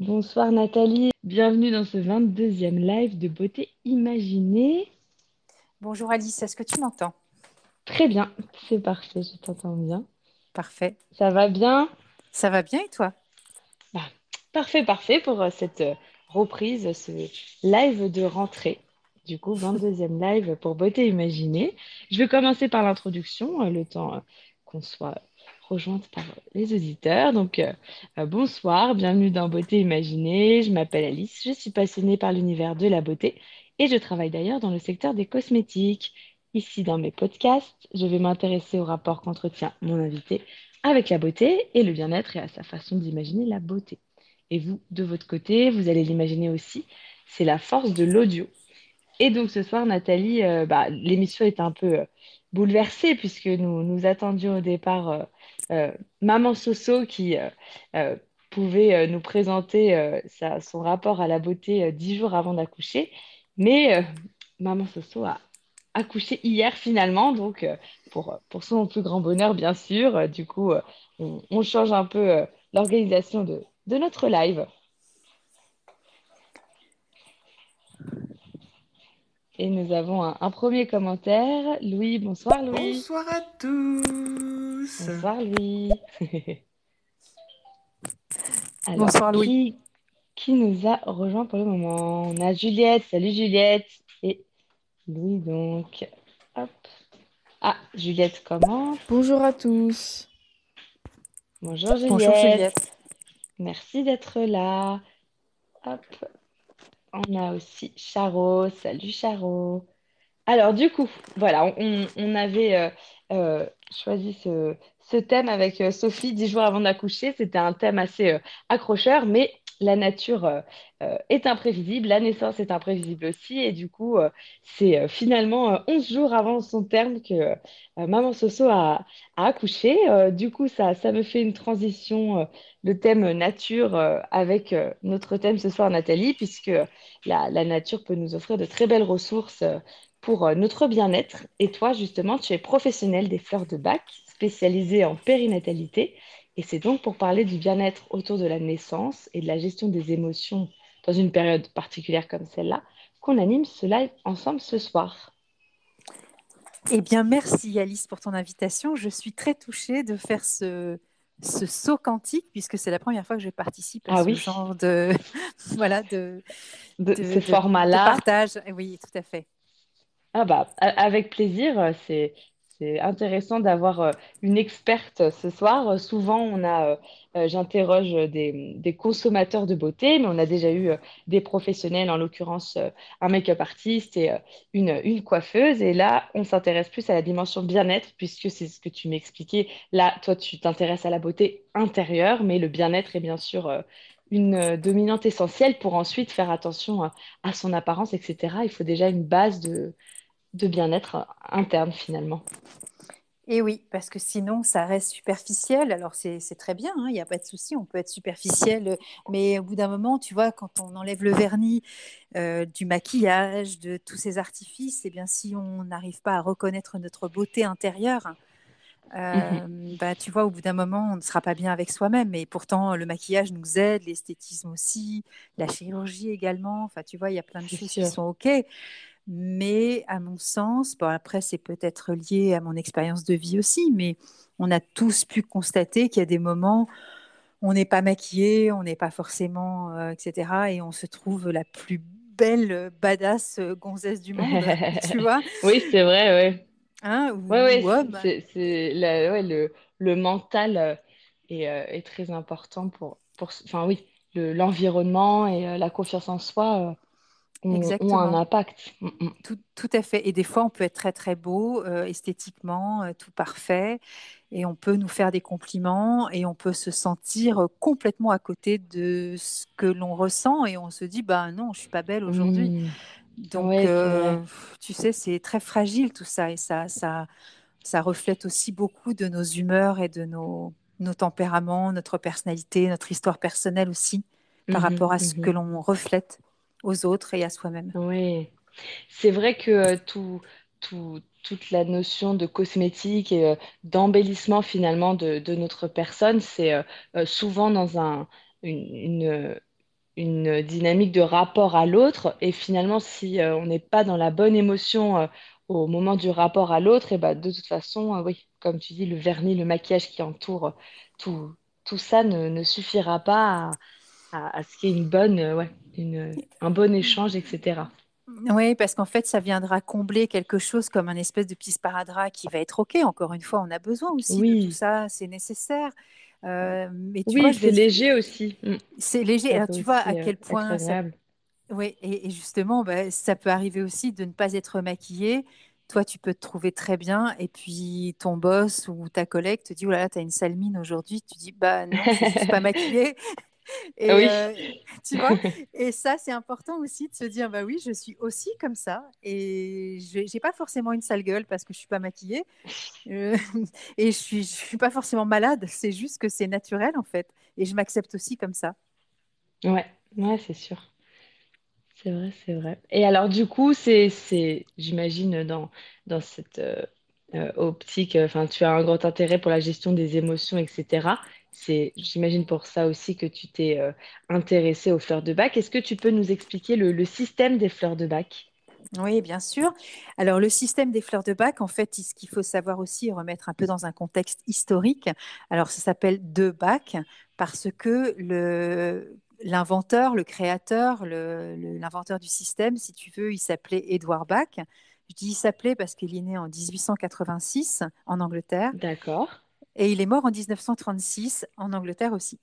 Bonsoir Nathalie, bienvenue dans ce 22e live de beauté imaginée. Bonjour Alice, est-ce que tu m'entends? Très bien, c'est parfait, je t'entends bien. Parfait. Ça va bien? Ça va bien et toi? Bah, Parfait, parfait pour euh, cette euh, reprise, ce live de rentrée. Du coup, 22e live pour beauté imaginée. Je vais commencer par l'introduction, euh, le temps qu'on soit rejointe par les auditeurs. Donc, euh, euh, bonsoir, bienvenue dans Beauté Imaginée. Je m'appelle Alice, je suis passionnée par l'univers de la beauté et je travaille d'ailleurs dans le secteur des cosmétiques. Ici, dans mes podcasts, je vais m'intéresser au rapport qu'entretient mon invité avec la beauté et le bien-être et à sa façon d'imaginer la beauté. Et vous, de votre côté, vous allez l'imaginer aussi. C'est la force de l'audio. Et donc ce soir, Nathalie, euh, bah, l'émission est un peu bouleversée puisque nous nous attendions au départ Maman Soso qui euh, euh, pouvait nous présenter son rapport à la beauté dix jours avant d'accoucher. Mais Maman Soso a accouché hier finalement, donc pour, pour son plus grand bonheur, bien sûr. du coup, on, change un peu l'organisation de, de notre live. Et nous avons un, premier commentaire. Louis, bonsoir Louis. Bonsoir à tous. Bonsoir Louis. bonsoir Louis. Qui, nous a rejoint pour le moment? On a Juliette. Salut Juliette. Et Louis donc. Hop. Ah, Juliette comment Bonjour à tous. Bonjour Juliette. Bonjour Juliette. Merci d'être là. Hop. On a aussi Charo. Salut Charo. Alors du coup, voilà, on, avait euh, euh, choisi ce, thème avec euh, Sophie dix jours avant d'accoucher. C'était un thème assez accrocheur, mais la nature est imprévisible, la naissance est imprévisible aussi, et du coup, c'est finalement 11 jours avant son terme que maman Soso a, accouché. du coup, ça, ça me fait une transition, le thème nature avec notre thème ce soir, Nathalie, puisque la, la, nature peut nous offrir de très belles ressources pour notre bien-être. Et toi, justement, tu es professionnelle des fleurs de bac, spécialisée en périnatalité. Et c'est donc pour parler du bien-être autour de la naissance et de la gestion des émotions dans une période particulière comme celle-là qu'on anime ce live ensemble ce soir. Eh bien, merci Alice pour ton invitation. Je suis très touchée de faire ce, ce saut quantique puisque c'est la première fois que je participe à ah ce genre de voilà de, de, ce format-là. partage. Oui, tout à fait. Ah bah, avec plaisir, c'est c'est intéressant d'avoir euh, une experte ce soir. Euh, souvent, on a, euh, j'interroge des, consommateurs de beauté, mais on a déjà eu des professionnels, en l'occurrence un make-up artiste et une, une coiffeuse. Et là, on s'intéresse plus à la dimension bien-être, puisque c'est ce que tu m'expliquais. Là, toi, tu t'intéresses à la beauté intérieure, mais le bien-être est bien sûr une dominante essentielle pour ensuite faire attention à son apparence, etc. Il faut déjà une base de de bien-être interne finalement. Et oui, parce que sinon, ça reste superficiel. Alors, c'est très bien, il hein, n'y a pas de souci, on peut être superficiel. Mais au bout d'un moment, tu vois, quand on enlève le vernis euh, du maquillage, de tous ces artifices, et eh bien, si on n'arrive pas à reconnaître notre beauté intérieure, euh, mhm. bah, tu vois, au bout d'un moment, on ne sera pas bien avec soi-même. Et pourtant, le maquillage nous aide, l'esthétisme aussi, la chirurgie également. Enfin, tu vois, il y a plein de choses qui sont OK. Mais à mon sens, bon après c'est peut-être lié à mon expérience de vie aussi, mais on a tous pu constater qu'il y a des moments où on n'est pas maquillé, on n'est pas forcément, euh, etc. Et on se trouve la plus belle badass euh, gonzesse du monde, tu vois? Oui, c'est vrai, oui. Hein, ouais, ouais, c'est, ouais, le, le, mental euh, est, est, très important pour, pour enfin oui, l'environnement et la confiance en soi Exactement. un impact. Mm, mm. Tout, tout, à fait. Et des fois, on peut être très, très beau, euh, esthétiquement, euh, tout parfait. Et on peut nous faire des compliments et on peut se sentir complètement à côté de ce que l'on ressent. Et on se dit, bah non, je suis pas belle aujourd'hui. Mm. Donc, euh, tu sais, c'est très fragile tout ça. Et ça, ça, ça reflète aussi beaucoup de nos humeurs et de nos, nos tempéraments, notre personnalité, notre histoire personnelle aussi, par mm-hmm, rapport à ce que mm-hmm. l'on reflète aux autres et à soi-même. Oui, c'est vrai que euh, tout, tout, toute la notion de cosmétique et euh, d'embellissement finalement de, notre personne, c'est euh, souvent dans un, une, dynamique de rapport à l'autre. Et finalement, si on n'est pas dans la bonne émotion au moment du rapport à l'autre, et bah, de toute façon, oui, comme tu dis, le vernis, le maquillage qui entoure tout, tout ça ne, suffira pas à, ce qu'il y ait une bonne, une, un bon échange, etc. Oui, parce qu'en fait, ça viendra combler quelque chose comme un espèce de petit sparadrap qui va être OK. Encore une fois, on a besoin aussi de tout ça, c'est nécessaire. Euh, mais tu oui, je c'est léger aussi. Mm. c'est léger. Alors, tu vois à euh, quel point ça. Oui, et, et justement, bah, ça peut arriver aussi de ne pas être maquillé. Toi, tu peux te trouver très bien, et puis ton boss ou ta collègue te dit, oh là là, t'as une sale mine aujourd'hui. Tu dis, bah non, je suis juste pas maquillée. Et Oui. euh, tu vois, et ça, c'est important aussi de se dire, bah oui, je suis aussi comme ça, et je j'ai pas forcément une sale gueule parce que je suis pas maquillée, euh, et je suis, je suis pas forcément malade. C'est juste que c'est naturel en fait, et je m'accepte aussi comme ça. Ouais, ouais, c'est sûr. C'est vrai, c'est vrai. Et alors, du coup, c'est, c'est, j'imagine, dans, dans cette euh, optique, enfin, tu as un grand intérêt pour la gestion des émotions, etc. C'est, j'imagine, pour ça aussi que tu t'es euh, intéressé aux fleurs de bac. Est-ce que tu peux nous expliquer le, le système des fleurs de bac? Oui, bien sûr. Alors, le système des fleurs de bac, en fait, ce qu'il faut savoir aussi, remettre un peu dans un contexte historique. Alors, ça s'appelle de bac parce que le, l'inventeur, le créateur, l'inventeur du système, si tu veux, il s'appelait Édouard Bach. Je dis il s'appelait parce qu'il est né en 1886 en Angleterre D'accord, et il est mort en 1936 en Angleterre aussi.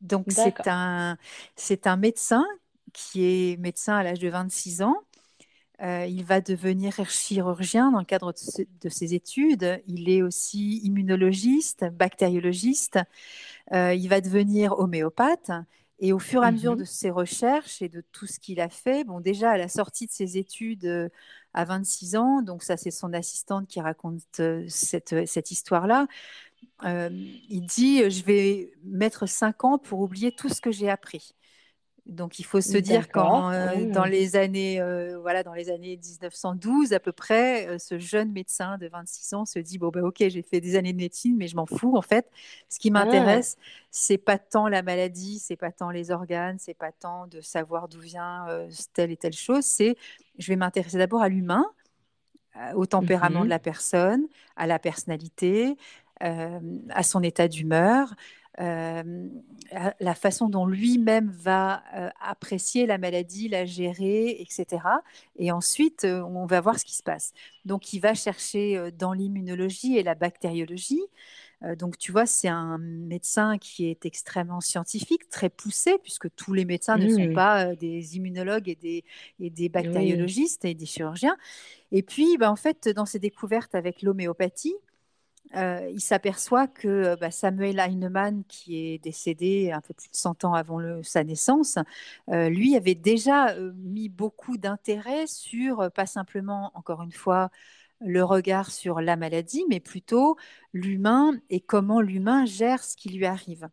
Donc, c'est un, c'est un médecin qui est médecin à l'âge de 26 ans euh, il va devenir chirurgien dans le cadre de, ce- de ses études. Il est aussi immunologiste, bactériologiste. Euh, il va devenir homéopathe. Et au fur et à mesure de Mhm. ses recherches et de tout ce qu'il a fait, bon, déjà à la sortie de ses études euh, à 26 ans, donc ça c'est son assistante qui raconte euh, cette, cette histoire-là, euh, il dit, je vais mettre 5 ans pour oublier tout ce que j'ai appris. Donc, il faut se dire qu'en euh, dans Ah, les années, euh, voilà, dans les années 1912 à peu près, euh, ce jeune médecin de 26 ans se dit, bon, ben, ok, j'ai fait des années de médecine, mais je m'en fous, en fait. Ce qui ah, m'intéresse, c'est pas tant la maladie, c'est pas tant les organes, c'est pas tant de savoir d'où vient euh, telle et telle chose, c'est, je vais m'intéresser d'abord à l'humain, au tempérament de mhm. la personne, à la personnalité, à son état d'humeur, euh, la façon dont lui-même va euh, apprécier la maladie, la gérer, etc. Et ensuite, euh, on va voir ce qui se passe. Donc, il va chercher dans l'immunologie et la bactériologie. Donc, tu vois, c'est un médecin qui est extrêmement scientifique, très poussé, puisque tous les médecins ne sont pas des immunologues et des, et des Oui, bactériologistes et des chirurgiens. Et puis, bah, en fait, dans ses découvertes avec l'homéopathie, euh, il s'aperçoit que euh, bah, Samuel Hahnemann, qui est décédé un peu plus de 100 ans avant sa naissance, euh, lui avait déjà mis beaucoup d'intérêt sur, pas simplement, encore une fois, le regard sur la maladie, mais plutôt l'humain et comment l'humain gère ce qui lui arrive.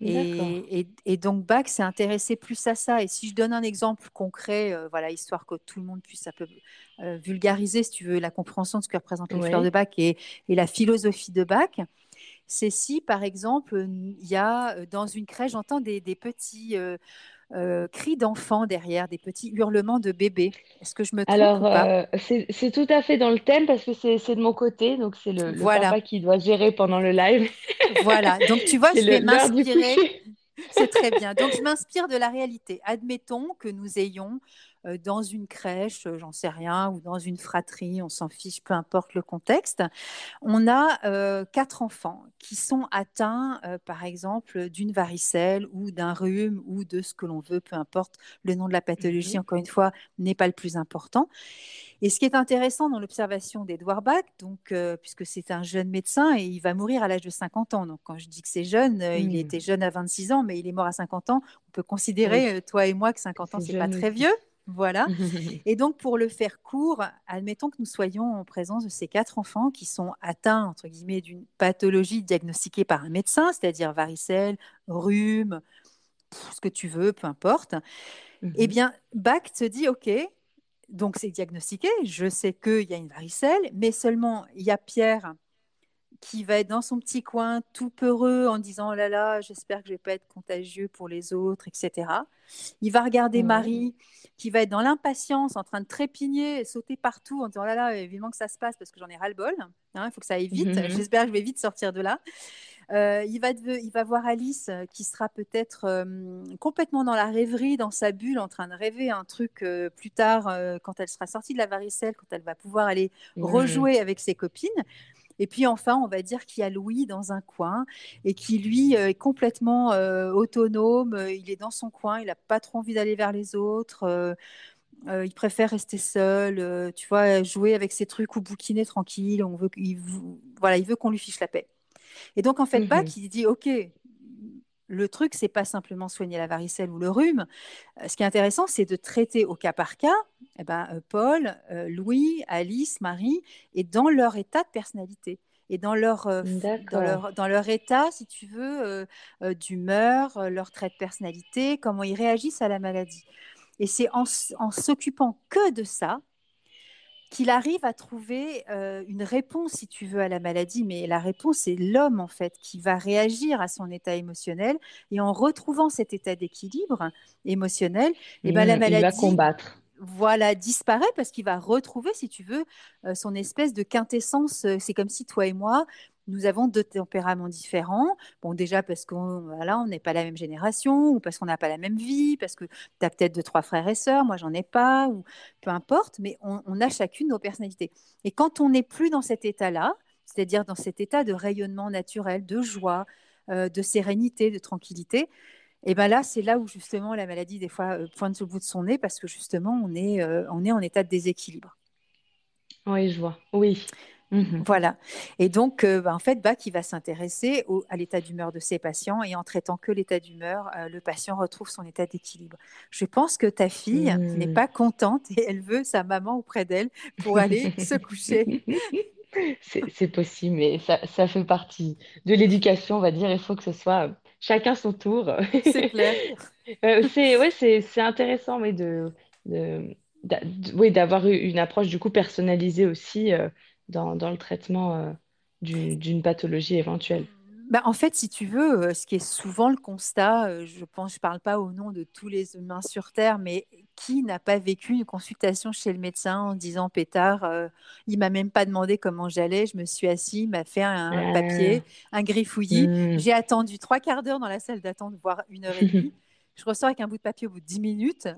Et, et- et donc Bach s'est intéressé plus à ça. Et si je donne un exemple concret, euh, voilà, histoire que tout le monde puisse un peu euh, vulgariser, si tu veux, la compréhension de ce que représentent les fleurs de Oui, Bach et, et la philosophie de Bach, c'est si, par exemple, il y a euh, dans une crèche, j'entends des, des petits euh, euh, cris d'enfants derrière, des petits hurlements de bébés. Est-ce que je me trompe ou Alors, pas? euh, c'est tout à fait dans le thème parce que c'est de mon côté, donc c'est le, le Voilà, papa qui doit gérer pendant le live. voilà. Donc tu vois, je vais m'inspirer. C'est très bien. Donc, je m'inspire de la réalité. Admettons que nous ayons dans une crèche, euh, j'en sais rien, ou dans une fratrie, on s'en fiche, peu importe le contexte, on a euh, quatre enfants qui sont atteints, euh, par exemple, d'une varicelle ou d'un rhume ou de ce que l'on veut, peu importe le nom de la pathologie, Mhm, encore une fois, n'est pas le plus important. Et ce qui est intéressant dans l'observation d'Edouard Bach, donc, euh, puisque c'est un jeune médecin et il va mourir à l'âge de 50 ans. Donc, quand je dis que c'est jeune, euh, il était jeune à 26 ans, mais il est mort à 50 ans. On peut considérer, euh, toi et moi, que 50 ans, c'est pas très vieux. Voilà. Et donc, pour le faire court, admettons que nous soyons en présence de ces quatre enfants qui sont atteints, entre guillemets, d'une pathologie diagnostiquée par un médecin, c'est-à-dire varicelle, rhume, pff, ce que tu veux, peu importe. Eh Mhm, bien, Bach te dit, OK, donc c'est diagnostiqué, je sais qu'il y a une varicelle, mais seulement il y a Pierre qui va être dans son petit coin, tout peureux, en disant oh là là, j'espère que je vais pas être contagieux pour les autres, etc. Il va regarder Marie, qui va être dans l'impatience, en train de trépigner, sauter partout, en disant oh là là, évidemment que ça se passe parce que j'en ai ras le bol. Hein, il faut que ça aille vite. Mhm. J'espère que je vais vite sortir de là. Euh, il, va il va voir Alice euh, qui sera peut-être euh, complètement dans la rêverie, dans sa bulle, en train de rêver un truc plus tard, quand elle sera sortie de la varicelle, quand elle va pouvoir aller rejouer avec ses copines. Et puis enfin, on va dire qu'il y a Louis dans un coin et qui lui est complètement autonome. Il est dans son coin, il n'a pas trop envie d'aller vers les autres. il préfère rester seul, tu vois, jouer avec ses trucs ou bouquiner tranquille. On veut, il, voilà, il veut qu'on lui fiche la paix. Et donc, en fait, Bach, mmh il dit, OK, le truc, c'est pas simplement soigner la varicelle ou le rhume. Euh, ce qui est intéressant, c'est de traiter au cas par cas eh ben, euh, Paul, euh, Louis, Alice, Marie, et dans leur état de personnalité. Et dans leur, dans leur, dans leur état, si tu veux, d'humeur, leur trait de personnalité, comment ils réagissent à la maladie. Et c'est en, en s'occupant que de ça, qu'il arrive à trouver euh, une réponse, si tu veux, à la maladie. Mais la réponse, c'est l'homme, en fait, qui va réagir à son état émotionnel. Et en retrouvant cet état d'équilibre émotionnel, et eh ben, la maladie... va combattre voilà, disparaît parce qu'il va retrouver, si tu veux, euh, son espèce de quintessence. Euh, c'est comme si toi et moi, nous avons deux tempéraments différents. Bon, déjà parce qu'on voilà, n'est pas la même génération, ou parce qu'on n'a pas la même vie, parce que tu as peut-être deux, trois frères et sœurs, moi j'en ai pas, ou peu importe, mais on, a chacune nos personnalités. Et quand on n'est plus dans cet état-là, c'est-à-dire dans cet état de rayonnement naturel, de joie, euh, de sérénité, de tranquillité, et bien là, c'est là où justement la maladie, des fois, euh, pointe au bout de son nez parce que justement, on est, euh, on est en état de déséquilibre. Oui, je vois. Oui. Mmh voilà. Et donc, euh, bah, en fait, Bach, il va s'intéresser à l'état d'humeur de ses patients et en traitant que l'état d'humeur, euh, le patient retrouve son état d'équilibre. Je pense que ta fille n'est mmh. pas contente et elle veut sa maman auprès d'elle pour aller se coucher. C'est possible, mais ça, ça, fait partie de l'éducation, on va dire. Il faut que ce soit chacun son tour. C'est clair. euh, c'est ouais, c'est intéressant, mais de, de, oui, d'avoir une approche du coup personnalisée aussi. Euh, dans, dans le traitement euh, d'une pathologie éventuelle. Bah, en fait, si tu veux, euh, ce qui est souvent le constat, euh, je pense, je parle pas au nom de tous les humains sur Terre, mais qui n'a pas vécu une consultation chez le médecin en disant pétard, il il m'a même pas demandé comment j'allais, je me suis assis, il m'a fait un, papier, un griffouillis, mmh. j'ai attendu trois quarts d'heure dans la salle d'attente, voire une heure et demie. je ressors avec un bout de papier au bout de dix minutes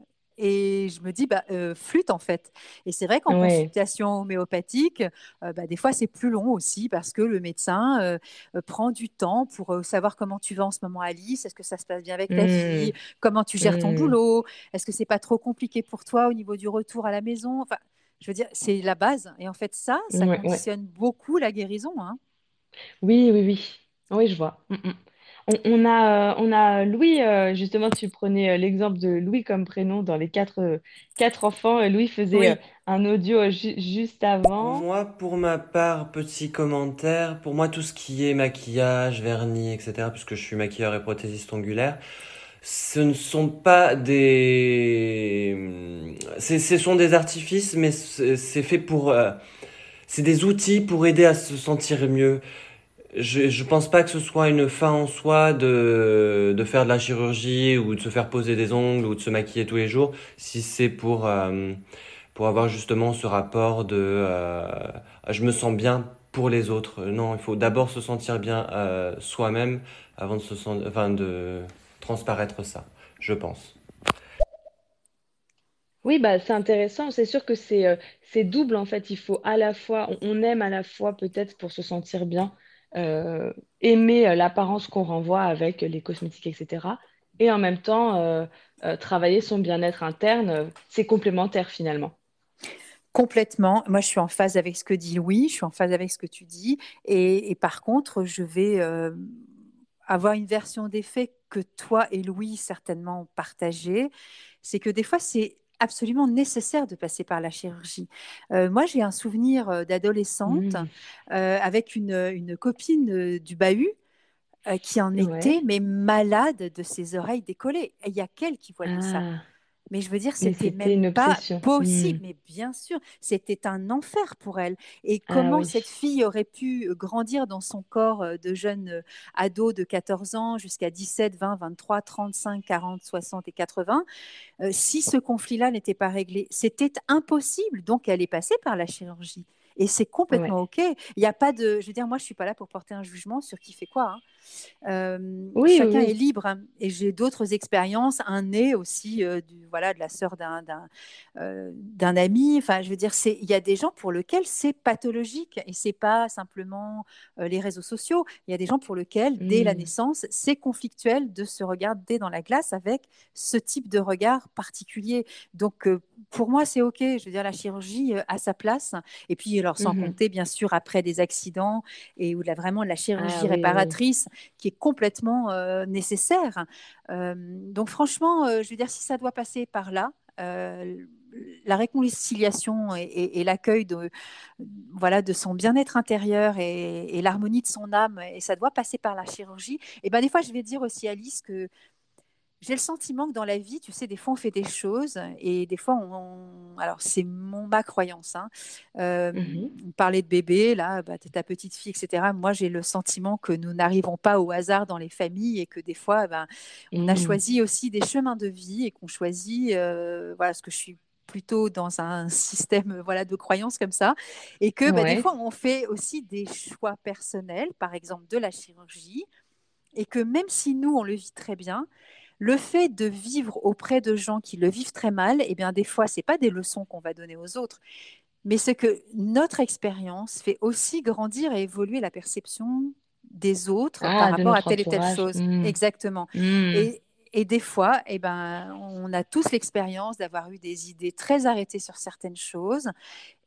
et je me dis, bah, euh, flûte en fait. Et c'est vrai qu'en consultation homéopathique, euh, bah, des fois c'est plus long aussi parce que le médecin euh, prend du temps pour savoir comment tu vas en ce moment, Alice. Est-ce que ça se passe bien avec ta mmh. fille? Comment tu gères ton mmh. boulot? Est-ce que c'est pas trop compliqué pour toi au niveau du retour à la maison? Enfin, je veux dire, c'est la base. Et en fait, ça, ça conditionne beaucoup la guérison. Hein. Oui, oui, oui. Oui, je vois. Mmh, on, a, euh, on a Louis, euh, justement, tu prenais euh, l'exemple de Louis comme prénom dans les quatre, quatre enfants. Louis faisait un audio juste avant. Moi, pour ma part, petit commentaire. Pour moi, tout ce qui est maquillage, vernis, etc., puisque je suis maquilleur et prothésiste ongulaire, ce ne sont pas des... Ce sont des artifices, mais c'est fait pour... C'est des outils pour aider à se sentir mieux je, je pense pas que ce soit une fin en soi de, de faire de la chirurgie ou de se faire poser des ongles ou de se maquiller tous les jours, si c'est pour, euh, pour avoir justement ce rapport de euh, je me sens bien pour les autres. Non, il faut d'abord se sentir bien euh, soi-même avant de, se enfin, de transparaître ça, je pense. Oui, bah, c'est intéressant. C'est sûr que c'est c'est double en fait. Il faut à la fois, on aime à la fois peut-être pour se sentir bien euh, aimer euh, l'apparence qu'on renvoie avec les cosmétiques, etc. Et en même temps, euh, travailler son bien-être interne, c'est complémentaire finalement. Complètement. Moi, je suis en phase avec ce que dit Louis, je suis en phase avec ce que tu dis. Et, par contre, je vais avoir une version des faits que toi et Louis certainement partagez. C'est que des fois, c'est absolument nécessaire de passer par la chirurgie. Euh, moi, j'ai un souvenir euh, d'adolescente mmh. euh, avec une, copine du bahut qui en était mais malade de ses oreilles décollées. Il y a qu'elle qui voyait ça. Mais je veux dire, c'était même pas possible. Hmm. Mais bien sûr, c'était un enfer pour elle. Et ah comment cette fille aurait pu grandir dans son corps de jeune ado de 14 ans jusqu'à 17, 20, 23, 35, 40, 60 et 80 si ce conflit-là n'était pas réglé? C'était impossible. Donc, elle est passée par la chirurgie. Et c'est complètement OK. Il n'y a pas de. Je veux dire, moi, je ne suis pas là pour porter un jugement sur qui fait quoi. Hein. Euh, oui, chacun est libre. Hein. Et j'ai d'autres expériences. Un nez aussi, euh, du, voilà, de la sœur d'un, d'un, euh, d'un ami. Enfin, je veux dire, il y a des gens pour lesquels c'est pathologique. Et c'est pas simplement les réseaux sociaux. Il y a des gens pour lesquels, dès la mmh. naissance, c'est conflictuel de se regarder dans la glace avec ce type de regard particulier. Donc, pour moi, c'est OK. Je veux dire, la chirurgie a sa place. Et puis, alors, sans mmh compter, bien sûr, après des accidents et où là, vraiment la chirurgie ah réparatrice qui est complètement euh, nécessaire. Euh, donc franchement, euh, je veux dire, si ça doit passer par là, la réconciliation et, l'accueil de, voilà, de son bien-être intérieur et, l'harmonie de son âme, et ça doit passer par la chirurgie. Et ben des fois, je vais dire aussi Alice que j'ai le sentiment que dans la vie, tu sais, des fois on fait des choses et des fois on. Alors c'est mon ma croyance. Hein. Euh, mmh on parlait de bébé, là, bah, ta petite fille, etc. Moi j'ai le sentiment que nous n'arrivons pas au hasard dans les familles et que des fois, ben, on a mmh. choisi aussi des chemins de vie et qu'on choisit, euh, voilà, ce que je suis plutôt dans un système voilà de croyance comme ça et que bah, des fois on fait aussi des choix personnels par exemple de la chirurgie et que même si nous on le vit très bien le fait de vivre auprès de gens qui le vivent très mal, eh bien, des fois, ce n'est pas des leçons qu'on va donner aux autres, mais c'est que notre expérience fait aussi grandir et évoluer la perception des autres ah, par rapport à telle et telle chose. Mmh. Exactement. Mmh. Et, des fois, eh ben, on a tous l'expérience d'avoir eu des idées très arrêtées sur certaines choses.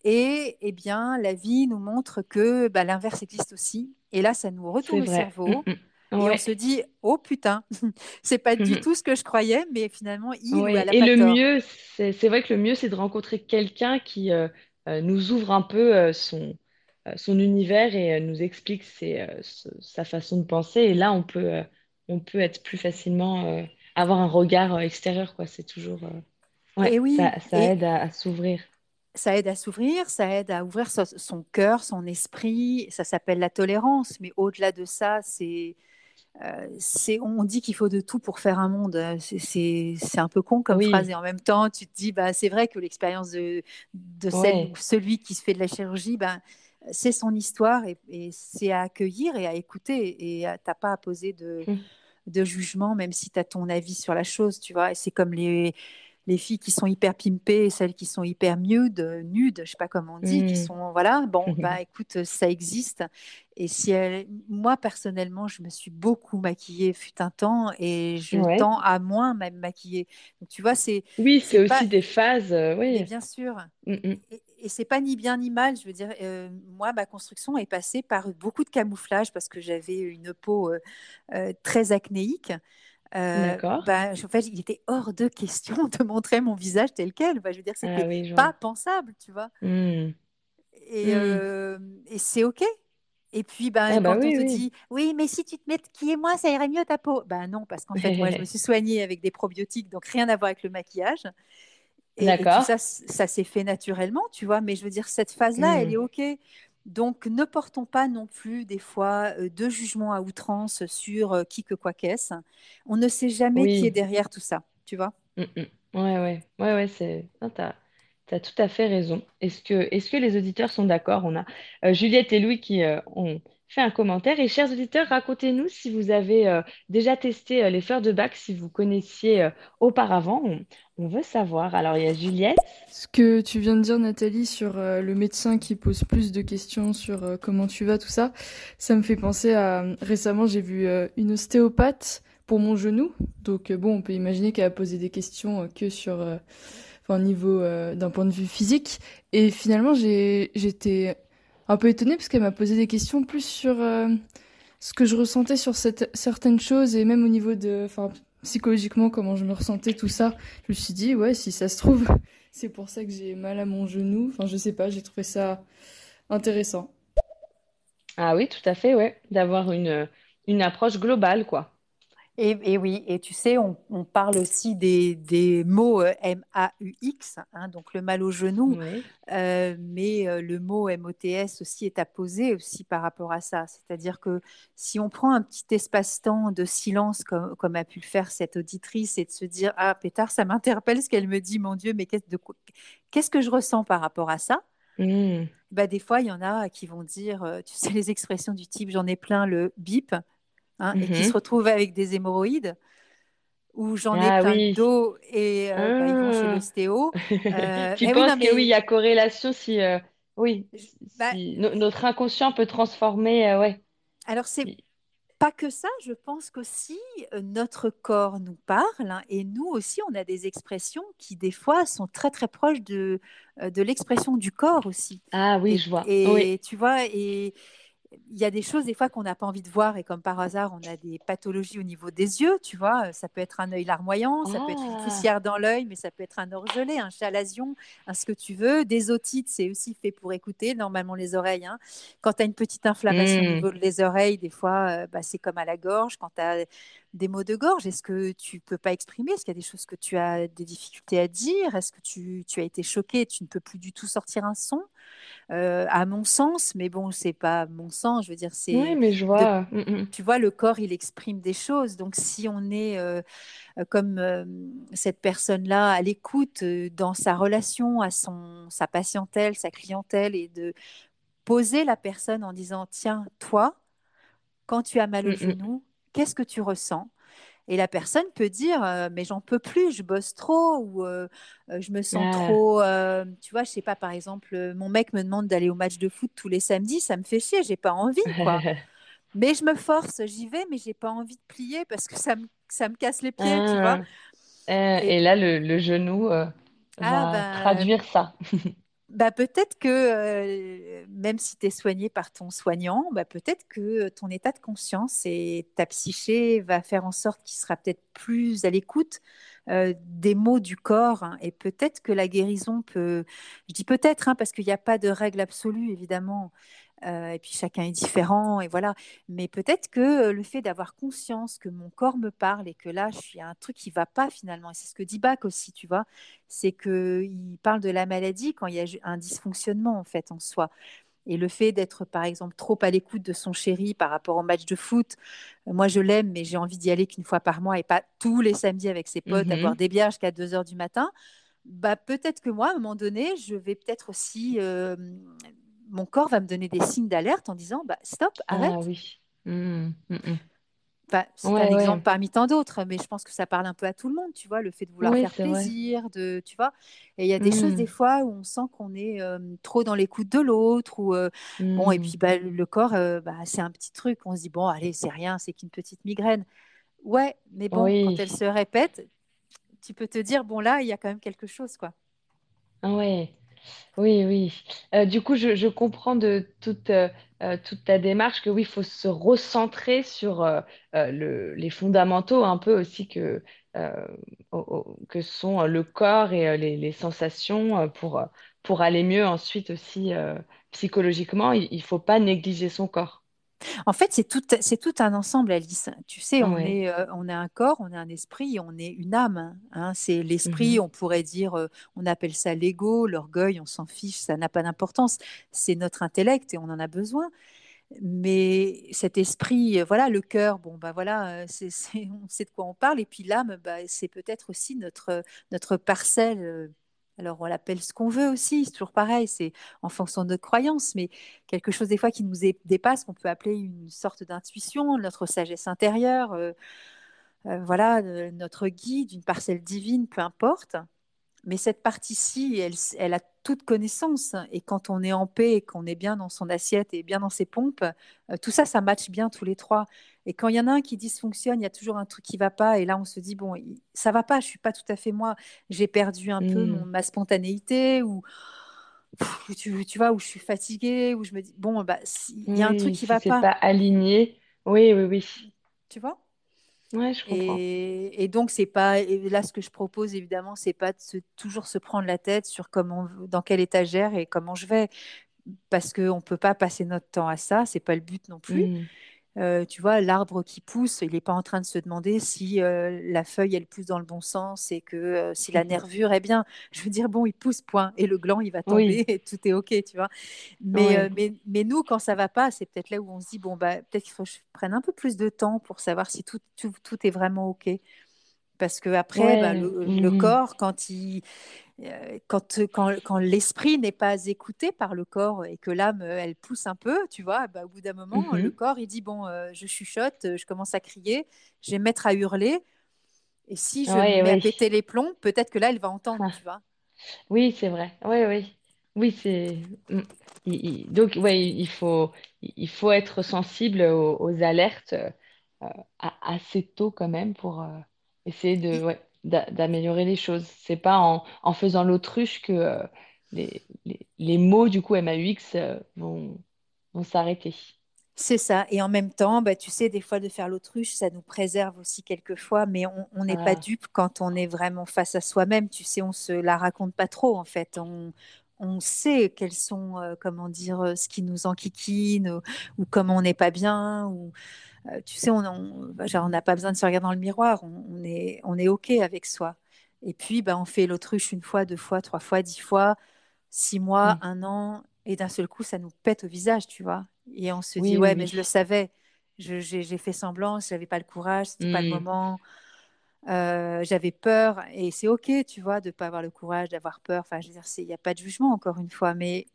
Et eh bien, la vie nous montre que bah, l'inverse existe aussi. Et là, ça nous retourne le cerveau. Mmh, et on se dit, oh putain, c'est pas du tout ce que je croyais, mais finalement, il ou elle a Et le mieux, c'est vrai que le mieux, c'est de rencontrer quelqu'un qui euh, euh, nous ouvre un peu euh, son, son univers et nous explique sa façon de penser. Et là, on peut, on peut être plus facilement, avoir un regard extérieur, quoi. C'est toujours, ouais, oui, ça, aide à, s'ouvrir. Ça aide à s'ouvrir, ça aide à ouvrir son cœur, son esprit. Ça s'appelle la tolérance, mais au-delà de ça, c'est euh, on dit qu'il faut de tout pour faire un monde. C'est un peu con comme phrase. Et en même temps, tu te dis, bah, c'est vrai que l'expérience de, de celui qui se fait de la chirurgie, bah, c'est son histoire et, c'est à accueillir et à écouter. Et t'as pas à poser de, mmh. de jugement, même si tu as ton avis sur la chose, tu vois. Et c'est comme les, les filles qui sont hyper pimpées, celles qui sont hyper nude, nudes, je sais pas comment on dit, qui mmh. sont voilà, bon bah écoute, ça existe. Et si elle, moi personnellement, je me suis beaucoup maquillée fut un temps et je tends à moins même maquiller. Donc tu vois, c'est oui, c'est aussi des phases, euh, oui. bien sûr. Mmh, mmh. Et, c'est pas ni bien ni mal. Je veux dire, euh, moi, ma construction est passée par beaucoup de camouflage parce que j'avais une peau euh, très acnéique. Euh, bah, en fait, il était hors de question de montrer mon visage tel quel. Bah, je veux dire, ah c'était pas pensable, tu vois. Mmh. Et, mmh. Euh, et c'est OK. Et puis, ah, bah quand on te dit, oui, mais si tu te mets qui est moi, ça irait mieux ta peau. Ben non, parce qu'en fait, moi, je me suis soignée avec des probiotiques, donc rien à voir avec le maquillage. Et, et tout ça, ça s'est fait naturellement, tu vois. Mais je veux dire, cette phase-là, elle mmh. est OK. Donc, ne portons pas non plus des fois euh, de jugement à outrance sur euh, qui que quoi qu'est-ce. On ne sait jamais qui est derrière tout ça, tu vois? Oui, oui, Ouais, ouais, ouais, ouais, c'est. Tu as, tout à fait raison. Est-ce que, est que les auditeurs sont d'accord? On a euh, Juliette et Louis qui ont fait un commentaire. Et chers auditeurs, racontez-nous si vous avez déjà testé les fleurs de bac, si vous connaissiez auparavant. On veut savoir. Alors, il y a Juliette. Ce que tu viens de dire, Nathalie, sur euh, le médecin qui pose plus de questions sur euh, comment tu vas, tout ça, ça me fait penser à récemment, j'ai vu euh, une ostéopathe pour mon genou. Donc, bon, on peut imaginer qu'elle a posé des questions que sur, enfin, niveau d'un point de vue physique. Et finalement, j'étais un peu étonnée parce qu'elle m'a posé des questions plus sur ce que je ressentais sur certaines choses et même au niveau de, enfin, psychologiquement comment je me ressentais, tout ça. Je me suis dit, ouais, si ça se trouve, c'est pour ça que j'ai mal à mon genou. Enfin, je sais pas, j'ai trouvé ça intéressant. Ah oui, tout à fait, ouais. D'avoir une approche globale, quoi. Et, oui, et tu sais, on, parle aussi des, mots euh, M-A-U-X, hein, donc le mal au genou, euh, mais euh, le mot M-O-T-S aussi est à poser aussi par rapport à ça. C'est-à-dire que si on prend un petit espace-temps de silence, comme, comme, a pu le faire cette auditrice, et de se dire Ah, pétard, ça m'interpelle ce qu'elle me dit, mon Dieu, mais qu'est-ce que je ressens par rapport à ça? Mmh. bah, Des fois, il y en a qui vont dire, tu sais, les expressions du type J'en ai plein le bip Hein, et qui mhm. se retrouvent avec des hémorroïdes, où j'en ai ah plein d'eau et euh, bah, ils vont chez ah. l'ostéo. Euh, tu penses que oui, il y a corrélation si, euh, oui, bah notre inconscient peut transformer, ouais. Alors c'est pas que ça, je pense qu'aussi notre corps nous parle hein, et nous aussi on a des expressions qui des fois sont très très proches de, de l'expression du corps aussi. Ah oui, je vois. Et tu vois, et, il y a des choses des fois qu'on n'a pas envie de voir et comme par hasard on a des pathologies au niveau des yeux, tu vois, ça peut être un œil larmoyant, ça peut être une ah. poussière dans l'œil, mais ça peut être un orgelet, un chalazion, un ce que tu veux. Des otites, c'est aussi fait pour écouter, normalement les oreilles. Hein. Quand tu as une petite inflammation au mmh. niveau des oreilles, des fois euh, bah, c'est comme à la gorge. Quand tu as des maux de gorge, est-ce que tu peux pas exprimer? Est-ce qu'il y a des choses que tu as des difficultés à dire? Est-ce que tu, tu as été choqué Tu ne peux plus du tout sortir un son euh, à mon sens, mais bon, c'est pas mon sens, je veux dire, c'est. Oui, mais je vois. Mm, mm. Tu vois, le corps, il exprime des choses. Donc, si on est euh, euh, comme cette personne-là à l'écoute dans sa relation à son, sa patientèle, sa clientèle, et de poser la personne en disant Tiens, toi, quand tu as mal au mm, genou, qu'est-ce que tu ressens? Et la personne peut dire euh, mais j'en peux plus, je bosse trop ou euh, euh, je me sens trop. tu vois, je sais pas, par exemple, mon mec me demande d'aller au match de foot tous les samedis, ça me fait chier, j'ai pas envie quoi. mais je me force, j'y vais, mais j'ai pas envie de plier parce que ça me, ça me casse les pieds, tu vois. Ah. Et, là, le, genou ah, va bah, traduire ça. bah, peut-être que euh, même si tu es soigné par ton soignant, bah, peut-être que ton état de conscience et ta psyché va faire en sorte qu'il sera peut-être plus à l'écoute euh, des mots du corps. Hein, et peut-être que la guérison peut, je dis peut-être, hein, parce qu'il n'y a pas de règle absolue, évidemment, euh, et puis chacun est différent, et voilà. Mais peut-être que le fait d'avoir conscience que mon corps me parle et que là, je suis un truc qui va pas finalement, et c'est ce que dit Bach aussi, tu vois, c'est qu'il parle de la maladie quand il y a un dysfonctionnement en fait en soi. Et le fait d'être, par exemple, trop à l'écoute de son chéri par rapport au match de foot, euh, moi je l'aime, mais j'ai envie d'y aller qu'une fois par mois et pas tous les samedis avec ses potes, à boire mmh des bières jusqu'à 2 heures du matin. Bah, peut-être que moi, à un moment donné, je vais peut-être aussi euh, mon corps va me donner des signes d'alerte en disant bah, stop, ah arrête. Ah oui. Mmh, mmh, mmh. c'est un exemple parmi tant d'autres, mais je pense que ça parle un peu à tout le monde, tu vois, le fait de vouloir faire plaisir, de, tu vois. Et il y a des choses des fois où on sent qu'on est trop dans l'écoute de l'autre, ou bon, et puis bah, le corps, euh, bah, c'est un petit truc, on se dit bon, allez, c'est rien, c'est qu'une petite migraine. Ouais, mais bon, quand elle se répète, tu peux te dire bon là, il y a quand même quelque chose, quoi. Ah ouais. Oui, oui. Euh, du coup, je, comprends de toute, euh, euh, toute ta démarche que oui, il faut se recentrer sur le- les fondamentaux un peu aussi que, sont le corps et les, sensations pour, pour aller mieux ensuite aussi psychologiquement. Il ne faut pas négliger son corps. En fait, c'est tout, c'est tout un ensemble, Alice. Tu sais, on, est, euh, on a un corps, on a un esprit, on est une âme. Hein. C'est l'esprit, mmh on pourrait dire, euh, on appelle ça l'ego, l'orgueil, on s'en fiche, ça n'a pas d'importance. C'est notre intellect et on en a besoin. Mais cet esprit, euh, voilà, le cœur, bon, bah voilà, c'est, on sait de quoi on parle. Et puis l'âme, bah, c'est peut-être aussi notre, notre parcelle alors, on l'appelle ce qu'on veut aussi, c'est toujours pareil, c'est en fonction de notre croyance, mais quelque chose des fois qui nous dépasse, qu'on peut appeler une sorte d'intuition, notre sagesse intérieure, euh, euh, voilà, notre guide, une parcelle divine, peu importe. Mais cette partie-ci, elle, elle, a toute connaissance. Et quand on est en paix, qu'on est bien dans son assiette et bien dans ses pompes, euh, tout ça, ça matche bien tous les trois. Et quand il y en a un qui dysfonctionne, il y a toujours un truc qui va pas. Et là, on se dit, bon, ça va pas, je suis pas tout à fait moi. J'ai perdu un peu mmh. ma spontanéité ou. tu, tu, vois, où je suis fatiguée, où je me dis, bon, bah, il y a un truc qui va pas. pas aligné. Oui, oui, oui. Tu vois? Ouais, je comprends. Et, et donc, c'est pas. Et là, ce que je propose, évidemment, c'est pas de se, toujours se prendre la tête sur comment, dans quelle étagère et comment je vais. Parce qu'on ne peut pas passer notre temps à ça, c'est pas le but non plus. Mmh. Euh, tu vois, l'arbre qui pousse, il n'est pas en train de se demander si euh, la feuille, elle pousse dans le bon sens et que euh, si la nervure est bien. Je veux dire, bon, il pousse, point. Et le gland, il va tomber et tout est OK, tu vois. Mais, mais, mais, nous, quand ça va pas, c'est peut-être là où on se dit, bon, bah, peut-être qu'il faut que je prenne un peu plus de temps pour savoir si tout, tout, tout est vraiment OK. Parce que après, bah, le, le, mmh corps, quand il, euh, quand, quand, quand l'esprit n'est pas écouté par le corps et que l'âme, euh, elle pousse un peu, tu vois, bah, au bout d'un moment, le mhm. corps, il dit, bon, euh, je chuchote, je commence à crier, je vais me mettre à hurler. Et si je ouais, mets à péter les plombs, peut-être que là, elle va entendre, ah. tu vois. Oui, c'est vrai. Oui, oui. Oui, c'est... Mm. Donc, ouais, il faut, il faut être sensible aux, alertes assez tôt quand même pour essayer de... Ouais d'améliorer les choses. C'est pas en, en faisant l'autruche que euh, les, les, les, mots du coup MAUX euh, vont, vont s'arrêter. C'est ça. Et en même temps, bah, tu sais, des fois de faire l'autruche, ça nous préserve aussi quelquefois, mais on n'est pas ah. dupe quand on est vraiment face à soi-même. Tu sais, on se la raconte pas trop en fait. On, on sait quels sont, euh, comment dire, ce qui nous enquiquine ou, ou comment on n'est pas bien. Ou, euh, tu sais, on bah, n'a pas besoin de se regarder dans le miroir, on, est, on est OK avec soi. Et puis, bah, on fait l'autruche une fois, deux fois, trois fois, dix fois, six mois, mm. un an, et d'un seul coup, ça nous pète au visage, tu vois. Et on se dit, ouais, mais je le savais, j'ai fait semblant, je n'avais pas le courage, c'était n'était pas le mm. moment. Euh, j'avais peur et c'est ok, tu vois, de pas avoir le courage, d'avoir peur. Enfin, je veux dire, il n'y a pas de jugement encore une fois, mais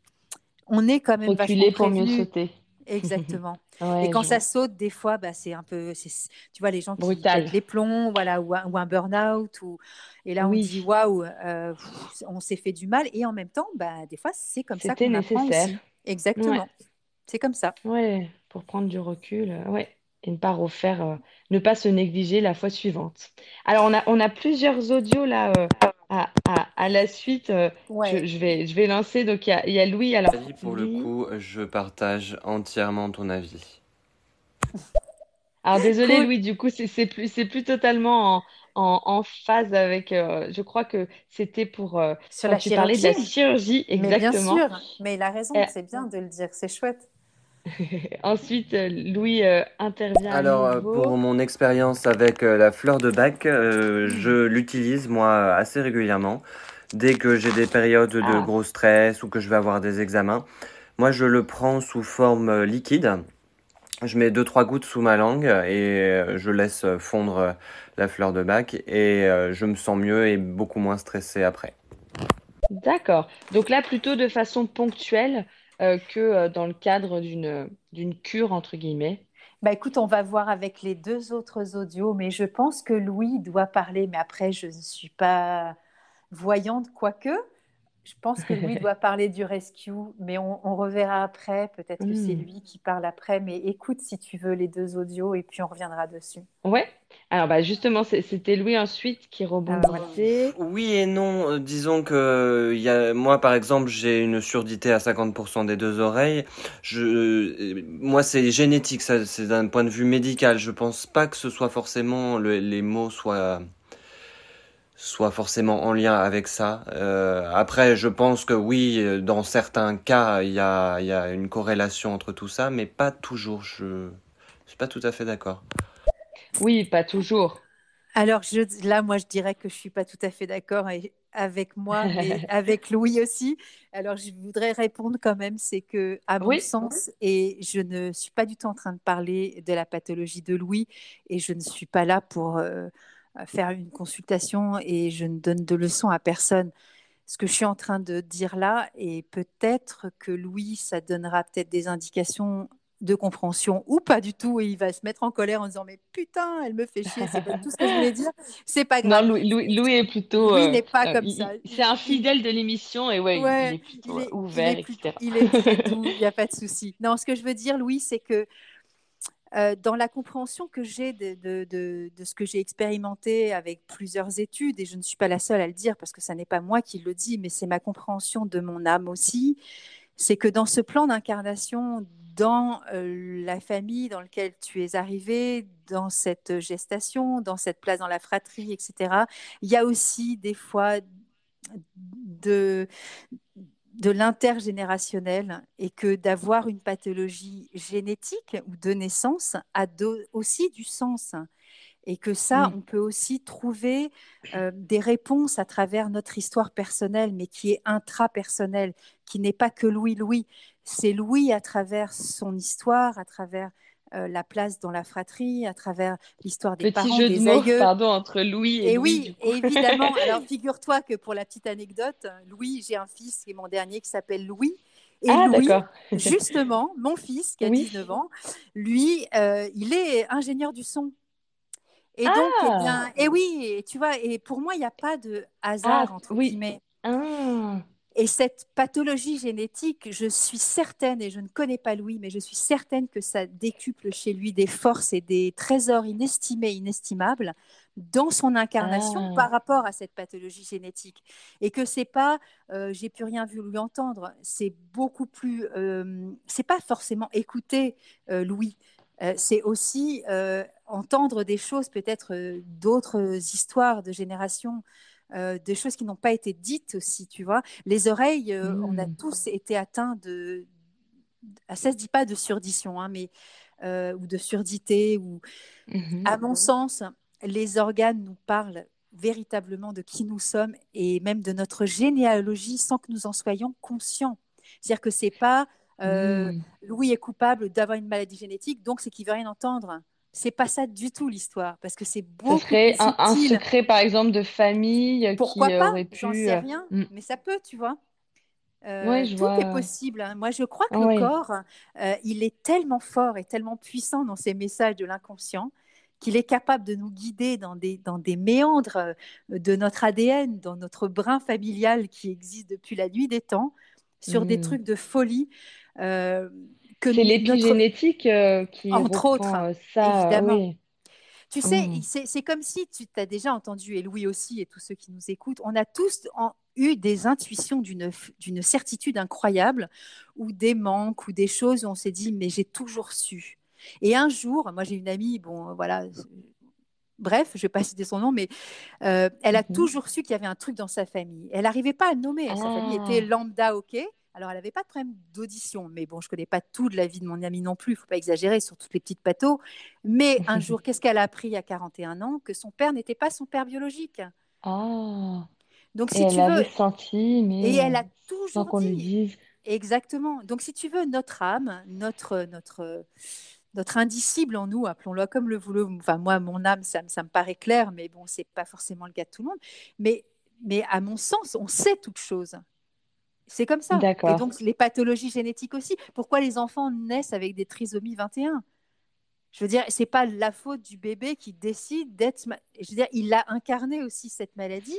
on est quand même Reculer pour mieux sauter. Exactement. et quand ça saute, des fois, bah, c'est un peu, tu vois, les gens qui pètent les plombs, voilà, ou un, burn-out, ou... et là on dit waouh, euh, on s'est fait du mal, et en même temps, bah, des fois, c'est comme ça qu'on apprend aussi. Exactement. C'est comme ça. Ouais, pour prendre du recul, euh, ouais et ne pas refaire, euh, ne pas se négliger la fois suivante. Alors, on a, on a plusieurs audios là à, à, la suite, euh, je, vais, je vais lancer. Donc, il y a, y a, Louis. Alors, pour le coup, je partage entièrement ton avis. Alors, désolé, Louis, du coup, c'est plus, plus totalement en, en, en phase avec. Euh, je crois que c'était pour. Euh, Sur la tu parlais de la chirurgie, exactement. Mais bien sûr, mais il a raison, c'est bien de le dire, c'est chouette. Ensuite, euh, Louis euh, intervient. Alors, euh, pour mon expérience avec la fleur de bac, je l'utilise moi assez régulièrement. Dès que j'ai des périodes de ah. gros stress ou que je vais avoir des examens, moi je le prends sous forme liquide. Je mets 2-3 gouttes sous ma langue et je laisse fondre la fleur de bac et je me sens mieux et beaucoup moins stressé après. D'accord. Donc là, plutôt de façon ponctuelle, que euh, dans le cadre d'une d'une cure, entre guillemets. Bah écoute, on va voir avec les deux autres audios, mais je pense que Louis doit parler, mais après, je ne suis pas voyante, quoique. Je pense que lui doit parler du rescue, mais on, on reverra après. Peut-être que c'est hmm. lui qui parle après, mais écoute si tu veux les deux audios et puis on reviendra dessus. Ouais. Alors bah justement, c'était Louis ensuite qui rebondissait. Oui et non. Euh, disons que y a, moi, par exemple, j'ai une surdité à 50% des deux oreilles. Je, euh, moi, c'est génétique, c'est d'un point de vue médical. Je pense pas que ce soit forcément les mots soient soit forcément en lien avec ça. Euh, après, je pense que oui, dans certains cas, il y a, y a, une corrélation entre tout ça, mais pas toujours. Je ne suis pas tout à fait d'accord. Oui, pas toujours. Alors je, là, moi, je dirais que je suis pas tout à fait d'accord avec moi et avec Louis aussi. Alors je voudrais répondre quand même, c'est que à mon sens, et je ne suis pas du tout en train de parler de la pathologie de Louis, et je ne suis pas là pour euh, faire une consultation et je ne donne de leçons à personne. Ce que je suis en train de dire là, et peut-être que Louis, ça donnera peut-être des indications de compréhension ou pas du tout. Et il va se mettre en colère en disant mais putain elle me fait chier c'est pas tout ce que je voulais dire. C'est pas grave. Non Louis, est plutôt Louis euh, n'est pas euh, comme ça. c'est un fidèle de l'émission et ouais, il est plutôt ouvert etc il est il n'y a pas de souci. Non ce que je veux dire Louis c'est que euh, dans la compréhension que j'ai de, ce que j'ai expérimenté avec plusieurs études, et je ne suis pas la seule à le dire parce que ce n'est pas moi qui le dis, mais c'est ma compréhension de mon âme aussi, c'est que dans ce plan d'incarnation, dans euh, la famille dans laquelle tu es arrivé, dans cette gestation, dans cette place dans la fratrie, etc., il y a aussi des fois de de l'intergénérationnel et que d'avoir une pathologie génétique ou de naissance a aussi du sens et que ça, on peut aussi trouver euh, des réponses à travers notre histoire personnelle, mais qui est intrapersonnelle, qui n'est pas que Louis-Louis. C'est Louis à travers son histoire, à travers euh, la place dans la fratrie, à travers l'histoire des Petit parents, jeu des de mots, aïeux. pardon, entre Louis et, Et Louis, oui, évidemment. Alors figure-toi que pour la petite anecdote, Louis, j'ai un fils qui est mon dernier qui s'appelle Louis. Et Ah, Louis, justement, mon fils qui a Oui. 19 ans, lui, euh, il est ingénieur du son. Et donc, eh Ah. bien, et oui, et tu vois, et pour moi, il n'y a pas de hasard, Ah, entre oui. guillemets. Ah, Et cette pathologie génétique, je suis certaine, et je ne connais pas Louis, mais je suis certaine que ça décuple chez lui des forces et des trésors inestimés, inestimables dans son incarnation Ah. par rapport à cette pathologie génétique. Et que c'est pas, euh, j'ai plus rien vu lui entendre, c'est beaucoup plus, euh, c'est pas forcément écouter euh, Louis. Euh, c'est aussi entendre des choses, peut-être d'autres histoires de générations, euh, des choses qui n'ont pas été dites aussi, tu vois. Les oreilles, euh, on a Mm. tous été atteints de. Ça se dit pas de surdition, hein, mais euh, ou de surdité. Ou mhm. à mon sens, les organes nous parlent véritablement de qui nous sommes et même de notre généalogie sans que nous en soyons conscients. C'est-à-dire que c'est pas euh, Mm. Louis est coupable d'avoir une maladie génétique, donc c'est qu'il veut rien entendre. C'est pas ça du tout l'histoire, parce que c'est Ce beaucoup serait plus un, un secret, par exemple, de famille euh, Pourquoi qui pas? aurait J'en pu. sais euh, rien, mm. mais ça peut, tu vois. Euh, Ouais, je tout vois. est possible. hein. Moi, je crois que le corps, euh, il est tellement fort et tellement puissant dans ses messages de l'inconscient qu'il est capable de nous guider dans des, dans des méandres euh, de notre ADN, dans notre brin familial qui existe depuis la nuit des temps, sur des Mm. trucs de folie. euh, que C'est notre- l'épigénétique euh, qui Entre autres, euh, ça. évidemment. oui. Tu sais, Mm. c'est comme si tu t'as déjà entendu, et Louis aussi, et tous ceux qui nous écoutent, on a tous en- eu des intuitions d'une certitude incroyable, ou des manques, ou des choses où on s'est dit, mais j'ai toujours su. Et un jour, moi j'ai une amie, bon, voilà, euh, bref, je ne vais pas citer son nom, mais euh, elle a Mhm. toujours su qu'il y avait un truc dans sa famille. Elle n'arrivait pas à le nommer. Sa famille Ah. était lambda, ok. Alors, elle n'avait pas de problème d'audition. Mais bon, je ne connais pas tout de la vie de mon amie non plus. Il ne faut pas exagérer sur toutes les petites patos. Mais un jour, qu'est-ce qu'elle a appris à 41 ans? Que son père n'était pas son père biologique. Ah. Donc, Et si elle tu veux. l'avait senti, mais Et elle a euh, sans toujours qu'on lui dise. Exactement. Donc, si tu veux, notre âme, notre, notre, notre indicible en nous, appelons-le comme le voulons. Enfin, moi, mon âme, ça, me- ça me paraît clair, mais bon, c'est pas forcément le cas de tout le monde. Mais, mais à mon sens, on sait toutes choses. C'est comme ça. Et donc, les pathologies génétiques aussi. Pourquoi les enfants naissent avec des trisomies 21 Je veux dire, c'est pas la faute du bébé qui décide d'être. Je veux dire, il a incarné aussi cette maladie.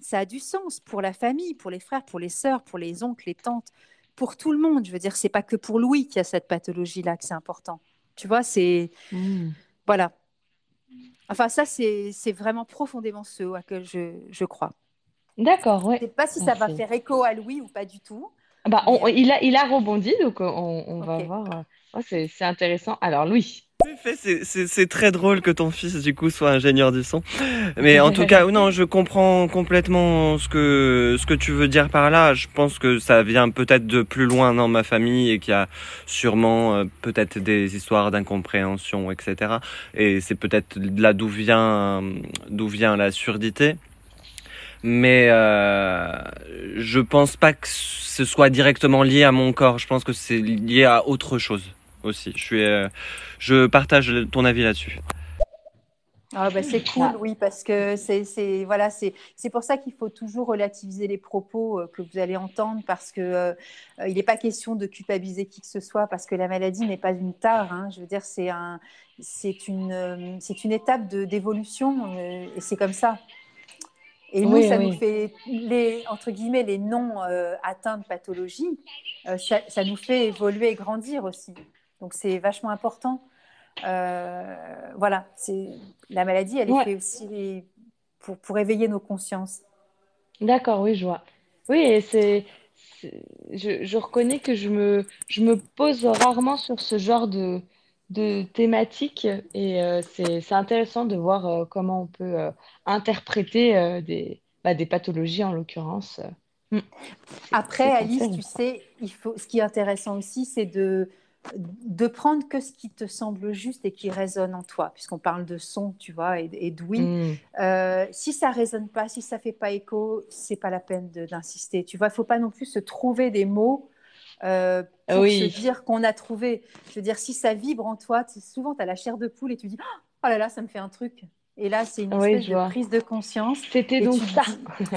Ça a du sens pour la famille, pour les frères, pour les sœurs, pour les oncles, les tantes, pour tout le monde. Je veux dire, c'est pas que pour Louis qui a cette pathologie-là que c'est important. Tu vois, c'est Mm. voilà. Enfin, ça, c'est c'est vraiment profondément ce à que je, je crois. D'accord, Je ouais. sais pas si ça va faire écho à Louis ou pas du tout. Bah, on- Mais, il a, il a rebondi, donc on, on va voir. euh, oh, c'est, c'est intéressant. Alors, Louis. C'est très drôle que ton fils, du coup, soit ingénieur du son. Mais en tout cas, non, je comprends complètement ce que, ce que tu veux dire par là. Je pense que ça vient peut-être de plus loin dans ma famille et qu'il y a sûrement euh, peut-être des histoires d'incompréhension, etc. Et c'est peut-être là d'où vient, d'où vient la surdité. Mais euh, je pense pas que ce soit directement lié à mon corps. Je pense que c'est lié à autre chose aussi. Je suis, euh, je partage ton avis là-dessus. Ah bah c'est cool, Ah. oui, parce que c'est c'est- voilà, c'est c'est pour ça qu'il faut toujours relativiser les propos euh, que vous allez entendre, parce que euh, il n'est pas question de culpabiliser qui que ce soit, parce que la maladie n'est pas une tare. hein. je veux dire, c'est un, c'est une, euh, c'est une étape de d'évolution, euh, et c'est comme ça. Et nous, Oui, ça oui. nous fait les entre guillemets les non euh, atteints de pathologie, euh, ça, ça nous fait évoluer et grandir aussi. Donc c'est vachement important. Euh, voilà, c'est la maladie, elle est Ouais. faite aussi pour, pour éveiller nos consciences. D'accord, oui, je vois. Oui, c'est- je, je reconnais que je me, je me pose rarement sur ce genre de, de thématique et euh, c'est, intéressant de voir euh, comment on peut euh, interpréter des, bah, des pathologies en l'occurrence. Mm. Après, Alice, tu sais, il faut, ce qui est intéressant aussi, c'est de, de prendre que ce qui te semble juste et qui résonne en toi, puisqu'on parle de son, tu vois, et, d'ouïe. Mm. Si ça résonne pas, si ça fait pas écho, c'est pas la peine d'insister. Tu vois, il faut pas non plus se trouver des mots euh, pour se dire qu'on a trouvé. Je veux dire, si ça vibre en toi, souvent tu as la chair de poule et tu dis Oh là là, ça me fait un truc. Et là, c'est une espèce de prise de conscience. C'était donc ça.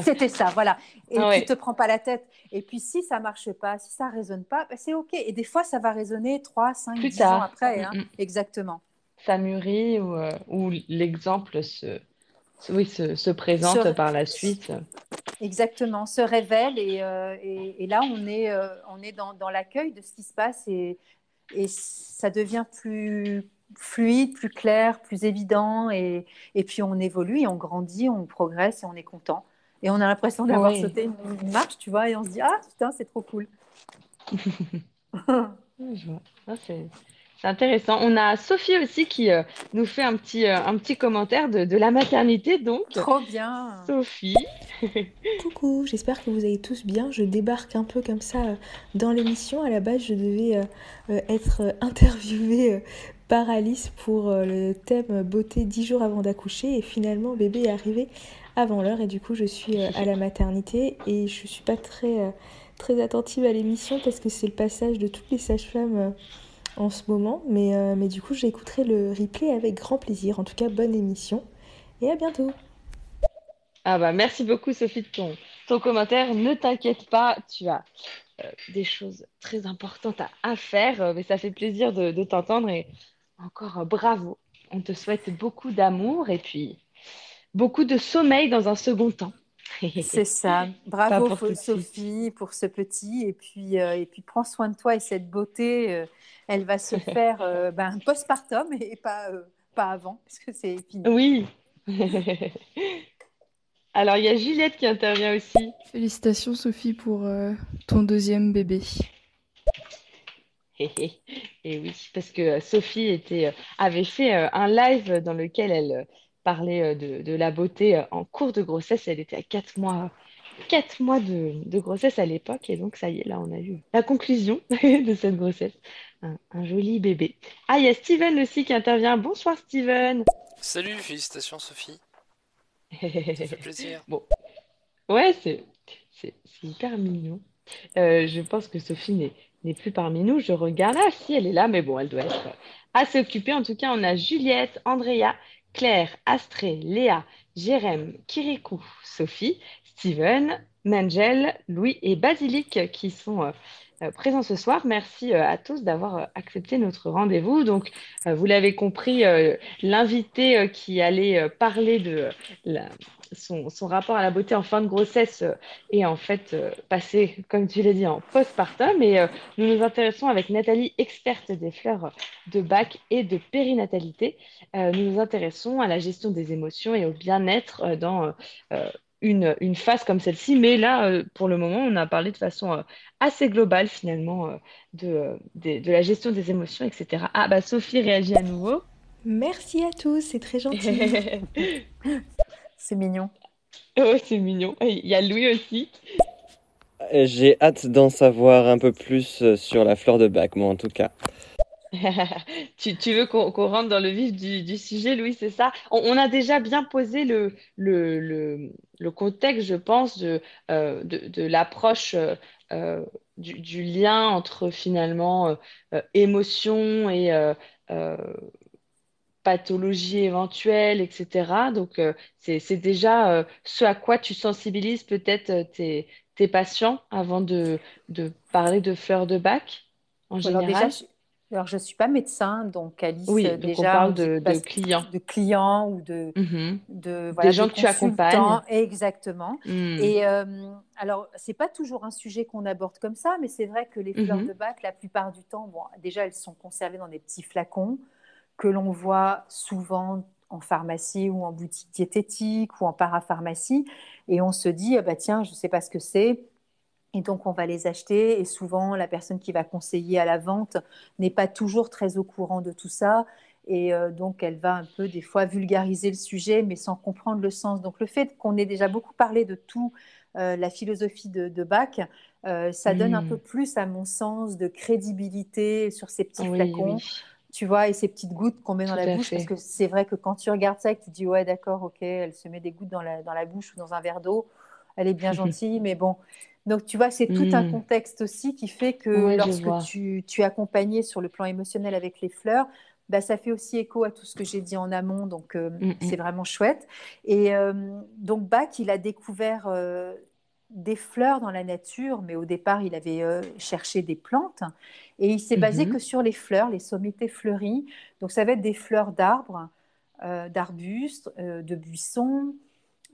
C'était ça, voilà. Et tu te prends pas la tête. Et puis, si ça marche pas, si ça résonne pas, bah, c'est OK. Et des fois, ça va résonner 3, 5, 10 ans après. Hein. Mm, mm. Exactement. Ça mûrit ou, euh, ou l'exemple se, oui, se, se présente par la suite. Exactement, se révèle. Et, euh, et, et là, on est, euh, on est dans, dans l'accueil de ce qui se passe et, et ça devient plus fluide, plus clair, plus évident. Et, puis on évolue et on grandit, on progresse et on est content. Et on a l'impression d'avoir sauté une, marche, tu vois, et on se dit Ah, putain, c'est trop cool. c'est intéressant. On a Sophie aussi qui euh, nous fait un petit, euh, un petit commentaire de, de, la maternité. Donc, trop bien. Sophie. Coucou, j'espère que vous allez tous bien. Je débarque un peu comme ça euh, dans l'émission. À la base, je devais être interviewée par Alice pour euh, le thème beauté 10 jours avant d'accoucher et finalement bébé est arrivé avant l'heure et du coup je suis euh, à la maternité et je suis pas très, très attentive à l'émission parce que c'est le passage de toutes les sages-femmes en ce moment mais, mais du coup j'écouterai le replay avec grand plaisir. En tout cas bonne émission et à bientôt. Ah bah merci beaucoup Sophie de ton, commentaire. Ne t'inquiète pas, tu as des choses très importantes à, faire, mais ça fait plaisir de, de t'entendre et encore euh, bravo. On te souhaite beaucoup d'amour et puis beaucoup de sommeil dans un second temps. C'est ça. Bravo Sophie pour ce petit et puis euh, et puis prends soin de toi et cette beauté, euh, elle va se faire ben, postpartum et pas pas avant parce que c'est fini. Oui. Alors il y a Juliette qui intervient aussi. Félicitations Sophie pour ton deuxième bébé. Et oui, parce que euh, Sophie était, euh, avait fait euh, un live dans lequel elle parlait de, la beauté en cours de grossesse. Elle était à 4 mois, quatre mois de, grossesse à l'époque. Et donc, ça y est, là, on a eu la conclusion de cette grossesse. Un, joli bébé. Ah, il y a Steven aussi qui intervient. Bonsoir, Steven. Salut, félicitations, Sophie. ça fait plaisir. Bon. Ouais, c'est hyper mignon. je pense que Sophie n'est n'est plus parmi nous. Je regarde. Ah, si, elle est là, mais bon, elle doit être assez occupée. En tout cas, on a Juliette, Andrea, Claire, Astrée, Léa, Jérém, Kirikou, Sophie, Steven, Mangel, Louis et Basilic qui sont euh, présents ce soir. Merci euh, à tous d'avoir accepté notre rendez-vous. Donc, vous l'avez compris, l'invité qui allait parler de la, son, rapport à la beauté en fin de grossesse euh, est en fait euh, passé, comme tu l'as dit, en postpartum. Et euh, nous nous intéressons avec Nathalie, experte des fleurs de bac et de périnatalité. nous nous intéressons à la gestion des émotions et au bien-être dans une, une, phase comme celle-ci. Mais là, pour le moment, on a parlé de façon assez globale finalement de, de, la gestion des émotions, etc. Ah, bah Sophie réagit à nouveau. Merci à tous, c'est très gentil. C'est mignon. Oh, c'est mignon. Il y a Louis aussi. Euh, j'ai hâte d'en savoir un peu plus euh, sur la fleur de bac, moi en tout cas. tu, tu, veux qu'on rentre dans le vif du, du sujet, Louis, c'est ça? On, a déjà bien posé le, le, le, le contexte, je pense, de, euh, de, de l'approche du, du, lien entre finalement émotion et pathologies éventuelles, etc. Donc, euh, c'est déjà euh, ce à quoi tu sensibilises peut-être euh, tes, tes, patients avant de, de, parler de fleurs de bac en général. Déjà, alors, je ne suis pas médecin, donc Alice, oui, donc déjà, on parle de, de clients. De clients ou de, de voilà, des gens que tu accompagnes. Exactement. Mm. Et alors, c'est pas toujours un sujet qu'on aborde comme ça, mais c'est vrai que les fleurs mm-hmm. de bac, la plupart du temps, bon, déjà, elles sont conservées dans des petits flacons que l'on voit souvent en pharmacie ou en boutique diététique ou en parapharmacie. Et on se dit, ah bah tiens, je ne sais pas ce que c'est. Et donc, on va les acheter. Et souvent, la personne qui va conseiller à la vente n'est pas toujours très au courant de tout ça. Et euh, donc, elle va un peu, des fois, vulgariser le sujet, mais sans comprendre le sens. Donc, le fait qu'on ait déjà beaucoup parlé de tout, euh, la philosophie de, Bach, euh, ça donne un peu mm. plus, à mon sens, de crédibilité sur ces petits flacons. Tu vois, et ces petites gouttes qu'on met dans la bouche, parce que c'est vrai que quand tu regardes ça et que tu dis, ouais, d'accord, ok, elle se met des gouttes dans la, dans la bouche ou dans un verre d'eau, elle est bien gentille, mais bon. Donc, tu vois, c'est tout un mm. contexte aussi qui fait que lorsque tu, tu es accompagné sur le plan émotionnel avec les fleurs, bah, ça fait aussi écho à tout ce que j'ai dit en amont, donc euh, mm, mm. c'est vraiment chouette. Et euh, donc Bach, il a découvert euh, des fleurs dans la nature, mais au départ, il avait cherché des plantes, et il s'est basé que sur les fleurs, les sommités fleuries. Donc ça va être des fleurs d'arbres, d'arbustes, de buissons,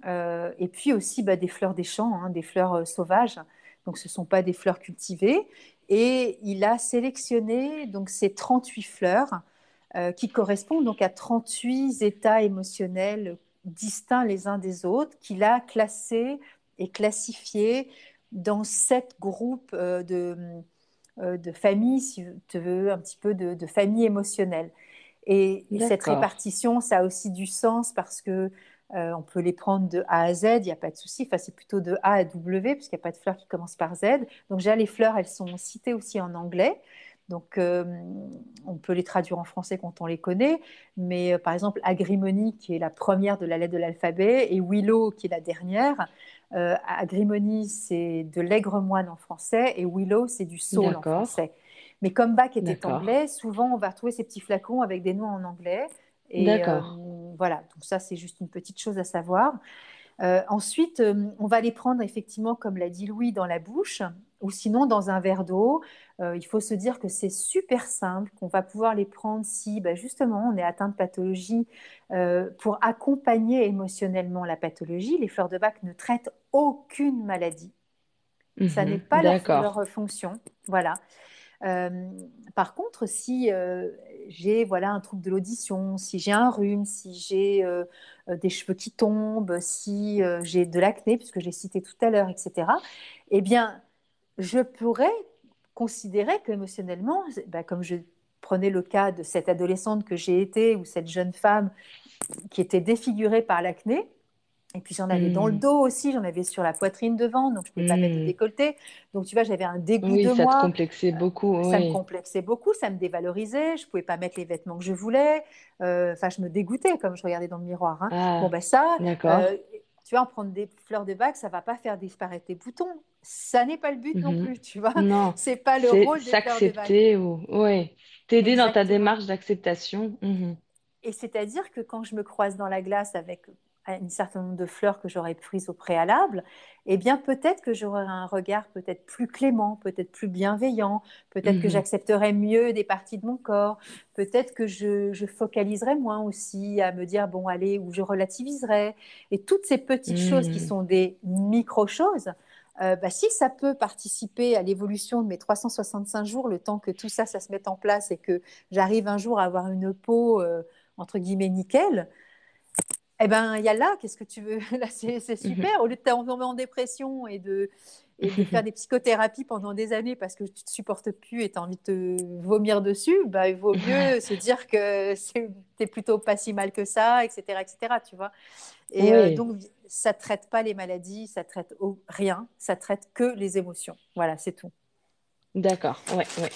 et puis aussi bah, des fleurs des champs, hein, des fleurs sauvages. Donc ce ne sont pas des fleurs cultivées. Et il a sélectionné donc ces 38 fleurs euh, qui correspond donc à 38 états émotionnels distincts les uns des autres, qu'il a classés et classifiés dans sept groupes euh, de, euh, de familles, si tu veux, un petit peu de, de familles émotionnelles. Et, cette répartition, ça a aussi du sens parce que on peut les prendre de A à Z, il n'y a pas de souci. Enfin, c'est plutôt de A à W, puisqu'il n'y a pas de fleurs qui commencent par Z. Donc, déjà, les fleurs, elles sont citées aussi en anglais. Donc, euh, on peut les traduire en français quand on les connaît, mais euh, par exemple, Agrimonie, qui est la première de la lettre de l'alphabet, et Willow, qui est la dernière. Euh, Agrimonie, c'est de l'aigre-moine en français, et Willow, c'est du saule en français. Mais comme Bach était anglais, souvent on va retrouver ces petits flacons avec des noms en anglais. Et voilà, donc ça, c'est juste une petite chose à savoir. ensuite, on va les prendre effectivement, comme l'a dit Louis, dans la bouche ou sinon dans un verre d'eau. Euh, il faut se dire que c'est super simple, qu'on va pouvoir les prendre si bah, justement on est atteint de pathologie euh, pour accompagner émotionnellement la pathologie. Les fleurs de bac ne traitent aucune maladie. Ça mhm. n'est pas leur, fonction. Voilà. Euh, par contre, si j'ai voilà un trouble de l'audition, si j'ai un rhume, si j'ai des cheveux qui tombent, si j'ai de l'acné, puisque j'ai cité tout à l'heure, etc. Eh bien, je pourrais considérer qu'émotionnellement, bah, comme je prenais le cas de cette adolescente que j'ai été ou cette jeune femme qui était défigurée par l'acné, et puis j'en avais dans le hmm. dos aussi, j'en avais sur la poitrine devant, donc je ne pouvais pas mettre le hmm. décolleté. Donc tu vois, j'avais un dégoût de moi. ça te complexait beaucoup. Ça me complexait beaucoup, ça me dévalorisait, je ne pouvais pas mettre les vêtements que je voulais. Euh, enfin, je me dégoûtais comme je regardais dans le miroir. Hein. Ah, bon, ben ça, euh, tu vois, en prendre des fleurs de bac, ça va pas faire disparaître tes boutons. Ça n'est pas le but non mhm. plus, tu vois. Non, c'est pas le rôle des s'accepter ou ouais, t'aider dans ta démarche d'acceptation. Et c'est-à-dire que quand je me croise dans la glace avec un certain nombre de fleurs que j'aurais prises au préalable, eh bien peut-être que j'aurais un regard peut-être plus clément, peut-être plus bienveillant, peut-être que mhm. j'accepterais mieux des parties de mon corps, peut-être que je, je, focaliserais moins aussi à me dire bon allez ou je relativiserais et toutes ces petites choses qui mhm. sont des micro-choses. Euh, bah, si ça peut participer à l'évolution de mes 365 jours, le temps que tout ça, ça se mette en place et que j'arrive un jour à avoir une peau, euh, entre guillemets, nickel, eh ben, il y a là, qu'est-ce que tu veux? Là, c'est super. Au lieu de tomber en dépression et de, et de faire des psychothérapies pendant des années parce que tu ne te supportes plus et tu as envie de te vomir dessus, bah, il vaut mieux se dire que tu n'es plutôt pas si mal que ça, etc. etc. tu vois? Et euh, donc, ça ne traite pas les maladies, ça traite rien, ça traite que les émotions. Voilà, c'est tout. D'accord, ouais, ouais.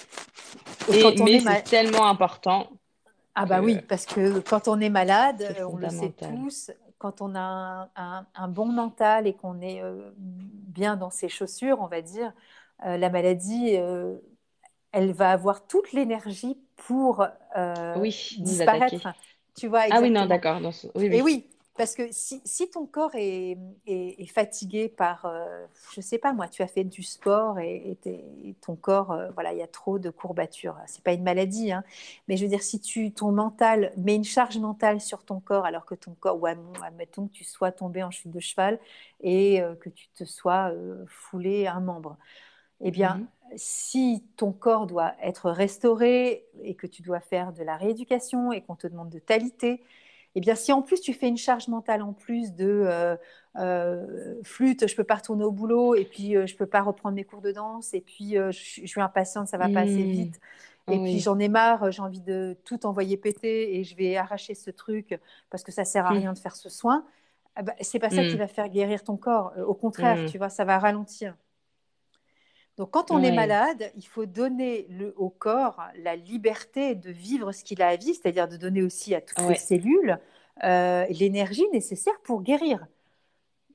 Et, mais c'est tellement important ah bah oui, parce que quand on est malade, on le sait tous, quand on a un, bon mental et qu'on est euh, bien dans ses chaussures, on va dire, euh, la maladie, euh, elle va avoir toute l'énergie pour oui, disparaître. Tu vois, Ah oui, non, d'accord. Oui, Et oui, parce que si, si ton corps est, est, fatigué par, euh, je sais pas moi, tu as fait du sport et, ton corps, euh, voilà, il y a trop de courbatures. C'est pas une maladie, hein, mais je veux dire, si tu, ton mental met une charge mentale sur ton corps, alors que ton corps, ou admettons que tu sois tombé en chute de cheval et euh, que tu te sois foulé un membre, eh bien, mhm. si ton corps doit être restauré et que tu dois faire de la rééducation et qu'on te demande de t'aliter, eh bien, si en plus tu fais une charge mentale en plus de euh, euh, flûte, je peux pas retourner au boulot, et puis je euh, je peux pas reprendre mes cours de danse, et puis je, suis impatiente, ça va pas assez mmh. vite, et puis j'en ai marre, j'ai envie de tout envoyer péter et je vais arracher ce truc parce que ça sert à mmh. rien de faire ce soin, ah bah, c'est pas ça qui mmh. va faire guérir ton corps. Au contraire, tu vois, ça va ralentir. Donc, quand on est malade, il faut donner le, au corps la liberté de vivre ce qu'il a à vivre, c'est-à-dire de donner aussi à toutes les cellules euh, l'énergie nécessaire pour guérir.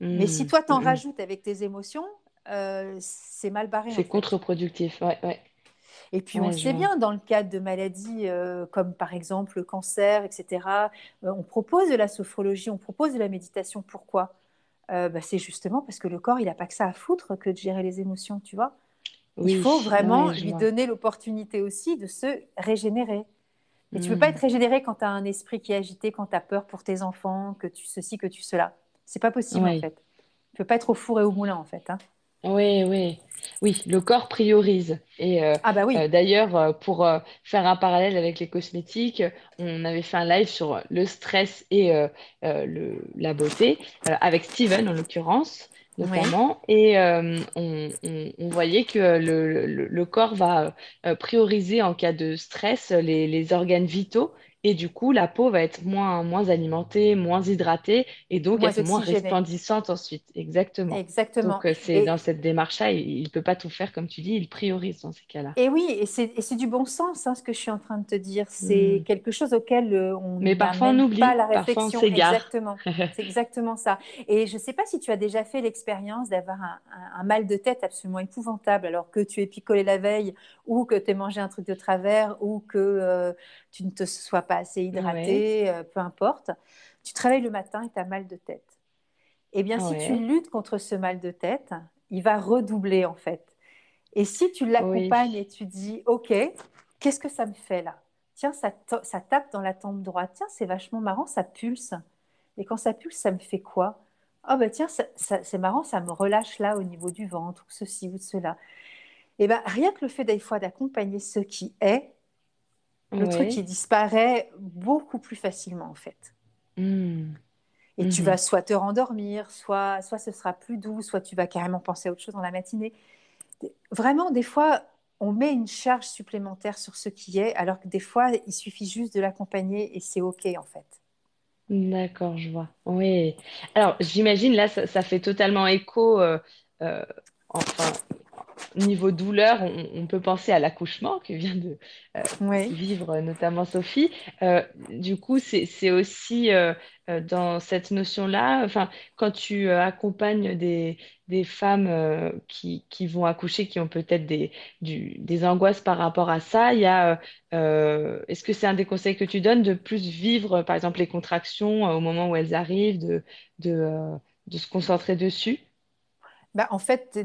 Mais si toi, t'en rajoutes avec tes émotions, euh, c'est mal barré. C'est contre-productif, ouais, ouais. Et puis on sait bien, dans le cadre de maladies euh, comme par exemple le cancer, etc., euh, on propose de la sophrologie, on propose de la méditation. Pourquoi? Bah, C'est justement parce que le corps, il n'a pas que ça à foutre que de gérer les émotions, tu vois? Il faut vraiment lui donner l'opportunité aussi de se régénérer. Et tu ne peux pas hmm. être régénéré quand tu as un esprit qui est agité, quand tu as peur pour tes enfants, que tu ceci, que tu cela. C'est pas possible en fait. Tu peux pas être au four et au moulin en fait. Hein. Oui, oui. Oui, le corps priorise. Et euh, ah bah oui. Euh, d'ailleurs, euh, pour faire un parallèle avec les cosmétiques, on avait fait un live sur le stress et le, la beauté, avec Steven en l'occurrence, Et on, voyait que le, corps va prioriser en cas de stress les, les organes vitaux et du coup, la peau va être moins, moins alimentée, moins hydratée et donc moins moins resplendissante ensuite. Exactement. Exactement. Donc, euh, c'est dans cette démarche-là, il ne peut pas tout faire comme tu dis, il priorise dans ces cas-là. Et oui, et c'est du bon sens, hein, ce que je suis en train de te dire. C'est hmm. quelque chose auquel euh, on Mais parfois on oublie, pas la réflexion. Parfois on exactement. c'est exactement ça. Et je ne sais pas si tu as déjà fait l'expérience d'avoir un, un, mal de tête absolument épouvantable alors que tu es picolé la veille ou que tu as mangé un truc de travers ou que euh, tu ne te sois pas assez hydraté, euh, peu importe. Tu travailles le matin et tu as mal de tête. Eh bien, si tu luttes contre ce mal de tête, il va redoubler en fait. Et si tu l'accompagnes et tu dis, OK, qu'est-ce que ça me fait là? Tiens, ça, ça tape dans la tempe droite. Tiens, c'est vachement marrant, ça pulse. Et quand ça pulse, ça me fait quoi? Oh, bah tiens, c'est marrant, ça me relâche là au niveau du ventre, ou ceci ou cela. Et eh bien, rien que le fait des fois d'accompagner ce qui est, le truc, il disparaît beaucoup plus facilement, en fait. Hmm. Et tu mhm. vas soit te rendormir, soit, soit ce sera plus doux, soit tu vas carrément penser à autre chose dans la matinée. Vraiment, des fois, on met une charge supplémentaire sur ce qui est, alors que des fois, il suffit juste de l'accompagner et c'est OK, en fait. D'accord, je vois. Oui. Alors, j'imagine, là, ça, fait totalement écho, euh, euh, enfin, niveau douleur, on, peut penser à l'accouchement que vient de euh, vivre notamment Sophie. Euh, du coup, c'est aussi euh, dans cette notion-là, enfin, quand tu accompagnes des, des femmes qui, qui, vont accoucher, qui ont peut-être des, des angoisses par rapport à ça, il y a, est-ce que c'est un des conseils que tu donnes de plus vivre, par exemple, les contractions au moment où elles arrivent, de, de, de se concentrer dessus? Bah, en fait,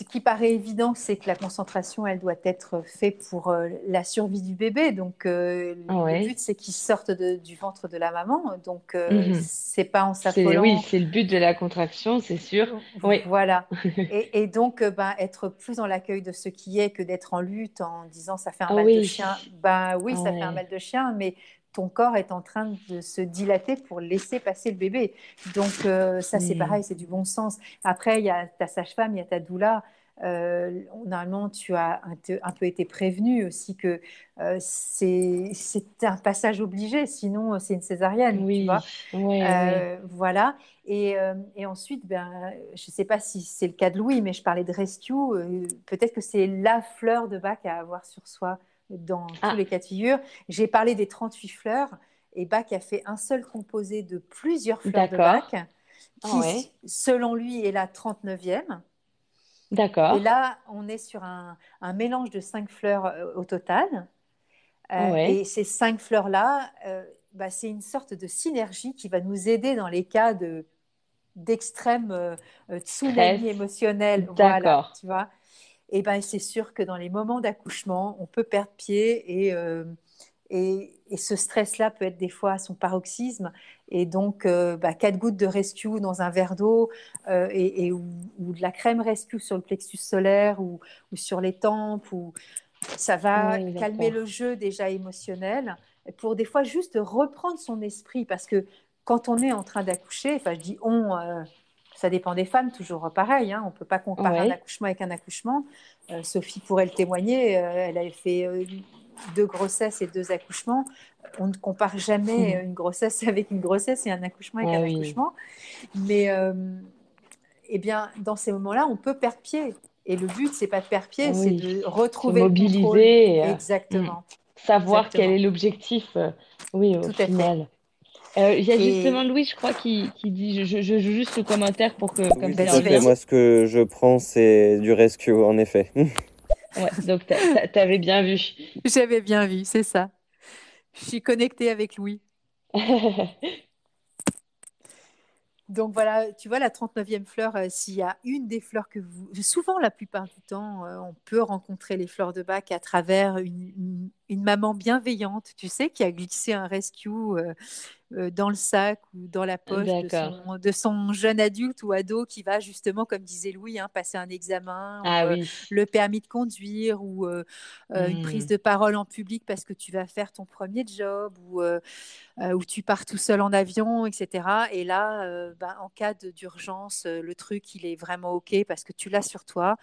ce qui paraît évident, c'est que la concentration, elle doit être faite pour euh, la survie du bébé. Donc, euh, le but, c'est qu'il sorte du ventre de la maman. Donc, euh, mhm. c'est pas en s'affolant. Oui, c'est le but de la contraction, c'est sûr. Oui. Voilà. et, donc, ben, être plus dans l'accueil de ce qui est que d'être en lutte en disant ça fait un ah mal de chien. Ben oui, ça fait un mal de chien, mais ton corps est en train de se dilater pour laisser passer le bébé. Donc euh, ça, c'est pareil, c'est du bon sens. Après, il y a ta sage-femme, il y a ta doula. Euh, normalement, tu as un, peu été prévenu aussi que euh, c'est un passage obligé, sinon c'est une césarienne. Oui. Tu vois Voilà. Et, et, ensuite, ben, je ne sais pas si c'est le cas de Louis, mais je parlais de rescue. Peut-être que c'est la fleur de bac à avoir sur soi dans ah. tous les cas de figure. J'ai parlé des 38 fleurs et Bach a fait un seul composé de plusieurs fleurs de Bach qui, selon lui, est la 39e. D'accord. Et là, on est sur un, mélange de cinq fleurs euh, au total. Euh, et ces cinq fleurs-là, euh, bah, c'est une sorte de synergie qui va nous aider dans les cas de d'extrême tsunami émotionnel. D'accord. tu vois et ben c'est sûr que dans les moments d'accouchement, on peut perdre pied et, euh, et, ce stress-là peut être des fois à son paroxysme. Et donc, euh, bah, quatre gouttes de rescue dans un verre d'eau euh, et, ou, de la crème rescue sur le plexus solaire ou, ou sur les tempes, ou, ça va calmer le jeu déjà émotionnel pour des fois juste reprendre son esprit parce que quand on est en train d'accoucher, enfin je dis on ça dépend des femmes, toujours pareil. Hein, on ne peut pas comparer un accouchement avec un accouchement. Sophie pourrait le témoigner. elle avait fait deux grossesses et deux accouchements. On ne compare jamais mmh. une grossesse avec une grossesse et un accouchement avec un accouchement. Mais eh bien, dans ces moments-là, on peut perdre pied. Et le but, c'est pas de perdre pied, c'est de retrouver mobiliser, le Exactement. Savoir quel est l'objectif. Euh, oui, au Tout final. Euh, il y a justement Louis, je crois, qui, qui dit je, joue juste le commentaire pour que. Comme ça, moi, ce que je prends, c'est du rescue, en effet. ouais, donc tu avais bien vu. J'avais bien vu, c'est ça. Je suis connectée avec Louis. Donc voilà, tu vois, la 39e fleur, euh, s'il y a une des fleurs que vous... Souvent, la plupart du temps, euh, on peut rencontrer les fleurs de bac à travers une, maman bienveillante, tu sais, qui a glissé un rescue euh, euh, dans le sac ou dans la poche de son, jeune adulte ou ado qui va justement, comme disait Louis, hein, passer un examen, ah euh, le permis de conduire ou euh, une prise hmm. de parole en public parce que tu vas faire ton premier job ou, ou tu pars tout seul en avion, etc. Et là, ben, en cas d'urgence, le truc, il est vraiment OK parce que tu l'as sur toi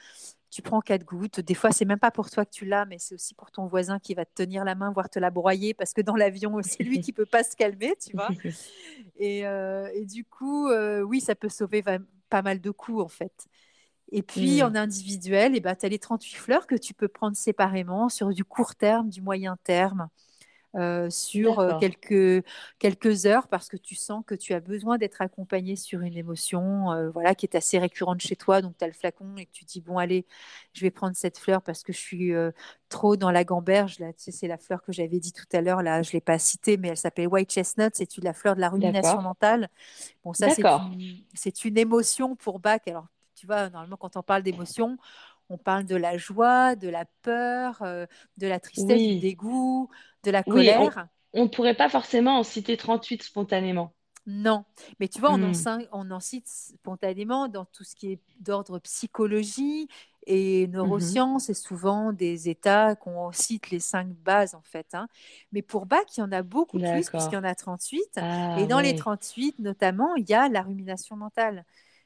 tu prends quatre gouttes. Des fois, c'est même pas pour toi que tu l'as, mais c'est aussi pour ton voisin qui va te tenir la main, voire te la broyer, parce que dans l'avion, c'est lui qui peut pas se calmer, tu vois. Euh, et, du coup, euh, oui, ça peut sauver pas mal de coups, en fait. Et puis, en individuel, et eh ben, tu as les 38 fleurs que tu peux prendre séparément sur du court terme, du moyen terme. Euh, sur euh, quelques, quelques heures parce que tu sens que tu as besoin d'être accompagné sur une émotion euh, voilà, qui est assez récurrente chez toi. Donc, tu as le flacon et que tu dis, bon, allez, je vais prendre cette fleur parce que je suis trop dans la gamberge. Là, tu sais, c'est la fleur que j'avais dit tout à l'heure. Là, je ne l'ai pas citée, mais elle s'appelle White Chestnut. C'est la fleur de la rumination mentale? Bon, ça, c'est une, une, émotion pour Bach. Alors, tu vois, normalement, quand on parle d'émotion, on parle de la joie, de la peur, de la tristesse, du dégoût, de la colère. on ne pourrait pas forcément en citer 38 spontanément. Non, mais tu vois, on, en, hmm. on, en, cite spontanément dans tout ce qui est d'ordre psychologie et neurosciences, mmh et souvent des états qu'on cite les cinq bases en fait. Hein. Mais pour Bach, il y en a beaucoup plus puisqu'il y en a 38. Ah et dans les 38, notamment, il y a la rumination mentale.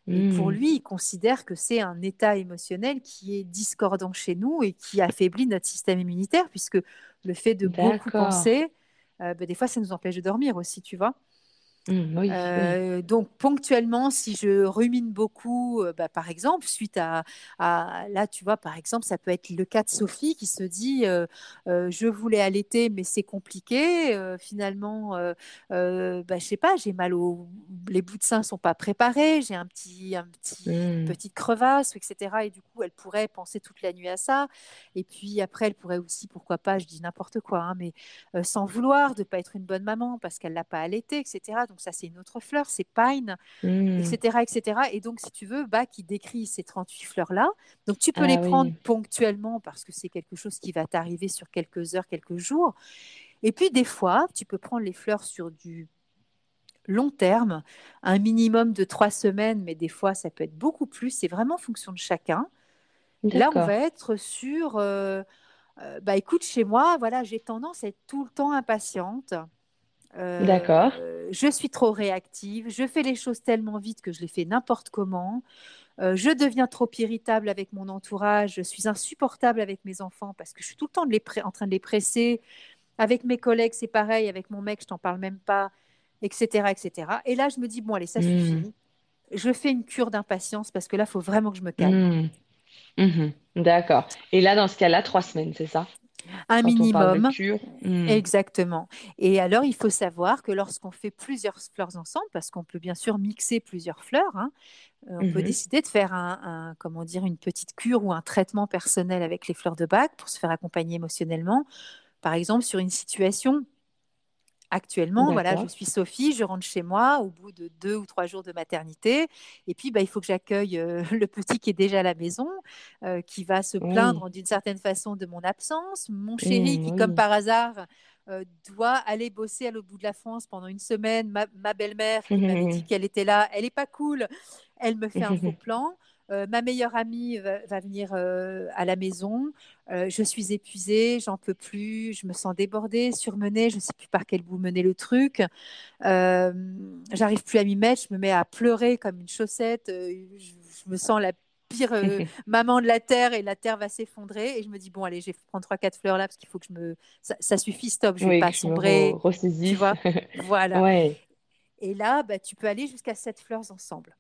Et pour mmh. lui, il considère que c'est un état émotionnel qui est discordant chez nous et qui affaiblit notre système immunitaire, puisque le fait de beaucoup penser, euh, bah, des fois, ça nous empêche de dormir aussi, tu vois. Mmh, euh, donc ponctuellement, si je rumine beaucoup, euh, bah, par exemple, suite à, là, tu vois, par exemple, ça peut être le cas de Sophie qui se dit, euh, je voulais allaiter, mais c'est compliqué. finalement, bah, je sais pas, j'ai mal au, les bouts de sein sont pas préparés, j'ai un petit, un petit, une mmh. petite crevasse, etc. Et du coup, elle pourrait penser toute la nuit à ça. Et puis après, elle pourrait aussi, pourquoi pas, je dis n'importe quoi, hein, mais sans vouloir de pas être une bonne maman parce qu'elle l'a pas allaité, etc donc ça c'est une autre fleur, c'est Pine, etc., mmh. etc. Et donc si tu veux, Bach qui décrit ces 38 fleurs-là, donc tu peux les ah prendre ponctuellement parce que c'est quelque chose qui va t'arriver sur quelques heures, quelques jours. Et puis des fois, tu peux prendre les fleurs sur du long terme, un minimum de trois semaines, mais des fois ça peut être beaucoup plus, c'est vraiment en fonction de chacun. Là, on va être sur, euh, euh, bah écoute, chez moi, voilà, j'ai tendance à être tout le temps impatiente. Euh, D'accord. Je suis trop réactive, je fais les choses tellement vite que je les fais n'importe comment. Euh, je deviens trop irritable avec mon entourage, je suis insupportable avec mes enfants parce que je suis tout le temps en train de les presser. Avec mes collègues, c'est pareil, avec mon mec, je t'en parle même pas, etc., etc. Et là, je me dis, bon, allez, ça hmm. suffit. Je fais une cure d'impatience parce que là, il faut vraiment que je me calme. Hmm. Mhm. D'accord. Et là, dans ce cas-là, trois semaines, c'est ça? Un minimum. Hmm. Exactement. Et alors, il faut savoir que lorsqu'on fait plusieurs fleurs ensemble, parce qu'on peut bien sûr mixer plusieurs fleurs, hein, euh, on peut mhm. décider de faire un, comment dire, une petite cure ou un traitement personnel avec les fleurs de bac pour se faire accompagner émotionnellement. Par exemple, sur une situation Actuellement, voilà, je suis Sophie, je rentre chez moi au bout de deux ou trois jours de maternité, et puis bah, il faut que j'accueille euh, le petit qui est déjà à la maison, euh, qui va se plaindre d'une certaine façon de mon absence, mon chéri qui, comme par hasard, doit aller bosser à l'autre bout de la France pendant une semaine. Ma, belle-mère qui m'avait dit qu'elle était là, elle n'est pas cool. Elle me fait un faux plan. Euh, ma meilleure amie va, venir euh, à la maison. Euh, je suis épuisée, j'en peux plus, je me sens débordée, surmenée, je ne sais plus par quel bout mener le truc. J'arrive plus à m'y mettre, je me mets à pleurer comme une chaussette. Je, me sens la pire maman de la terre et la terre va s'effondrer. Et je me dis, bon, allez, je vais prendre trois, quatre fleurs là parce qu'il faut que je me. Ça, suffit, stop, je ne vais pas sombrer. Tu vois Voilà. Et là, bah, tu peux aller jusqu'à sept fleurs ensemble.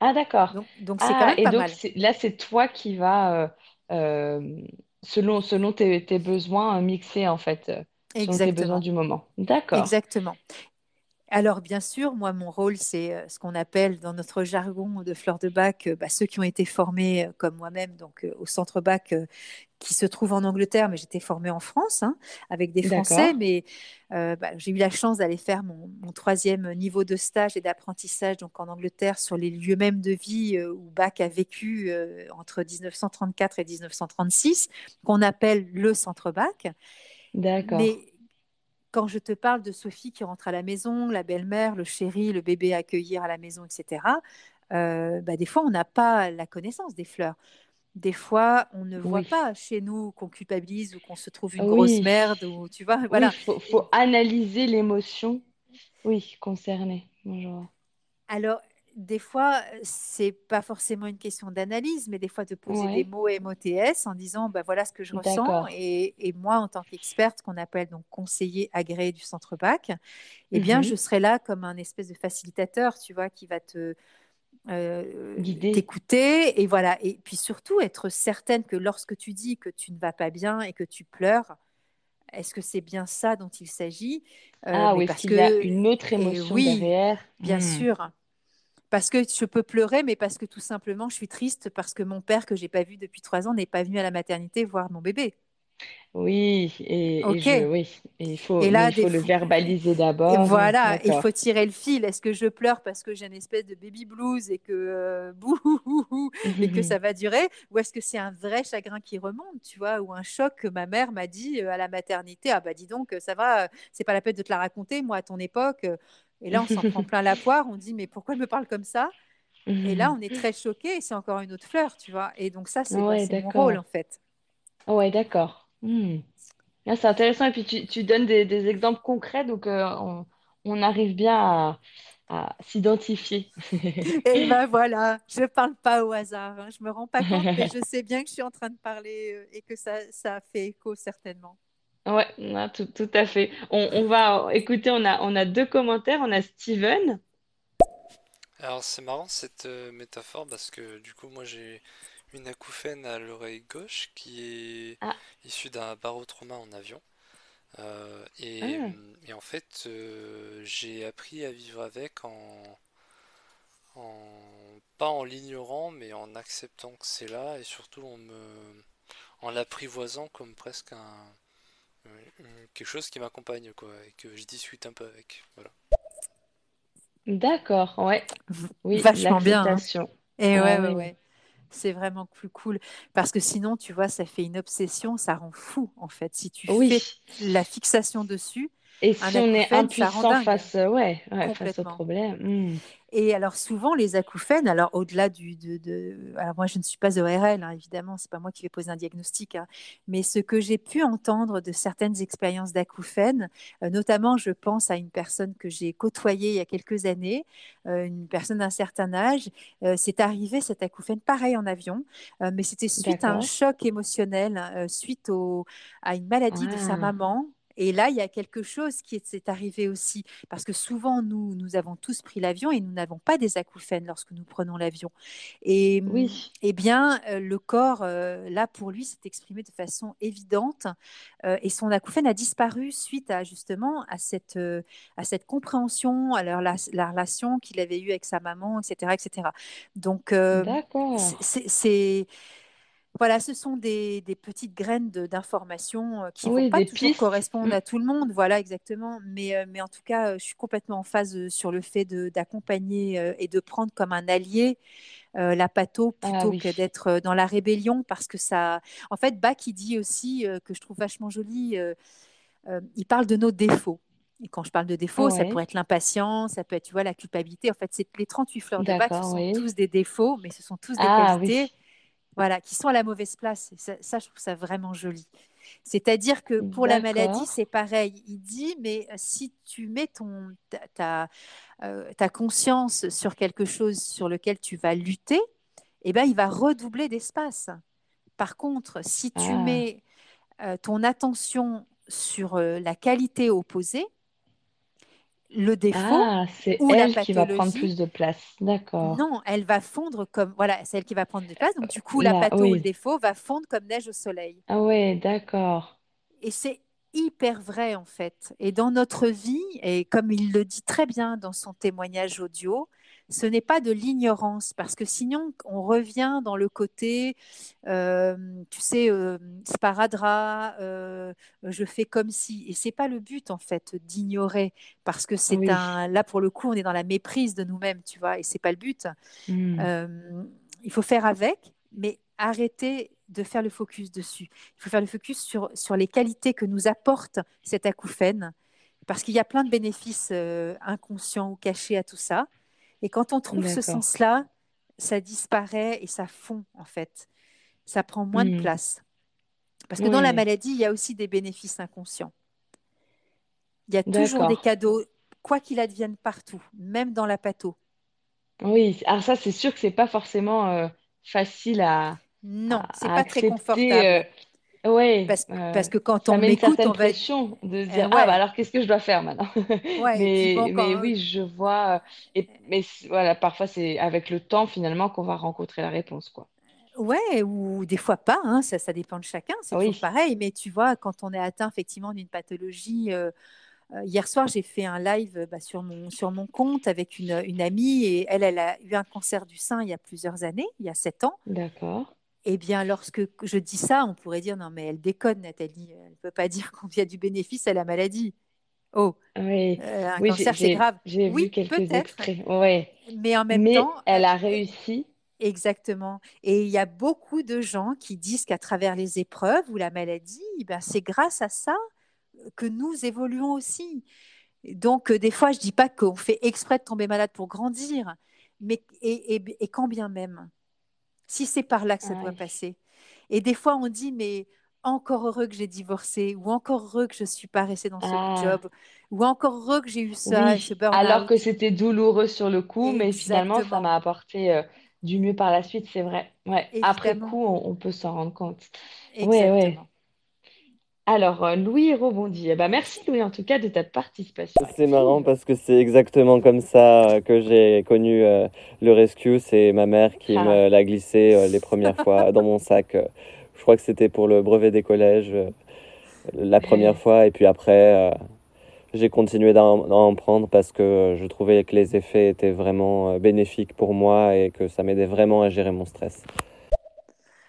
Ah, d'accord. Donc, c'est quand ah, même et donc, là, c'est toi qui vas, euh, euh, selon, selon tes, besoins, mixer, en fait, euh, selon tes besoins du moment. D'accord. Exactement. Alors, bien sûr, moi, mon rôle, c'est ce qu'on appelle dans notre jargon de fleurs de bac, bah, ceux qui ont été formés comme moi-même, donc au centre bac qui se trouve en Angleterre, mais j'étais formée en France hein, avec des Français. Mais euh, bah, j'ai eu la chance d'aller faire mon, troisième niveau de stage et d'apprentissage donc en Angleterre sur les lieux mêmes de vie euh, où Bach a vécu euh, entre 1934 et 1936, qu'on appelle le centre Bach. D'accord. Mais quand je te parle de Sophie qui rentre à la maison, la belle-mère, le chéri, le bébé à accueillir à la maison, etc., bah, des fois, on n'a pas la connaissance des fleurs. Des fois, on ne voit pas chez nous qu'on culpabilise ou qu'on se trouve une grosse merde ou tu vois, voilà. Il faut, analyser l'émotion, oui, concernée. Alors, des fois, c'est pas forcément une question d'analyse, mais des fois de poser des mots MOTS en disant, bah voilà ce que je ressens. Et, moi, en tant qu'experte, qu'on appelle donc conseiller agréé du centre BAC, eh bien, mhm. je serai là comme un espèce de facilitateur, tu vois, qui va te euh, t'écouter et voilà et puis surtout être certaine que lorsque tu dis que tu ne vas pas bien et que tu pleures est-ce que c'est bien ça dont il s'agit? Euh, ah oui parce qu'il y a une autre émotion oui, derrière bien hmm. sûr parce que je peux pleurer mais parce que tout simplement je suis triste parce que mon père que j'ai pas vu depuis trois ans n'est pas venu à la maternité voir mon bébé oui, et, oui, il faut, il faut le verbaliser d'abord. Voilà, il faut tirer le fil. Est-ce que je pleure parce que j'ai une espèce de baby blues et que euh, et que ça va durer, ou est-ce que c'est un vrai chagrin qui remonte, tu vois, ou un choc que ma mère m'a dit euh, à la maternité, ah bah dis donc, ça va, c'est pas la peine de te la raconter, moi à ton époque. Et là, on s'en prend plein la poire, on dit mais pourquoi elle me parle comme ça? Et là, on est très choqué, et c'est encore une autre fleur, tu vois. Et donc ça, c'est mon rôle en fait. Ouais, d'accord. Hmm. Ah, c'est intéressant. Et puis tu, tu donnes des, des exemples concrets, donc euh, on, on arrive bien à, à s'identifier. Et ben voilà, je parle pas au hasard. Hein. Je me rends pas compte, mais je sais bien que je suis en train de parler euh, et que ça, ça fait écho certainement. Ouais, tout, tout à fait. On, on va écouter, on a, on a deux commentaires. On a Steven. Alors c'est marrant cette euh, métaphore parce que du coup moi j'ai une acouphène à l'oreille gauche qui est ah. issue d'un barotrauma en avion. Euh, et, ah. et, en fait, euh, j'ai appris à vivre avec en, en pas en l'ignorant, mais en acceptant que c'est là et surtout en me en l'apprivoisant comme presque un quelque chose qui m'accompagne quoi et que je discute un peu avec. Voilà. D'accord, ouais. Oui, vachement bien. Hein. Et ah ouais, ouais, ouais c'est vraiment plus cool. Parce que sinon, tu vois, ça fait une obsession, ça rend fou, en fait. Si tu fais la fixation dessus, et si on est impuissant face, ouais, face au problème. Hmm. Et alors souvent les acouphènes, alors au-delà du, de, alors moi je ne suis pas ORL hein, évidemment, c'est pas moi qui vais poser un diagnostic, hein, mais ce que j'ai pu entendre de certaines expériences d'acouphènes, euh, notamment je pense à une personne que j'ai côtoyée il y a quelques années, euh, une personne d'un certain âge, euh, c'est arrivé cet acouphène pareil en avion, mais c'était suite à un choc émotionnel, suite au, à une maladie de sa ah. maman et là, il y a quelque chose qui s'est arrivé aussi, parce que souvent, nous, nous avons tous pris l'avion et nous n'avons pas des acouphènes lorsque nous prenons l'avion. Et oui. eh bien, euh, le corps, euh, là, pour lui, s'est exprimé de façon évidente euh, et son acouphène a disparu suite à justement à cette, à cette compréhension, à la, la relation qu'il avait eue avec sa maman, etc. etc. Donc, c'est voilà, ce sont des, petites graines d'informations euh, qui ne vont pas toujours correspondre à tout le monde. Voilà, exactement. Mais, euh, mais en tout cas, euh, je suis complètement en phase sur le fait d'accompagner et de prendre comme un allié la patho ah plutôt que d'être dans la rébellion parce que ça. En fait, Bach, il dit aussi que je trouve vachement joli. il parle de nos défauts. Et quand je parle de défauts, ça pourrait être l'impatience, ça peut être, tu vois, la culpabilité. En fait, c'est les 38 fleurs de bac, ce sont tous des défauts, mais ce sont tous des ah qualités voilà, qui sont à la mauvaise place. ça, ça, je trouve ça vraiment joli. C'est-à-dire que pour la maladie, c'est pareil. Il dit, mais si tu mets ton, ta, euh, ta, conscience sur quelque chose sur lequel tu vas lutter, eh ben, il va redoubler d'espace. Par contre, si tu ah. mets euh, ton attention sur euh, la qualité opposée, le défaut ah, c'est elle qui va prendre plus de place. D'accord. Non, elle va fondre comme voilà, c'est elle qui va prendre de place. Donc du coup, la, la ou le défaut va fondre comme neige au soleil. Ah ouais, d'accord. Et c'est hyper vrai en fait. Et dans notre vie, et comme il le dit très bien dans son témoignage audio, ce n'est pas de l'ignorance, parce que sinon, on revient dans le côté, euh, tu sais, euh, sparadra, euh, je fais comme si. Et c'est pas le but, en fait, d'ignorer, parce que c'est un. Là, pour le coup, on est dans la méprise de nous-mêmes, tu vois, et c'est pas le but. Hmm. il faut faire avec, mais arrêter de faire le focus dessus. Il faut faire le focus sur, sur les qualités que nous apporte cet acouphène, parce qu'il y a plein de bénéfices inconscients ou cachés à tout ça. Et quand on trouve ce sens-là, ça disparaît et ça fond, en fait. Ça prend moins de hmm. place. Parce que dans la maladie, il y a aussi des bénéfices inconscients. Il y a toujours des cadeaux, quoi qu'il advienne partout, même dans la patho. Oui, alors ça, c'est sûr que c'est pas forcément euh, facile à. Non, c'est pas très confortable. Euh, oui, parce, euh, parce, que quand on m'écoute, on va pression de se dire ah bah alors qu'est-ce que je dois faire maintenant? Mais, mais oui, je vois. Et, mais voilà, parfois c'est avec le temps finalement qu'on va rencontrer la réponse quoi. Ouais, ou des fois pas, hein, ça, ça dépend de chacun, c'est oui. pareil. Mais tu vois, quand on est atteint effectivement d'une pathologie, euh, euh, hier soir j'ai fait un live bah, sur, mon, sur mon compte avec une, une amie et elle, elle a eu un cancer du sein il y a plusieurs années, il y a sept ans. D'accord. Eh bien, lorsque je dis ça, on pourrait dire non, mais elle déconne, Nathalie. Elle ne peut pas dire qu'on a du bénéfice à la maladie. Oh, oui, euh, un cancer, c'est grave. J'ai oui, vu quelques extraits. Ouais. Mais en même temps, elle a réussi. Exactement. Et il y a beaucoup de gens qui disent qu'à travers les épreuves ou la maladie, ben, c'est grâce à ça que nous évoluons aussi. Donc, euh, des fois, je ne dis pas qu'on fait exprès de tomber malade pour grandir, mais et, et, et quand bien même si c'est par là que ça doit passer. Et des fois, on dit, mais encore heureux que j'ai divorcé, ou encore heureux que je ne suis pas restée dans ce ah. job, ou encore heureux que j'ai eu ça, ce Alors que c'était douloureux sur le coup, mais finalement, ça m'a apporté euh, du mieux par la suite, c'est vrai. Ouais. Après coup, on, peut s'en rendre compte. Exactement. Alors, euh, Louis rebondit. Eh ben, merci Louis en tout cas de ta participation. C'est marrant parce que c'est exactement comme ça que j'ai connu euh, le rescue. C'est ma mère qui ah. me l'a glissé euh, les premières fois dans mon sac. Je crois que c'était pour le brevet des collèges la première fois. Et puis après, j'ai continué d'en prendre parce que je trouvais que les effets étaient vraiment bénéfiques pour moi et que ça m'aidait vraiment à gérer mon stress.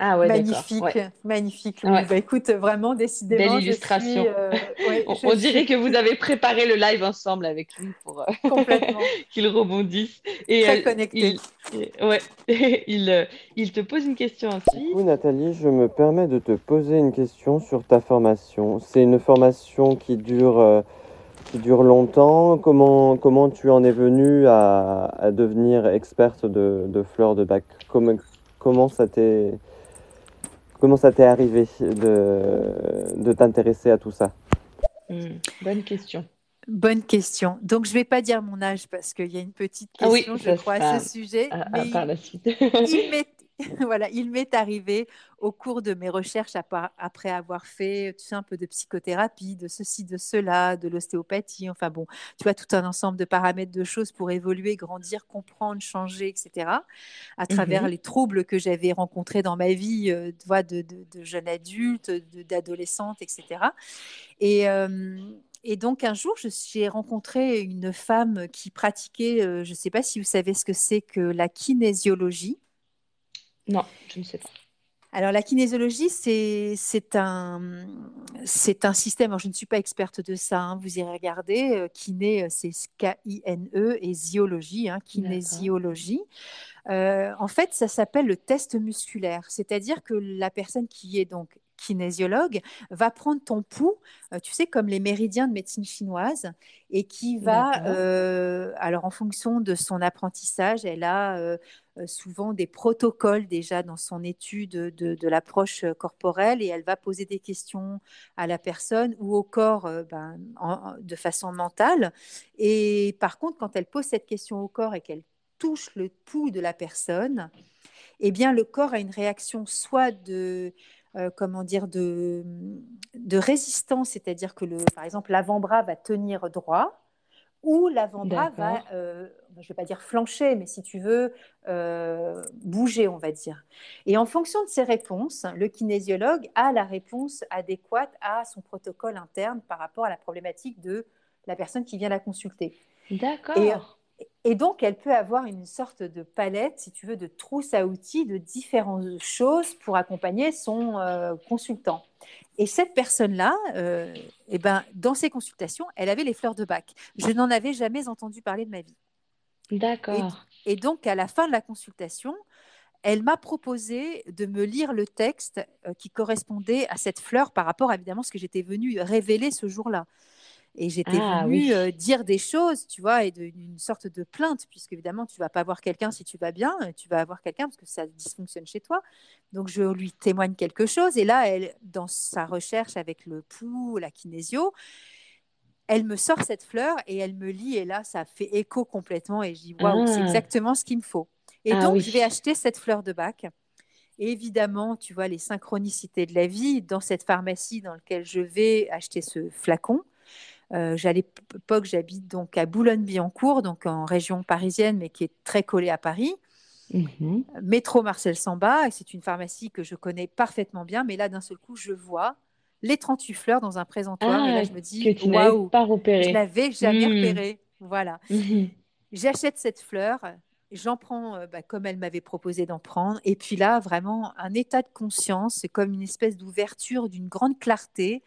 Ah ouais, magnifique, magnifique. Bah, écoute, vraiment, décidément. Belle illustration. Euh, on, dirait que vous avez préparé le live ensemble avec lui pour euh, qu'il rebondisse. Et, Très euh, connecté. Il, ouais, il, il, te pose une question ensuite. Oui, Nathalie, je me permets de te poser une question sur ta formation. C'est une formation qui dure, qui dure longtemps. Comment, comment tu en es venue à, à devenir experte de, de fleurs de bac? Comment, comment ça t'est Comment ça t'est arrivé de, de t'intéresser à tout ça hmm, Bonne question. Bonne question. Donc, je ne vais pas dire mon âge parce qu'il y a une petite ah question, je crois, à ce sujet. mais par la suite. Il voilà, il m'est arrivé au cours de mes recherches, après avoir fait tu sais, un peu de psychothérapie, de ceci, de cela, de l'ostéopathie, enfin bon, tu vois, tout un ensemble de paramètres de choses pour évoluer, grandir, comprendre, changer, etc., à travers mmh les troubles que j'avais rencontrés dans ma vie, euh, tu vois, de, de, jeune adulte, d'adolescente, etc. Et. Euh, et donc un jour, j'ai rencontré une femme qui pratiquait, euh, je ne sais pas si vous savez ce que c'est que la kinésiologie. Non, je ne sais pas. Alors la kinésiologie, c'est un, un système, alors je ne suis pas experte de ça, hein, vous irez regarder, euh, kiné, euh, c'est K-I-N-E, et ziologie, hein, kinésiologie. Euh, en fait, ça s'appelle le test musculaire, c'est-à-dire que la personne qui est donc kinésiologue, va prendre ton pouls, tu sais, comme les méridiens de médecine chinoise, et qui va, euh, alors en fonction de son apprentissage, elle a euh, souvent des protocoles déjà dans son étude de, l'approche corporelle, et elle va poser des questions à la personne ou au corps ben, de façon mentale. Et par contre, quand elle pose cette question au corps et qu'elle touche le pouls de la personne, eh bien, le corps a une réaction soit de, euh, comment dire, de, de résistance, c'est-à-dire que, le, par exemple, l'avant-bras va tenir droit, ou l'avant-bras va, euh, je ne vais pas dire flancher, mais si tu veux, euh, bouger, on va dire. Et en fonction de ces réponses, le kinésiologue a la réponse adéquate à son protocole interne par rapport à la problématique de la personne qui vient la consulter. D'accord. Et donc, elle peut avoir une sorte de palette, si tu veux, de trousse à outils de différentes choses pour accompagner son euh, consultant. Et cette personne-là, euh, eh ben, dans ses consultations, elle avait les fleurs de bac. Je n'en avais jamais entendu parler de ma vie. D'accord. Et, donc, à la fin de la consultation, elle m'a proposé de me lire le texte euh, qui correspondait à cette fleur par rapport, évidemment, à ce que j'étais venue révéler ce jour-là. Et j'étais ah, venue euh, dire des choses, tu vois, et une sorte de plainte, puisque évidemment, tu vas pas voir quelqu'un si tu vas bien, tu vas avoir quelqu'un parce que ça dysfonctionne chez toi. Donc, je lui témoigne quelque chose. Et là, elle, dans sa recherche avec le pouls, la kinésio, elle me sort cette fleur et elle me lit. Et là, ça fait écho complètement. Et je dis, waouh, c'est ah. exactement ce qu'il me faut. Et ah donc, je vais acheter cette fleur de bac. Et évidemment, tu vois, les synchronicités de la vie, dans cette pharmacie dans laquelle je vais acheter ce flacon, euh, à l'époque, j'habite donc à Boulogne-Billancourt, donc en région parisienne, mais qui est très collée à Paris. Mhm. Métro Marcel Samba, et c'est une pharmacie que je connais parfaitement bien, mais là, d'un seul coup, je vois les 38 fleurs dans un présentoir, et là, ah, je me dis, waouh, je l'avais jamais mhm. repéré. Voilà. J'achète cette fleur, j'en prends euh, bah, comme elle m'avait proposé d'en prendre. Et puis là, vraiment, un état de conscience, comme une espèce d'ouverture, d'une grande clarté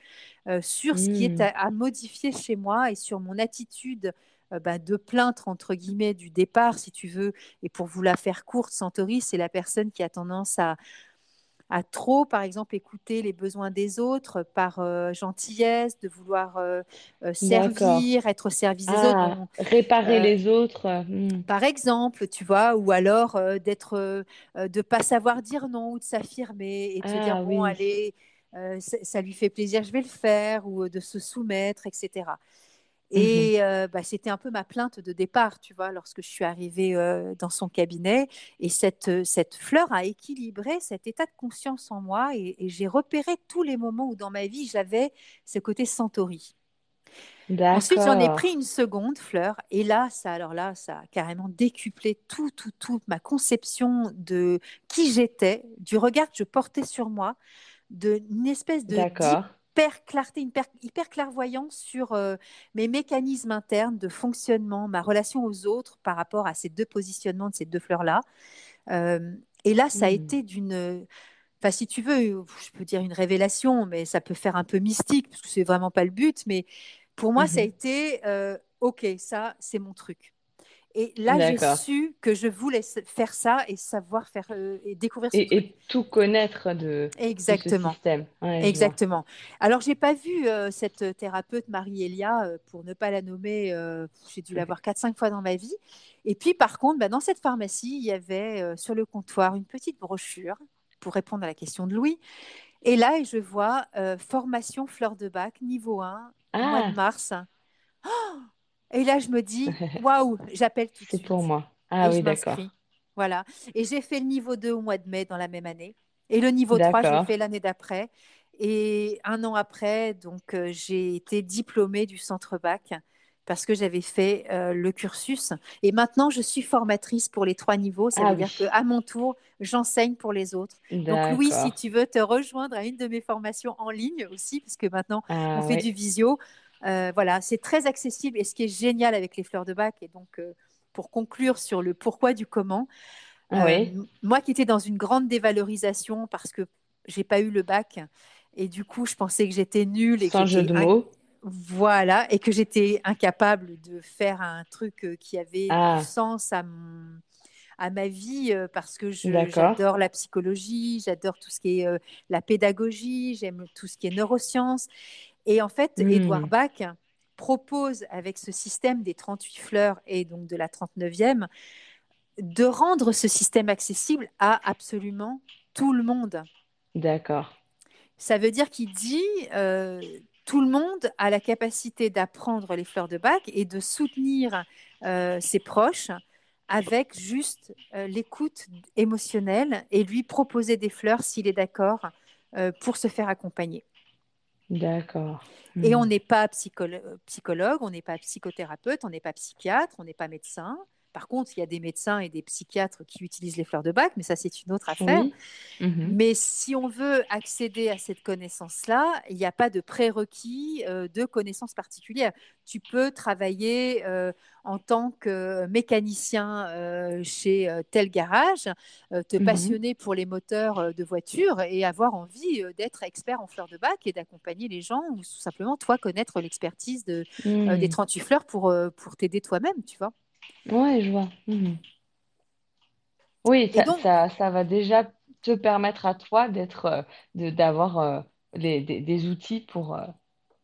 euh, sur ce qui est mmh. à, modifier chez moi et sur mon attitude euh, bah, de plainte, entre guillemets, du départ, si tu veux. Et pour vous la faire courte, Santori, c'est la personne qui a tendance à, à trop, par exemple, écouter les besoins des autres par euh, gentillesse, de vouloir euh, euh, servir, être au service des autres. Ah, réparer les autres. Hmm. Par exemple, tu vois, ou alors d'être, de pas savoir dire non ou de s'affirmer et de se dire ah bon, allez, ça lui fait plaisir, je vais le faire, ou de se soumettre, etc. Mmh et bah, c'était un peu ma plainte de départ, tu vois, lorsque je suis arrivée dans son cabinet. Et cette, cette fleur a équilibré cet état de conscience en moi. Et, j'ai repéré tous les moments où dans ma vie, j'avais ce côté Centauri. Ensuite, j'en ai pris une seconde fleur. Et là, ça, alors là, ça a carrément décuplé tout, tout, toute ma conception de qui j'étais, du regard que je portais sur moi, d'une espèce de hyper clarté, hyper, clairvoyance sur euh, mes mécanismes internes de fonctionnement, ma relation aux autres par rapport à ces deux positionnements de ces deux fleurs-là. Euh, et là, ça a mmh. été d'une. Enfin, si tu veux, je peux dire une révélation, mais ça peut faire un peu mystique, parce que c'est vraiment pas le but. Mais pour moi, ça a mmh été euh, OK, ça, c'est mon truc. Et là, j'ai su que je voulais faire ça et savoir faire euh, et découvrir ce et, et, tout connaître de, Exactement. ce système. Exactement. Alors, j'ai pas vu euh, cette thérapeute Marie-Elia, euh, pour ne pas la nommer, j'ai dû la voir 4-5 fois dans ma vie. Et puis, par contre, bah, dans cette pharmacie, il y avait sur le comptoir une petite brochure pour répondre à la question de Louis. Et là, je vois formation fleur de bac, niveau 1, mois de ah! mars. Oh et là, je me dis, waouh, j'appelle tout de suite. C'est pour moi. Ah oui, d'accord. Voilà. Et j'ai fait le niveau 2 au mois de mai dans la même année. Et le niveau 3, j'ai fait l'année d'après. Et un an après, donc, euh, j'ai été diplômée du centre bac parce que j'avais fait euh, le cursus. Et maintenant, je suis formatrice pour les trois niveaux. Ça ah veut dire qu'à mon tour, j'enseigne pour les autres. Donc, oui, si tu veux te rejoindre à une de mes formations en ligne aussi, puisque maintenant, ah on fait du visio, voilà, c'est très accessible et ce qui est génial avec les fleurs de bac, et donc euh, pour conclure sur le pourquoi du comment, euh, moi qui étais dans une grande dévalorisation parce que j'ai pas eu le bac et du coup je pensais que j'étais nulle et Sans jeu de mots. Voilà, et que j'étais incapable de faire un truc qui avait du ah. sens à à ma vie parce que j'adore la psychologie, j'adore tout ce qui est la pédagogie, j'aime tout ce qui est neurosciences. Et en fait, Edouard mmh. Bach propose avec ce système des 38 fleurs et donc de la 39e de rendre ce système accessible à absolument tout le monde. D'accord. Ça veut dire qu'il dit euh, tout le monde a la capacité d'apprendre les fleurs de bac et de soutenir euh, ses proches avec juste euh, l'écoute émotionnelle et lui proposer des fleurs s'il est d'accord pour se faire accompagner. D'accord. Et on hmm. n'est pas psychologue, on n'est pas psychothérapeute, on n'est pas psychiatre, on n'est pas médecin. Par contre, il y a des médecins et des psychiatres qui utilisent les fleurs de bac, mais ça, c'est une autre affaire. Mhm. Mais si on veut accéder à cette connaissance-là, il n'y a pas de prérequis euh, de connaissances particulières. Tu peux travailler euh, en tant que mécanicien euh, chez tel garage, te mhm. passionner pour les moteurs de voiture et avoir envie d'être expert en fleurs de bac et d'accompagner les gens ou tout simplement, toi, connaître l'expertise de, des 38 mmh. fleurs pour, pour t'aider toi-même, tu vois. Ouais, je vois. Mhm. Oui, ça, ça, va déjà te permettre à toi d'être, euh, de, d'avoir euh, des, outils pour, euh,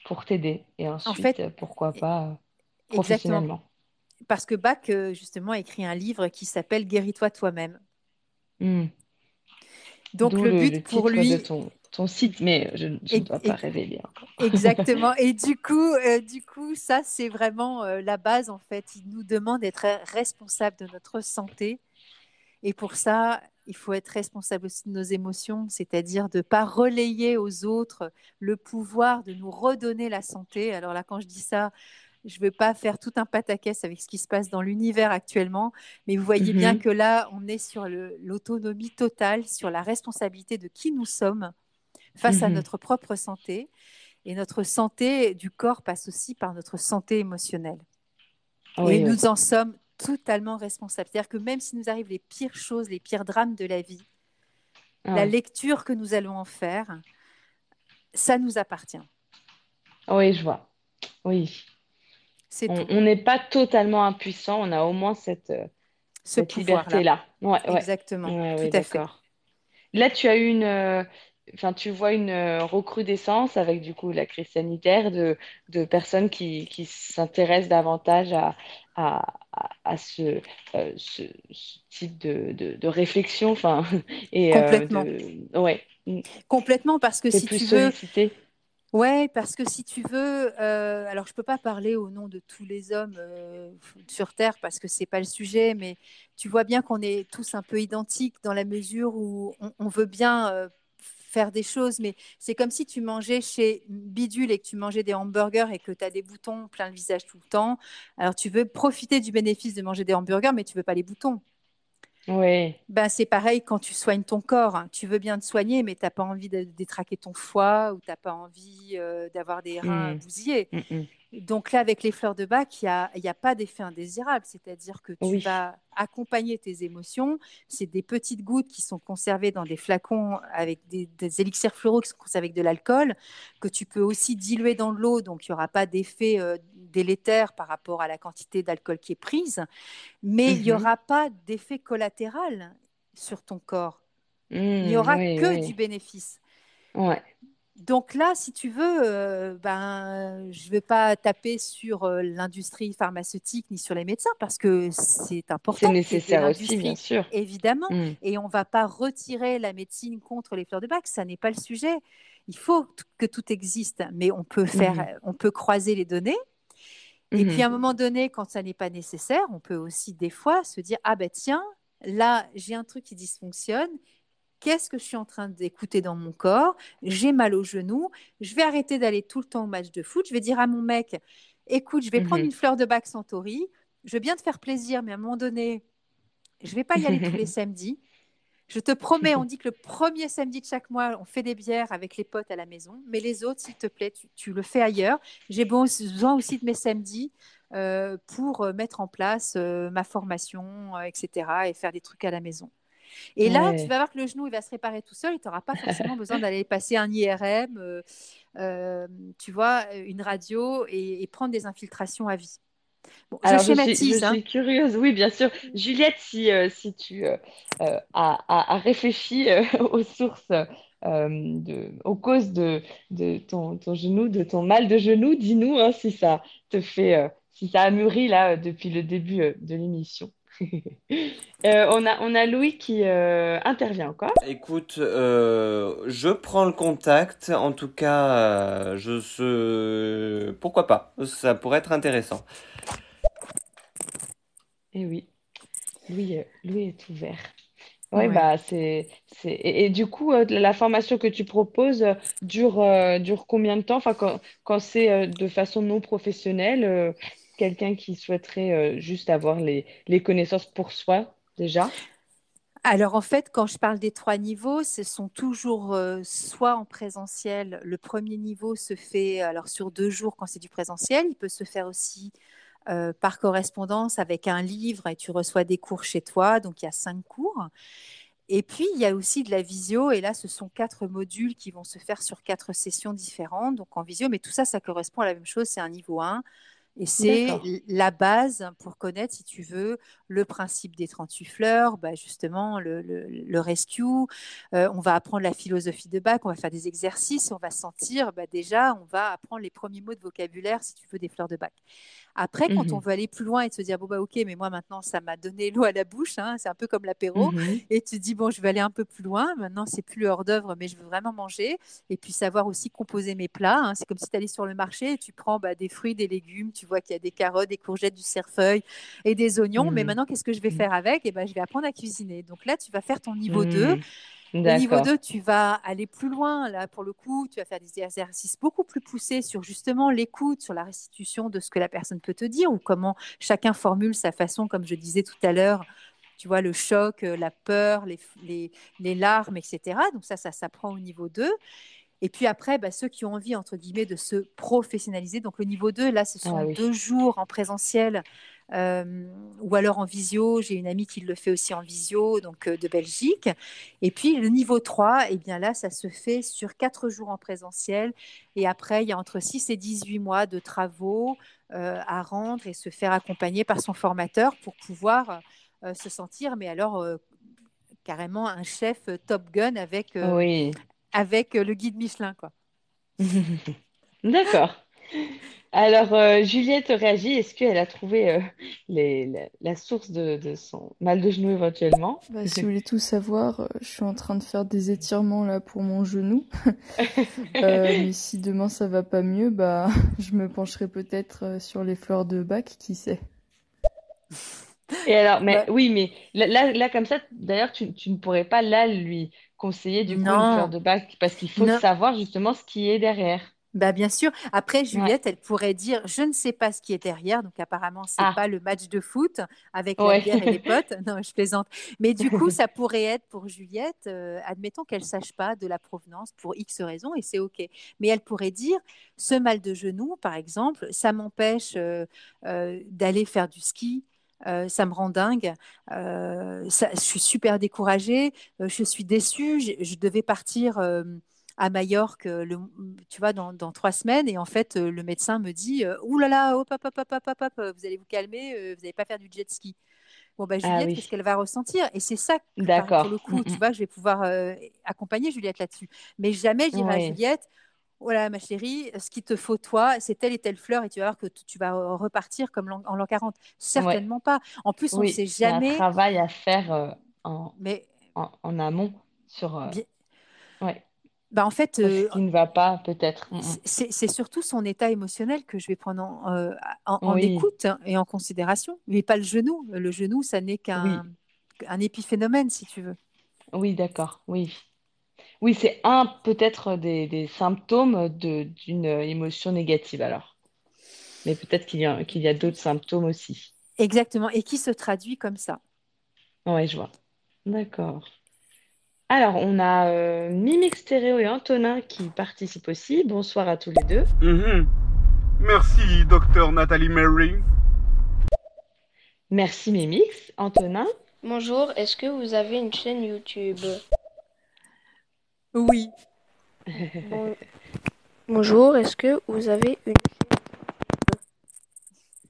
pour t'aider. Et ensuite, pourquoi pas professionnellement. Parce que Bach, justement, a écrit un livre qui s'appelle Guéris-toi toi-même. Hmm. Donc, le but pour lui, ton site, mais je, ne dois pas révéler encore. Exactement. Et du coup, euh, du coup, ça, c'est vraiment euh, la base, en fait. Il nous demande d'être responsable de notre santé. Et pour ça, il faut être responsable aussi de nos émotions, c'est-à-dire de ne pas relayer aux autres le pouvoir de nous redonner la santé. Alors là, quand je dis ça, je ne veux pas faire tout un pataquès avec ce qui se passe dans l'univers actuellement, mais vous voyez bien mhm. que là, on est sur l'autonomie totale, sur la responsabilité de qui nous sommes face à mhm. notre propre santé. Et notre santé du corps passe aussi par notre santé émotionnelle. et nous en sommes totalement responsables. C'est-à-dire que même si nous arrivent les pires choses, les pires drames de la vie, ah la lecture que nous allons en faire, ça nous appartient. Oui, je vois. Oui. on n'est pas totalement impuissant, on a au moins cette, euh, cette liberté-là. Ouais, Exactement, tout à fait. Là, tu as eu une, euh, enfin, tu vois une euh, recrudescence avec du coup la crise sanitaire de, de personnes qui, qui s'intéressent davantage à, à, à ce, euh, ce, type de, de, de réflexion. Enfin, et, euh, Complètement. ouais. Complètement, parce que si tu veux. Ouais, parce que si tu veux, alors je peux pas parler au nom de tous les hommes sur Terre parce que c'est pas le sujet, mais tu vois bien qu'on est tous un peu identiques dans la mesure où on, on veut bien faire des choses, mais c'est comme si tu mangeais chez Bidule et que tu mangeais des hamburgers et que tu as des boutons plein le visage tout le temps. Alors tu veux profiter du bénéfice de manger des hamburgers, mais tu veux pas les boutons. Oui. Ben, c'est pareil quand tu soignes ton corps. Tu veux bien te soigner, mais tu n'as pas envie de détraquer ton foie ou tu n'as pas envie euh, d'avoir des reins mmh. bousillés. Mmh, mmh. Donc là, avec les fleurs de bac, il n'y a, a, pas d'effet indésirable. C'est-à-dire que tu vas accompagner tes émotions. C'est des petites gouttes qui sont conservées dans des flacons avec des, élixirs floraux qui sont conservés avec de l'alcool, que tu peux aussi diluer dans l'eau. Donc il n'y aura pas d'effet euh, délétère par rapport à la quantité d'alcool qui est prise. Mais il n'y mhm. aura pas d'effet collatéral sur ton corps. il n'y mmh, aura que du bénéfice. Ouais. Donc là, si tu veux, euh, ben, je ne vais pas taper sur euh, l'industrie pharmaceutique ni sur les médecins parce que c'est important. C'est nécessaire aussi, bien sûr. Évidemment. Mm. Et on ne va pas retirer la médecine contre les fleurs de bac. Ça n'est pas le sujet. Il faut que tout existe, mais on peut faire, mm-hmm. on peut croiser les données. Et puis mm-hmm. à un moment donné, quand ça n'est pas nécessaire, on peut aussi des fois se dire ah ben tiens, là j'ai un truc qui dysfonctionne Qu'est-ce que je suis en train d'écouter dans mon corps? J'ai mal au genou. Je vais arrêter d'aller tout le temps au match de foot. Je vais dire à mon mec, écoute, je vais prendre mhm. une fleur de bac Santori. Je veux bien te faire plaisir, mais à un moment donné, je vais pas y aller tous les samedis. Je te promets, on dit que le premier samedi de chaque mois, on fait des bières avec les potes à la maison. Mais les autres, s'il te plaît, tu, le fais ailleurs. J'ai besoin aussi de mes samedis euh, pour euh, mettre en place euh, ma formation, etc. et faire des trucs à la maison. Et là, tu vas voir que le genou, il va se réparer tout seul et tu n'auras pas forcément besoin d'aller passer un IRM, tu vois, une radio et, prendre des infiltrations à vie. Alors, je schématise. Je suis, hein. curieuse, oui, bien sûr. Juliette, si, si tu as, réfléchi aux sources de, aux causes de, de ton, ton, genou, de ton mal de genou, dis-nous hein, si ça te fait, si ça a mûri là depuis le début de l'émission. Euh, on, a, on a Louis qui euh, intervient encore. Écoute, euh, je prends le contact. En tout cas, je se... Pourquoi pas Ça pourrait être intéressant. Et eh oui, Louis, Louis est ouvert. Oui, bah c'est, c'est... Et, du coup, la formation que tu proposes dure, dure combien de temps? Enfin, quand, quand c'est de façon non professionnelle, quelqu'un qui souhaiterait euh, juste avoir les, connaissances pour soi déjà? Alors en fait, quand je parle des trois niveaux, ce sont toujours euh, soit en présentiel. Le premier niveau se fait alors sur deux jours quand c'est du présentiel. Il peut se faire aussi euh, par correspondance avec un livre et tu reçois des cours chez toi. Donc il y a cinq cours. Et puis, il y a aussi de la visio, et là, ce sont quatre modules qui vont se faire sur quatre sessions différentes, donc en visio, mais tout ça, ça correspond à la même chose, c'est un niveau 1. Et c'est la base pour connaître, si tu veux, le principe des 38 fleurs, bah justement le, le, rescue. Euh, on va apprendre la philosophie de Bach, on va faire des exercices, on va sentir, bah déjà, on va apprendre les premiers mots de vocabulaire, si tu veux, des fleurs de Bach. Après, quand on mmh veut aller plus loin et se dire, bon, bah, ok, mais moi maintenant, ça m'a donné l'eau à la bouche, hein, c'est un peu comme l'apéro, mmh et tu te dis, bon, je vais aller un peu plus loin, maintenant, c'est plus hors d'œuvre, mais je veux vraiment manger, et puis savoir aussi composer mes plats. Hein. C'est comme si tu allais sur le marché et tu prends bah, des fruits, des légumes, tu vois qu'il y a des carottes, des courgettes, du cerfeuil et des oignons, mais mmh maintenant, qu'est-ce que je vais faire avec? Et ben, je vais apprendre à cuisiner. Donc là, tu vas faire ton niveau 2 au niveau 2, tu vas aller plus loin. Là, pour le coup, tu vas faire des exercices beaucoup plus poussés sur justement l'écoute, sur la restitution de ce que la personne peut te dire ou comment chacun formule sa façon, comme je disais tout à l'heure. Tu vois, le choc, euh, la peur, les, les, les larmes, etc. Donc ça, ça s'apprend au niveau 2. Et puis après, bah, ceux qui ont envie, entre guillemets, de se professionnaliser. Donc le niveau 2, là, ce ah sont deux jours en présentiel euh, ou alors en visio. J'ai une amie qui le fait aussi en visio, donc euh, de Belgique. Et puis le niveau 3, et eh bien là, ça se fait sur quatre jours en présentiel. Et après, il y a entre 6 et 18 mois de travaux euh, à rendre et se faire accompagner par son formateur pour pouvoir se sentir, mais alors carrément un chef Top Gun avec, avec le guide Michelin. quoi. D'accord. Alors, euh, Juliette réagit. Est-ce qu'elle a trouvé euh, la, source de, son mal de genou éventuellement? Bah, Si vous voulez tout savoir, euh, je suis en train de faire des étirements là pour mon genou. mais si demain ça va pas mieux, bah, je me pencherai peut-être sur les fleurs de bac, qui sait. Et alors, mais oui, mais là, là, comme ça, d'ailleurs, tu, ne pourrais pas là lui conseiller du coup une fleur de bac parce qu'il faut savoir justement ce qui est derrière. Bah, bien sûr. Après, Juliette, elle pourrait dire Je ne sais pas ce qui est derrière. Donc, apparemment, c'est n'est ah. pas le match de foot avec la bière et les potes. Non, je plaisante. Mais du coup, ça pourrait être pour Juliette, euh, admettons qu'elle ne sache pas de la provenance pour X raisons et c'est OK. Mais elle pourrait dire Ce mal de genou, par exemple, ça m'empêche euh, euh, d'aller faire du ski. Ça me rend dingue. Ça, je suis super découragée. je suis déçue. je devais partir à Majorque, le, tu vois, dans, trois semaines. Et en fait, euh, le médecin me dit euh, Ouh là là, hop, hop, hop, hop, hop, hop, vous allez vous calmer, euh, vous n'allez pas faire du jet ski. Bon, bah, ah Juliette, qu'est-ce qu'elle va ressentir? Et c'est ça, que, pour le coup, tu vois, je vais pouvoir accompagner Juliette là-dessus. Mais jamais je dirai à Juliette voilà, ma chérie, ce qu'il te faut, toi, c'est telle et telle fleur, et tu vas voir que tu vas repartir comme en l'an 40. Certainement pas. En plus, on ne sait jamais. Il y a un travail à faire en, Mais... en, amont sur. Ouais. Bah en fait, euh, qui ne va pas peut-être. Mm, mm. C'est surtout son état émotionnel que je vais prendre en, euh, en, écoute et en considération, mais pas le genou. Le genou, ça n'est qu'un un épiphénomène, si tu veux. Oui, d'accord. Oui, oui, c'est un peut-être des, des, symptômes d'une émotion négative alors. Mais peut-être qu'il y a, qu'il y a d'autres symptômes aussi. Exactement, et qui se traduit comme ça. Oui, je vois. D'accord. Alors, on a euh, Mimic Stéréo et Antonin qui participent aussi. Bonsoir à tous les deux. Mhm. Merci, docteur Nathalie Mary. Merci Mimix. Antonin? Bonjour, est-ce que vous avez une chaîne YouTube? Oui. Bonjour, est-ce que vous avez une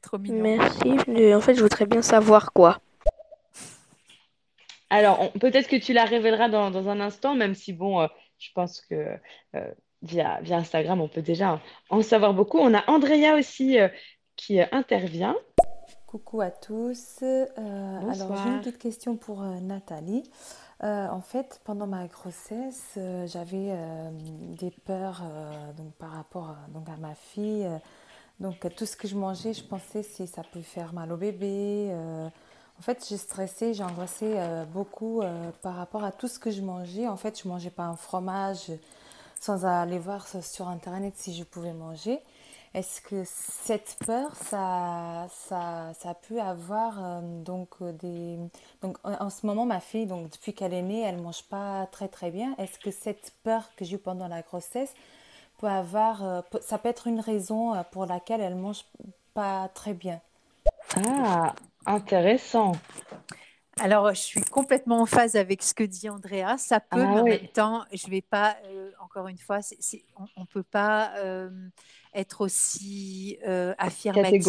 Trop mignon. Merci. En fait, je voudrais bien savoir quoi. Alors, peut-être que tu la révéleras dans, un instant, même si, bon, euh, je pense que euh, via, via Instagram, on peut déjà en savoir beaucoup. On a Andrea aussi euh, qui intervient. Coucou à tous. alors, j'ai une petite question pour Nathalie. En fait, pendant ma grossesse, j'avais des peurs par rapport donc, à ma fille. donc, tout ce que je mangeais, je pensais si ça peut faire mal au bébé. En fait, j'ai stressé, j'ai angoissé euh, beaucoup euh, par rapport à tout ce que je mangeais. En fait, je ne mangeais pas un fromage sans aller voir sur Internet si je pouvais manger. Est-ce que cette peur, ça, ça, ça peut avoir euh, donc des... Donc en, ce moment, ma fille, donc depuis qu'elle est née, elle ne mange pas très très bien. Est-ce que cette peur que j'ai eue pendant la grossesse peut avoir... ça peut être une raison pour laquelle elle ne mange pas très bien? Ah, Intéressant. Alors, je suis complètement en phase avec ce que dit Andrea. Ça peut, ah mais en même temps, je ne vais pas, euh, encore une fois, on ne peut pas euh, être aussi euh, affirmatif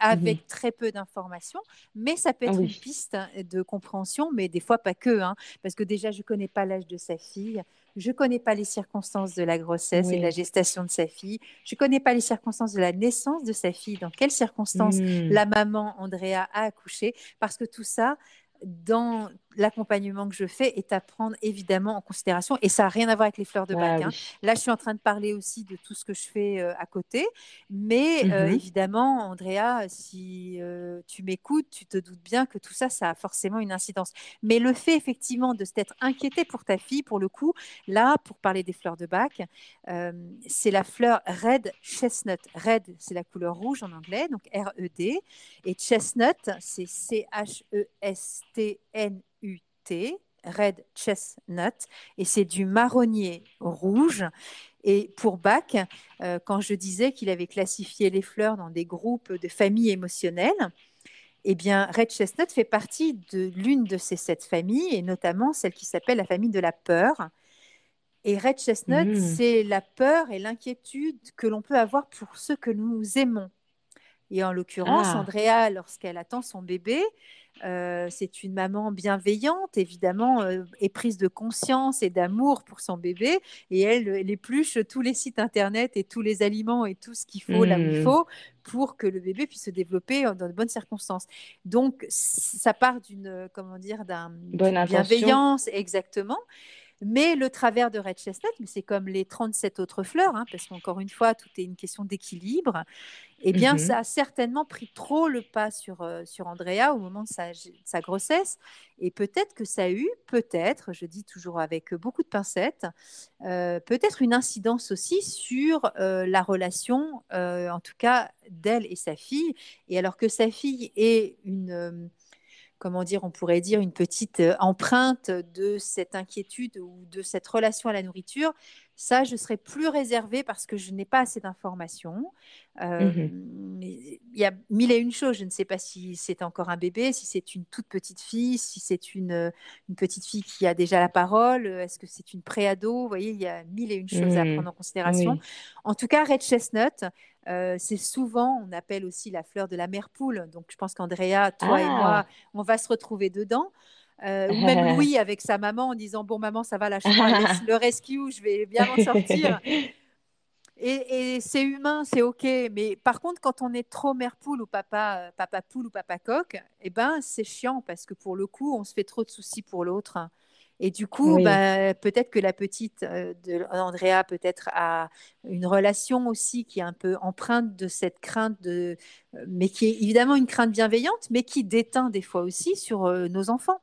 avec mhm. très peu d'informations, mais ça peut être une piste de compréhension, mais des fois pas que, hein, parce que déjà, je connais pas l'âge de sa fille, je connais pas les circonstances de la grossesse et de la gestation de sa fille. Je connais pas les circonstances de la naissance de sa fille, dans quelles circonstances hmm. la maman Andrea a accouché, parce que tout ça, dans l'accompagnement que je fais est à prendre évidemment en considération. Et ça n'a rien à voir avec les fleurs de ah bac. Hein. Là, je suis en train de parler aussi de tout ce que je fais euh, à côté. Mais euh, mmh évidemment, Andrea, si euh, tu m'écoutes, tu te doutes bien que tout ça, ça a forcément une incidence. Mais le fait effectivement de s'être inquiété pour ta fille, pour le coup, là, pour parler des fleurs de bac, c'est la fleur Red Chestnut. Red, c'est la couleur rouge en anglais, donc R-E-D. Et Chestnut, c'est C-H-E-S-T-N UT, Red Chestnut, et c'est du marronnier rouge. Et pour Bach, euh, quand je disais qu'il avait classifié les fleurs dans des groupes de familles émotionnelles, eh bien, Red Chestnut fait partie de l'une de ces sept familles, et notamment celle qui s'appelle la famille de la peur. Et Red Chestnut, mmh. c'est la peur et l'inquiétude que l'on peut avoir pour ceux que nous aimons. Et en l'occurrence, ah. Andrea, lorsqu'elle attend son bébé, euh, c'est une maman bienveillante, évidemment, euh, éprise de conscience et d'amour pour son bébé. Et elle, elle, épluche tous les sites internet et tous les aliments et tout ce qu'il faut là où il mmh. faut pour que le bébé puisse se développer dans de bonnes circonstances. Donc, ça part d'une, comment dire, d'un bienveillance, exactement. Mais le travers de Red Chestnut, mais c'est comme les 37 autres fleurs, hein, parce qu'encore une fois, tout est une question d'équilibre, eh bien, mmh ça a certainement pris trop le pas sur, euh, sur Andrea au moment de sa, grossesse. Et peut-être que ça a eu, peut-être, je dis toujours avec beaucoup de pincettes, euh, peut-être une incidence aussi sur euh, la relation, en tout cas, d'elle et sa fille. Et alors que sa fille est une comment dire, on pourrait dire une petite euh, empreinte de cette inquiétude ou de cette relation à la nourriture, ça, je serais plus réservée parce que je n'ai pas assez d'informations. Euh, mmh il y a mille et une choses. Je ne sais pas si c'est encore un bébé, si c'est une toute petite fille, si c'est une, une, petite fille qui a déjà la parole, est-ce que c'est une préado? Vous voyez, il y a mille et une choses à mmh. prendre en considération. En tout cas, Red Chestnut, euh, c'est souvent, on appelle aussi la fleur de la mère poule. Donc, je pense qu'Andrea, toi et moi, ah. on va se retrouver dedans. Euh, ou même Louis avec sa maman en disant Bon, maman, ça va, lâche le rescue, je vais bien m'en sortir. Et, c'est humain, c'est OK. Mais par contre, quand on est trop mère poule ou papa, euh, papa poule ou papa coq, eh ben, c'est chiant parce que pour le coup, on se fait trop de soucis pour l'autre. Et du coup, bah, peut-être que la petite euh, de Andrea peut-être a une relation aussi qui est un peu empreinte de cette crainte de, mais qui est évidemment une crainte bienveillante, mais qui déteint des fois aussi sur nos enfants.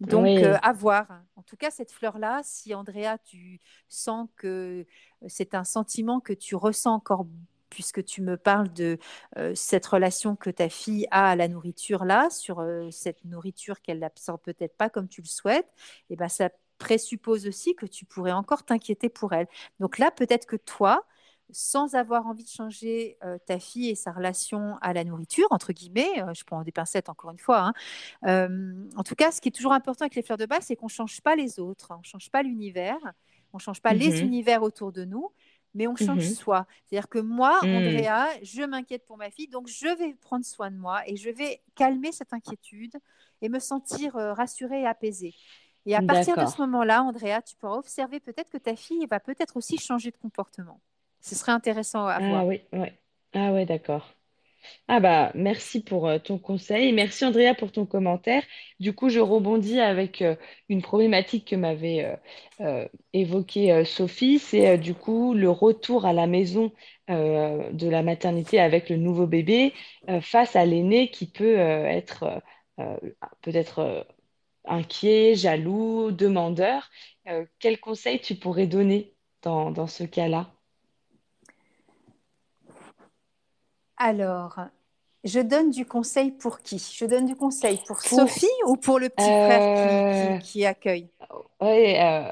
Donc, euh, à voir. En tout cas, cette fleur-là, si Andrea, tu sens que c'est un sentiment que tu ressens encore puisque tu me parles de euh, cette relation que ta fille a à la nourriture là, sur euh, cette nourriture qu'elle n'absorbe peut-être pas comme tu le souhaites, et eh ben ça présuppose aussi que tu pourrais encore t'inquiéter pour elle. Donc là, peut-être que toi, sans avoir envie de changer euh, ta fille et sa relation à la nourriture, entre guillemets, euh, je prends des pincettes encore une fois. Hein. Euh, en tout cas, ce qui est toujours important avec les fleurs de bac, c'est qu'on ne change pas les autres, on ne change pas l'univers, on ne change pas les mmh univers autour de nous, mais on change mmh soi. C'est-à-dire que moi, mmh. Andrea, je m'inquiète pour ma fille, donc je vais prendre soin de moi et je vais calmer cette inquiétude et me sentir euh, rassurée et apaisée. Et à partir de ce moment-là, Andrea, tu pourras observer peut-être que ta fille va peut-être aussi changer de comportement. Ce serait intéressant à ah, voir. Oui, oui. Ah ouais, d'accord. Ah bah merci pour euh, ton conseil. Merci Andrea pour ton commentaire. Du coup, je rebondis avec euh, une problématique que m'avait euh, évoquée Sophie. C'est du coup le retour à la maison de la maternité avec le nouveau bébé face à l'aîné qui peut être peut-être inquiet, jaloux, demandeur. quel conseil tu pourrais donner dans, dans ce cas-là? Alors, je donne du conseil pour qui? Je donne du conseil pour, Sophie ou pour le petit frère qui, euh, accueille? Oui, euh,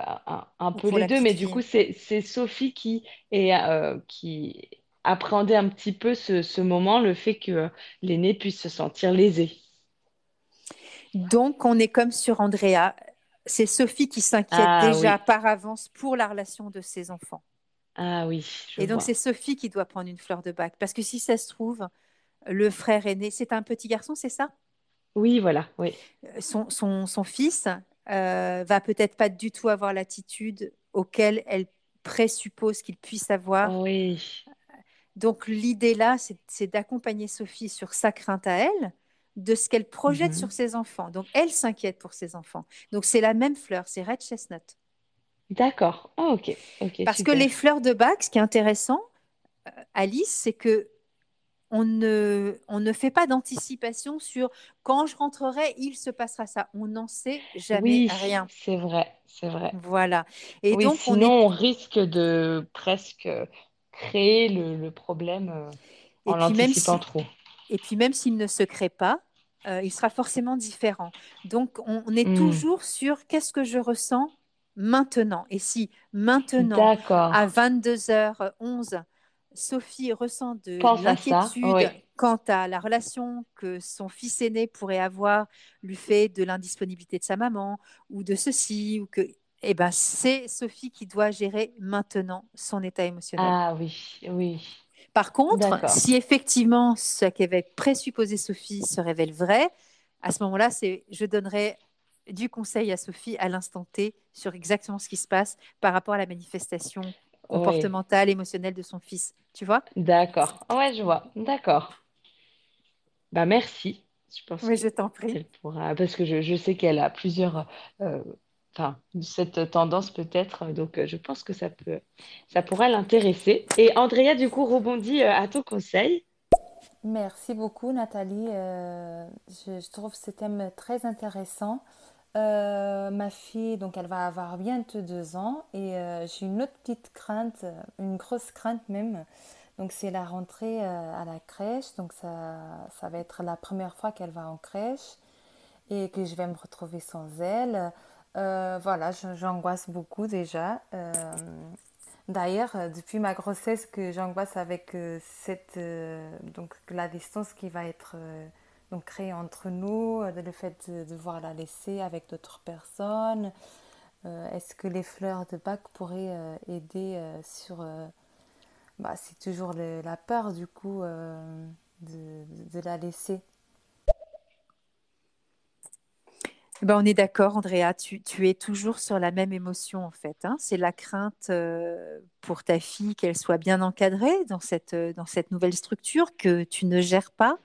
un, peu les deux, mais du coup, c'est Sophie qui, est, euh, qui appréhendait un petit peu ce, moment, le fait que l'aîné puisse se sentir lésé. Donc, on est comme sur Andrea. C'est Sophie qui s'inquiète ah déjà par avance pour la relation de ses enfants. Ah oui. Et donc, c'est Sophie qui doit prendre une fleur de bac. Parce que si ça se trouve, le frère aîné, c'est un petit garçon, c'est ça? Oui, voilà. Oui. Euh, son, son, son fils euh, va peut-être pas du tout avoir l'attitude auquel elle présuppose qu'il puisse avoir. Oui. Donc, l'idée là, c'est d'accompagner Sophie sur sa crainte à elle, de ce qu'elle projette mhm. sur ses enfants. Donc, elle s'inquiète pour ses enfants. Donc, c'est la même fleur, c'est Red Chestnut. D'accord. Ah, ok. Parce que les fleurs de bac, ce qui est intéressant, euh, Alice, c'est que on ne, on ne fait pas d'anticipation sur quand je rentrerai, il se passera ça. On n'en sait jamais rien. C'est vrai, c'est vrai. Voilà. Et donc, sinon, on, risque de presque créer le, problème euh, en l'anticipant trop. Et puis, même s'il ne se crée pas, euh, il sera forcément différent. Donc, on, est hmm. toujours sur qu'est-ce que je ressens maintenant. Et si maintenant, à 22h11, Sophie ressent de l'inquiétude quant à la relation que son fils aîné pourrait avoir lui fait de l'indisponibilité de sa maman ou de ceci ou que eh ben c'est Sophie qui doit gérer maintenant son état émotionnel. Ah oui, oui. Par contre, si effectivement ce qu'avait présupposé Sophie se révèle vrai, à ce moment-là, c'est je donnerai du conseil à Sophie à l'instant T sur exactement ce qui se passe par rapport à la manifestation comportementale, émotionnelle de son fils. Tu vois? D'accord. Ouais, je vois. D'accord. Bah merci. Je pense oui, je t'en prie. parce que je, sais qu'elle a plusieurs, euh, enfin, cette tendance peut-être, donc euh, je pense que ça peut, ça pourrait l'intéresser. Et Andrea, du coup, rebondit euh, à ton conseil. Merci beaucoup, Nathalie. je, je, trouve ce thème très intéressant. Euh, ma fille, donc elle va avoir bientôt deux ans et euh, j'ai une autre petite crainte, une grosse crainte même. Donc c'est la rentrée euh, à la crèche, donc ça, ça va être la première fois qu'elle va en crèche et que je vais me retrouver sans elle. voilà, j'angoisse beaucoup déjà. D'ailleurs, depuis ma grossesse, que j'angoisse avec cette, donc la distance qui va être donc créer entre nous, euh, le fait de devoir la laisser avec d'autres personnes. Euh, est-ce que les fleurs de bac pourraient euh, aider sur... Bah, c'est toujours la peur du coup de, la laisser? Ben, on est d'accord, Andrea, tu, es toujours sur la même émotion en fait. Hein. C'est la crainte pour ta fille qu'elle soit bien encadrée dans cette, dans cette nouvelle structure que tu ne gères pas.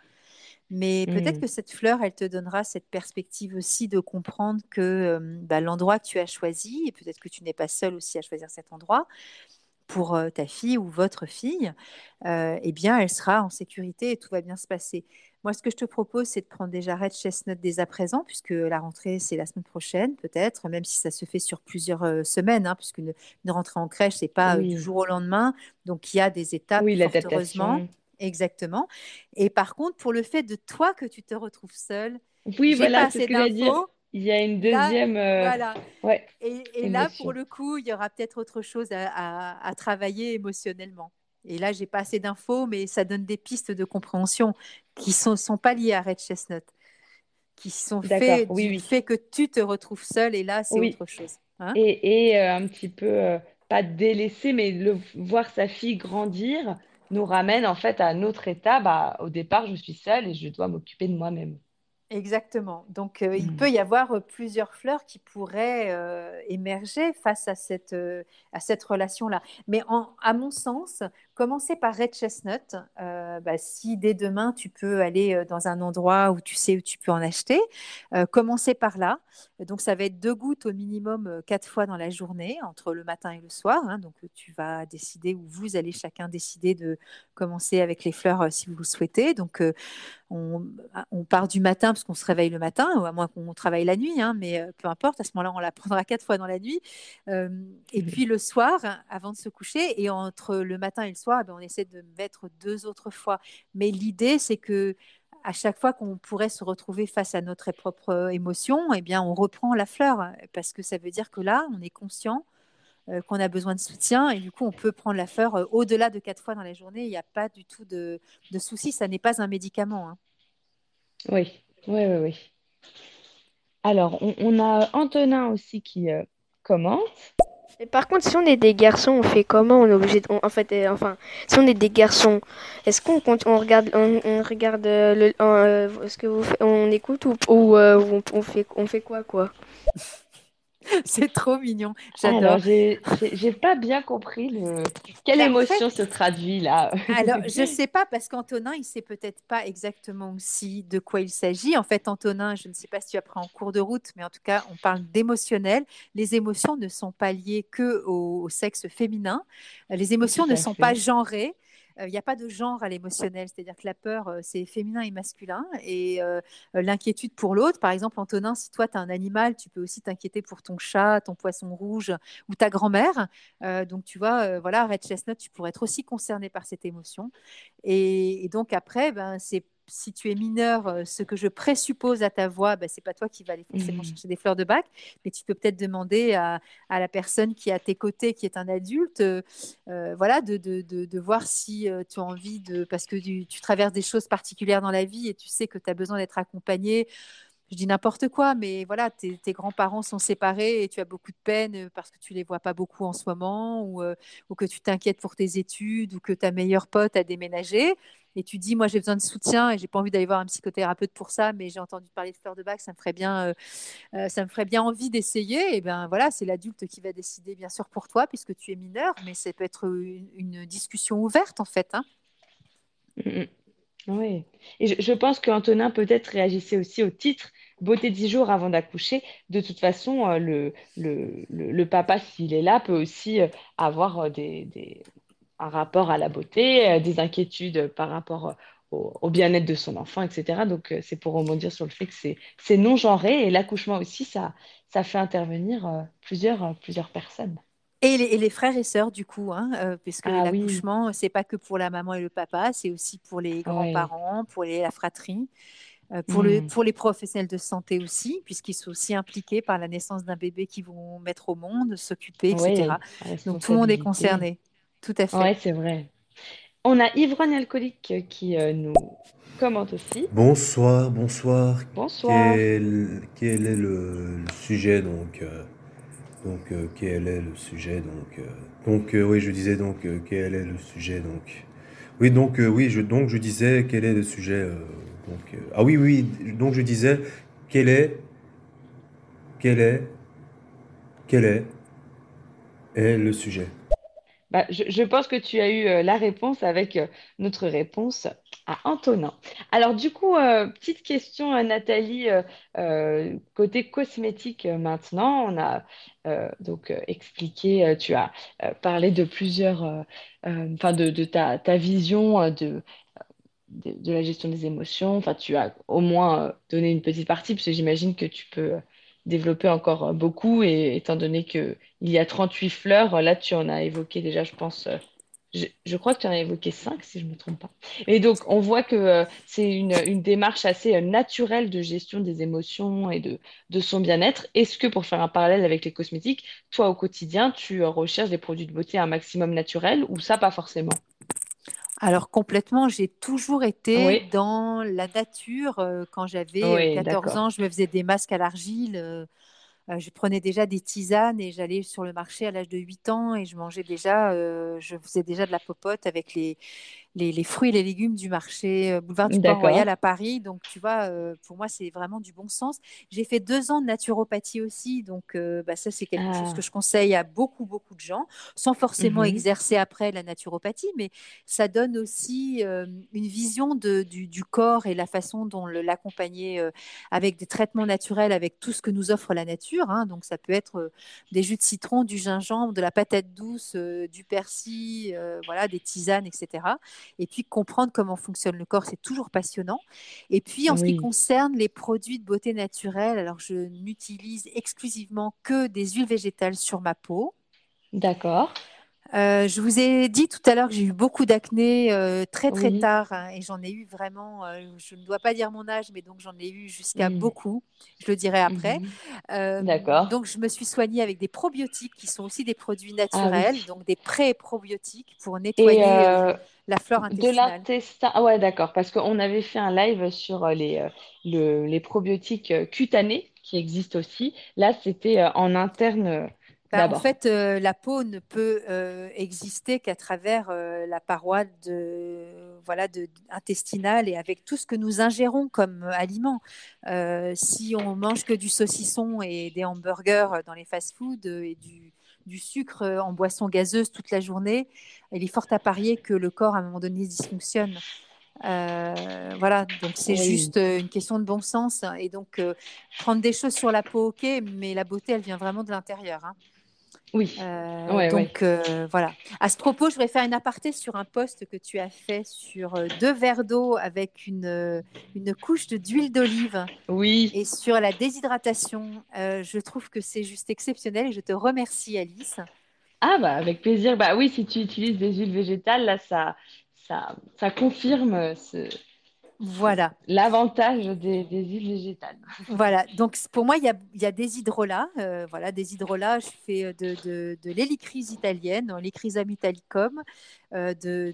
Mais peut-être mmh. que cette fleur, elle te donnera cette perspective aussi de comprendre que bah, l'endroit que tu as choisi, et peut-être que tu n'es pas seule aussi à choisir cet endroit, pour ta fille ou votre fille, eh bien, elle sera en sécurité et tout va bien se passer. Moi, ce que je te propose, c'est de prendre déjà Red Chestnut dès à présent, puisque la rentrée, c'est la semaine prochaine, peut-être, même si ça se fait sur plusieurs semaines, hein, puisque une, rentrée en crèche, c'est pas du jour au lendemain. Donc, il y a des étapes, oui, fort heureusement. Exactement. Et par contre, pour le fait de toi que tu te retrouves seule, oui, voilà, c'est ce que dire. Il y a une deuxième. Euh, voilà. Ouais, et, là, pour le coup, il y aura peut-être autre chose à, travailler émotionnellement. Et là, j'ai pas assez d'infos, mais ça donne des pistes de compréhension qui sont, sont pas liées à Red Chestnut, qui sont faites du fait que tu te retrouves seule. Et là, c'est autre chose. Hein. et, et euh, un petit peu. Euh, pas délaisser, mais le voir sa fille grandir nous ramène en fait à un autre état. Bah, au départ, je suis seule et je dois m'occuper de moi-même. Exactement. Donc, euh, il mmh. peut y avoir euh, plusieurs fleurs qui pourraient euh, émerger face à cette, à cette relation-là. Mais à mon sens, commencer par Red Chestnut. Bah, si dès demain, tu peux aller dans un endroit où tu sais où tu peux en acheter, commencer par là. Donc, ça va être deux gouttes au minimum quatre fois dans la journée, entre le matin et le soir. Hein. Donc, tu vas décider, ou vous allez chacun décider de commencer avec les fleurs si vous le souhaitez. Donc, on, on, part du matin parce qu'on se réveille le matin, ou à moins qu'on travaille la nuit, hein, mais euh, peu importe, à ce moment-là, on la prendra quatre fois dans la nuit. Euh, et mmh. puis le soir, avant de se coucher, et entre le matin et le soir, ben, on essaie de mettre deux autres fois. Mais l'idée, c'est que à chaque fois qu'on pourrait se retrouver face à notre propre émotion, eh bien, on reprend la fleur, parce que ça veut dire que là, on est conscient euh, qu'on a besoin de soutien et du coup on peut prendre la fleur euh, au-delà de quatre fois dans la journée. Il n'y a pas du tout de, souci, ça n'est pas un médicament. Hein. Oui, oui, oui, oui. Alors, on, a Antonin aussi qui euh, commente. Et par contre, si on est des garçons, on fait comment? On est obligé de, en fait, enfin, si on est des garçons, est-ce qu'on on regarde, on, regarde le, ce que vous on écoute ou, ou on, fait, on fait quoi, quoi? c'est trop mignon. J'adore. J'ai pas bien compris le... quelle émotion se traduit là. alors, je ne sais pas parce qu'Antonin, il sait peut-être pas exactement aussi de quoi il s'agit. En fait, Antonin, je ne sais pas si tu as pris en cours de route, mais en tout cas, on parle d'émotionnel. Les émotions ne sont pas liées que au sexe féminin. Les émotions ne sont pas genrées. Il n'y a pas de genre à l'émotionnel, c'est-à-dire que la peur, c'est féminin et masculin, et l'inquiétude pour l'autre. Par exemple, Antonin, si toi, tu as un animal, tu peux aussi t'inquiéter pour ton chat, ton poisson rouge ou ta grand-mère. donc, tu vois, voilà, Red Chestnut, tu pourrais être aussi concerné par cette émotion. Et, et donc, après, ben, c'est si tu es mineur, euh, ce que je présuppose à ta voix, ben, c'est pas toi qui vas aller forcément mmh. chercher des fleurs de bac, mais tu peux peut-être demander à, la personne qui est à tes côtés, qui est un adulte, euh, euh, voilà, de, de, de, voir si tu as envie de, parce que tu, tu, traverses des choses particulières dans la vie et tu sais que tu as besoin d'être accompagné je dis n'importe quoi, mais voilà, tes, grands-parents sont séparés et tu as beaucoup de peine parce que tu les vois pas beaucoup en ce moment, ou, euh, ou que tu t'inquiètes pour tes études, ou que ta meilleure pote a déménagé, et tu dis, moi j'ai besoin de soutien et j'ai pas envie d'aller voir un psychothérapeute pour ça, mais j'ai entendu parler de fleurs de bac, ça me ferait bien, euh, ça me ferait bien envie d'essayer. Et ben voilà, c'est l'adulte qui va décider bien sûr pour toi puisque tu es mineur, mais ça peut être une, discussion ouverte en fait. Hein. Mmh, mmh. Oui. Et je, pense qu'Antonin peut-être réagissait aussi au titre Beauté 10 jours avant d'accoucher. De toute façon, euh, le, le, le, papa, s'il est là, peut aussi euh, avoir euh, des, un rapport à la beauté, des inquiétudes par rapport au, bien-être de son enfant, etc. Donc, c'est pour rebondir sur le fait que c'est non genré et l'accouchement aussi, ça, ça fait intervenir plusieurs, plusieurs personnes. Et les, frères et sœurs, du coup, hein, euh, puisque ah l'accouchement, c'est pas que pour la maman et le papa, c'est aussi pour les grands-parents, pour les, la fratrie, euh, pour, le, mmh. pour les professionnels de santé aussi, puisqu'ils sont aussi impliqués par la naissance d'un bébé qu'ils vont mettre au monde, s'occuper, etc. Donc tout le monde est concerné. Tout à fait. Oui, c'est vrai. On a Ivrogne Alcoolique qui euh, nous commente aussi. Bonsoir, bonsoir. Bonsoir. Quel, quel est le, sujet donc donc, euh, quel est le sujet Donc, euh, donc euh, oui, je disais donc quel est le sujet Donc, oui, donc oui, je, donc je disais quel est le sujet donc, ah oui, oui, donc je disais quel est, quel est, quel est, est le sujet. Bah, je, pense que tu as eu la réponse avec notre réponse à Antonin. Alors du coup, euh, petite question à Nathalie, euh, euh, côté cosmétique maintenant, on a donc expliqué, tu as parlé de plusieurs, enfin de, ta, vision de, la gestion des émotions, enfin tu as au moins donné une petite partie, parce que j'imagine que tu peux développer encore beaucoup, et étant donné qu'il y a 38 fleurs, là tu en as évoqué déjà, je pense je, crois que tu en as évoqué cinq, si je ne me trompe pas. Et donc, on voit que euh, c'est une, démarche assez euh, naturelle de gestion des émotions et de, son bien-être. Est-ce que, pour faire un parallèle avec les cosmétiques, toi, au quotidien, tu euh, recherches des produits de beauté un maximum naturel ou ça, pas forcément? Alors complètement, j'ai toujours été dans la nature. quand j'avais 14 ans, je me faisais des masques à l'argile je prenais déjà des tisanes et j'allais sur le marché à l'âge de 8 ans et je mangeais déjà, je faisais déjà de la popote avec les, les, fruits et les légumes du marché euh, boulevard du Port Royal à Paris. Donc, tu vois, euh, pour moi, c'est vraiment du bon sens. J'ai fait deux ans de naturopathie aussi. Donc, euh, bah, ça, c'est quelque chose ah. que je conseille à beaucoup, beaucoup de gens, sans forcément mhm. exercer après la naturopathie. Mais ça donne aussi une vision de, du, corps et la façon dont l'accompagner avec des traitements naturels, avec tout ce que nous offre la nature. Hein. Donc, ça peut être des jus de citron, du gingembre, de la patate douce, du persil, voilà, des tisanes, etc et puis comprendre comment fonctionne le corps, c'est toujours passionnant. Et puis en ce qui concerne les produits de beauté naturelle, alors je n'utilise exclusivement que des huiles végétales sur ma peau. D'accord. Euh, je vous ai dit tout à l'heure que j'ai eu beaucoup d'acné euh, très très tard hein, et j'en ai eu vraiment, euh, je ne dois pas dire mon âge, mais donc j'en ai eu jusqu'à mmh. beaucoup, je le dirai après. Mmh. D'accord. Donc je me suis soignée avec des probiotiques qui sont aussi des produits ah naturels, donc des pré-probiotiques pour nettoyer la flore intestinale. De l'intestin, ah ouais d'accord, parce qu'on avait fait un live sur les, les probiotiques cutanés qui existent aussi. Là c'était en interne bah, en fait, euh, la peau ne peut euh, exister qu'à travers euh, la paroi de, voilà, de, intestinale et avec tout ce que nous ingérons comme aliment. si on mange que du saucisson et des hamburgers dans les fast-foods et du, du, sucre en boisson gazeuse toute la journée, il est fort à parier que le corps, à un moment donné, dysfonctionne. voilà, donc c'est juste une question de bon sens. Et donc, prendre des choses sur la peau, ok, mais la beauté, elle vient vraiment de l'intérieur. Hein. Oui. Euh, donc euh, voilà. À ce propos, je voudrais faire une aparté sur un post que tu as fait sur euh, deux verres d'eau avec une, une couche d'huile d'olive. Oui. Et sur la déshydratation. je trouve que c'est juste exceptionnel et je te remercie, Alice. Ah bah avec plaisir. Bah oui, si tu utilises des huiles végétales, là ça ça, ça confirme ce, voilà. L'avantage des, huiles végétales. Voilà. Donc, pour moi, il y a, des hydrolats. Euh, voilà, des hydrolats. Je fais euh, de, de, de l'hélicryse italienne, l'hélicrysum italicum, euh, de,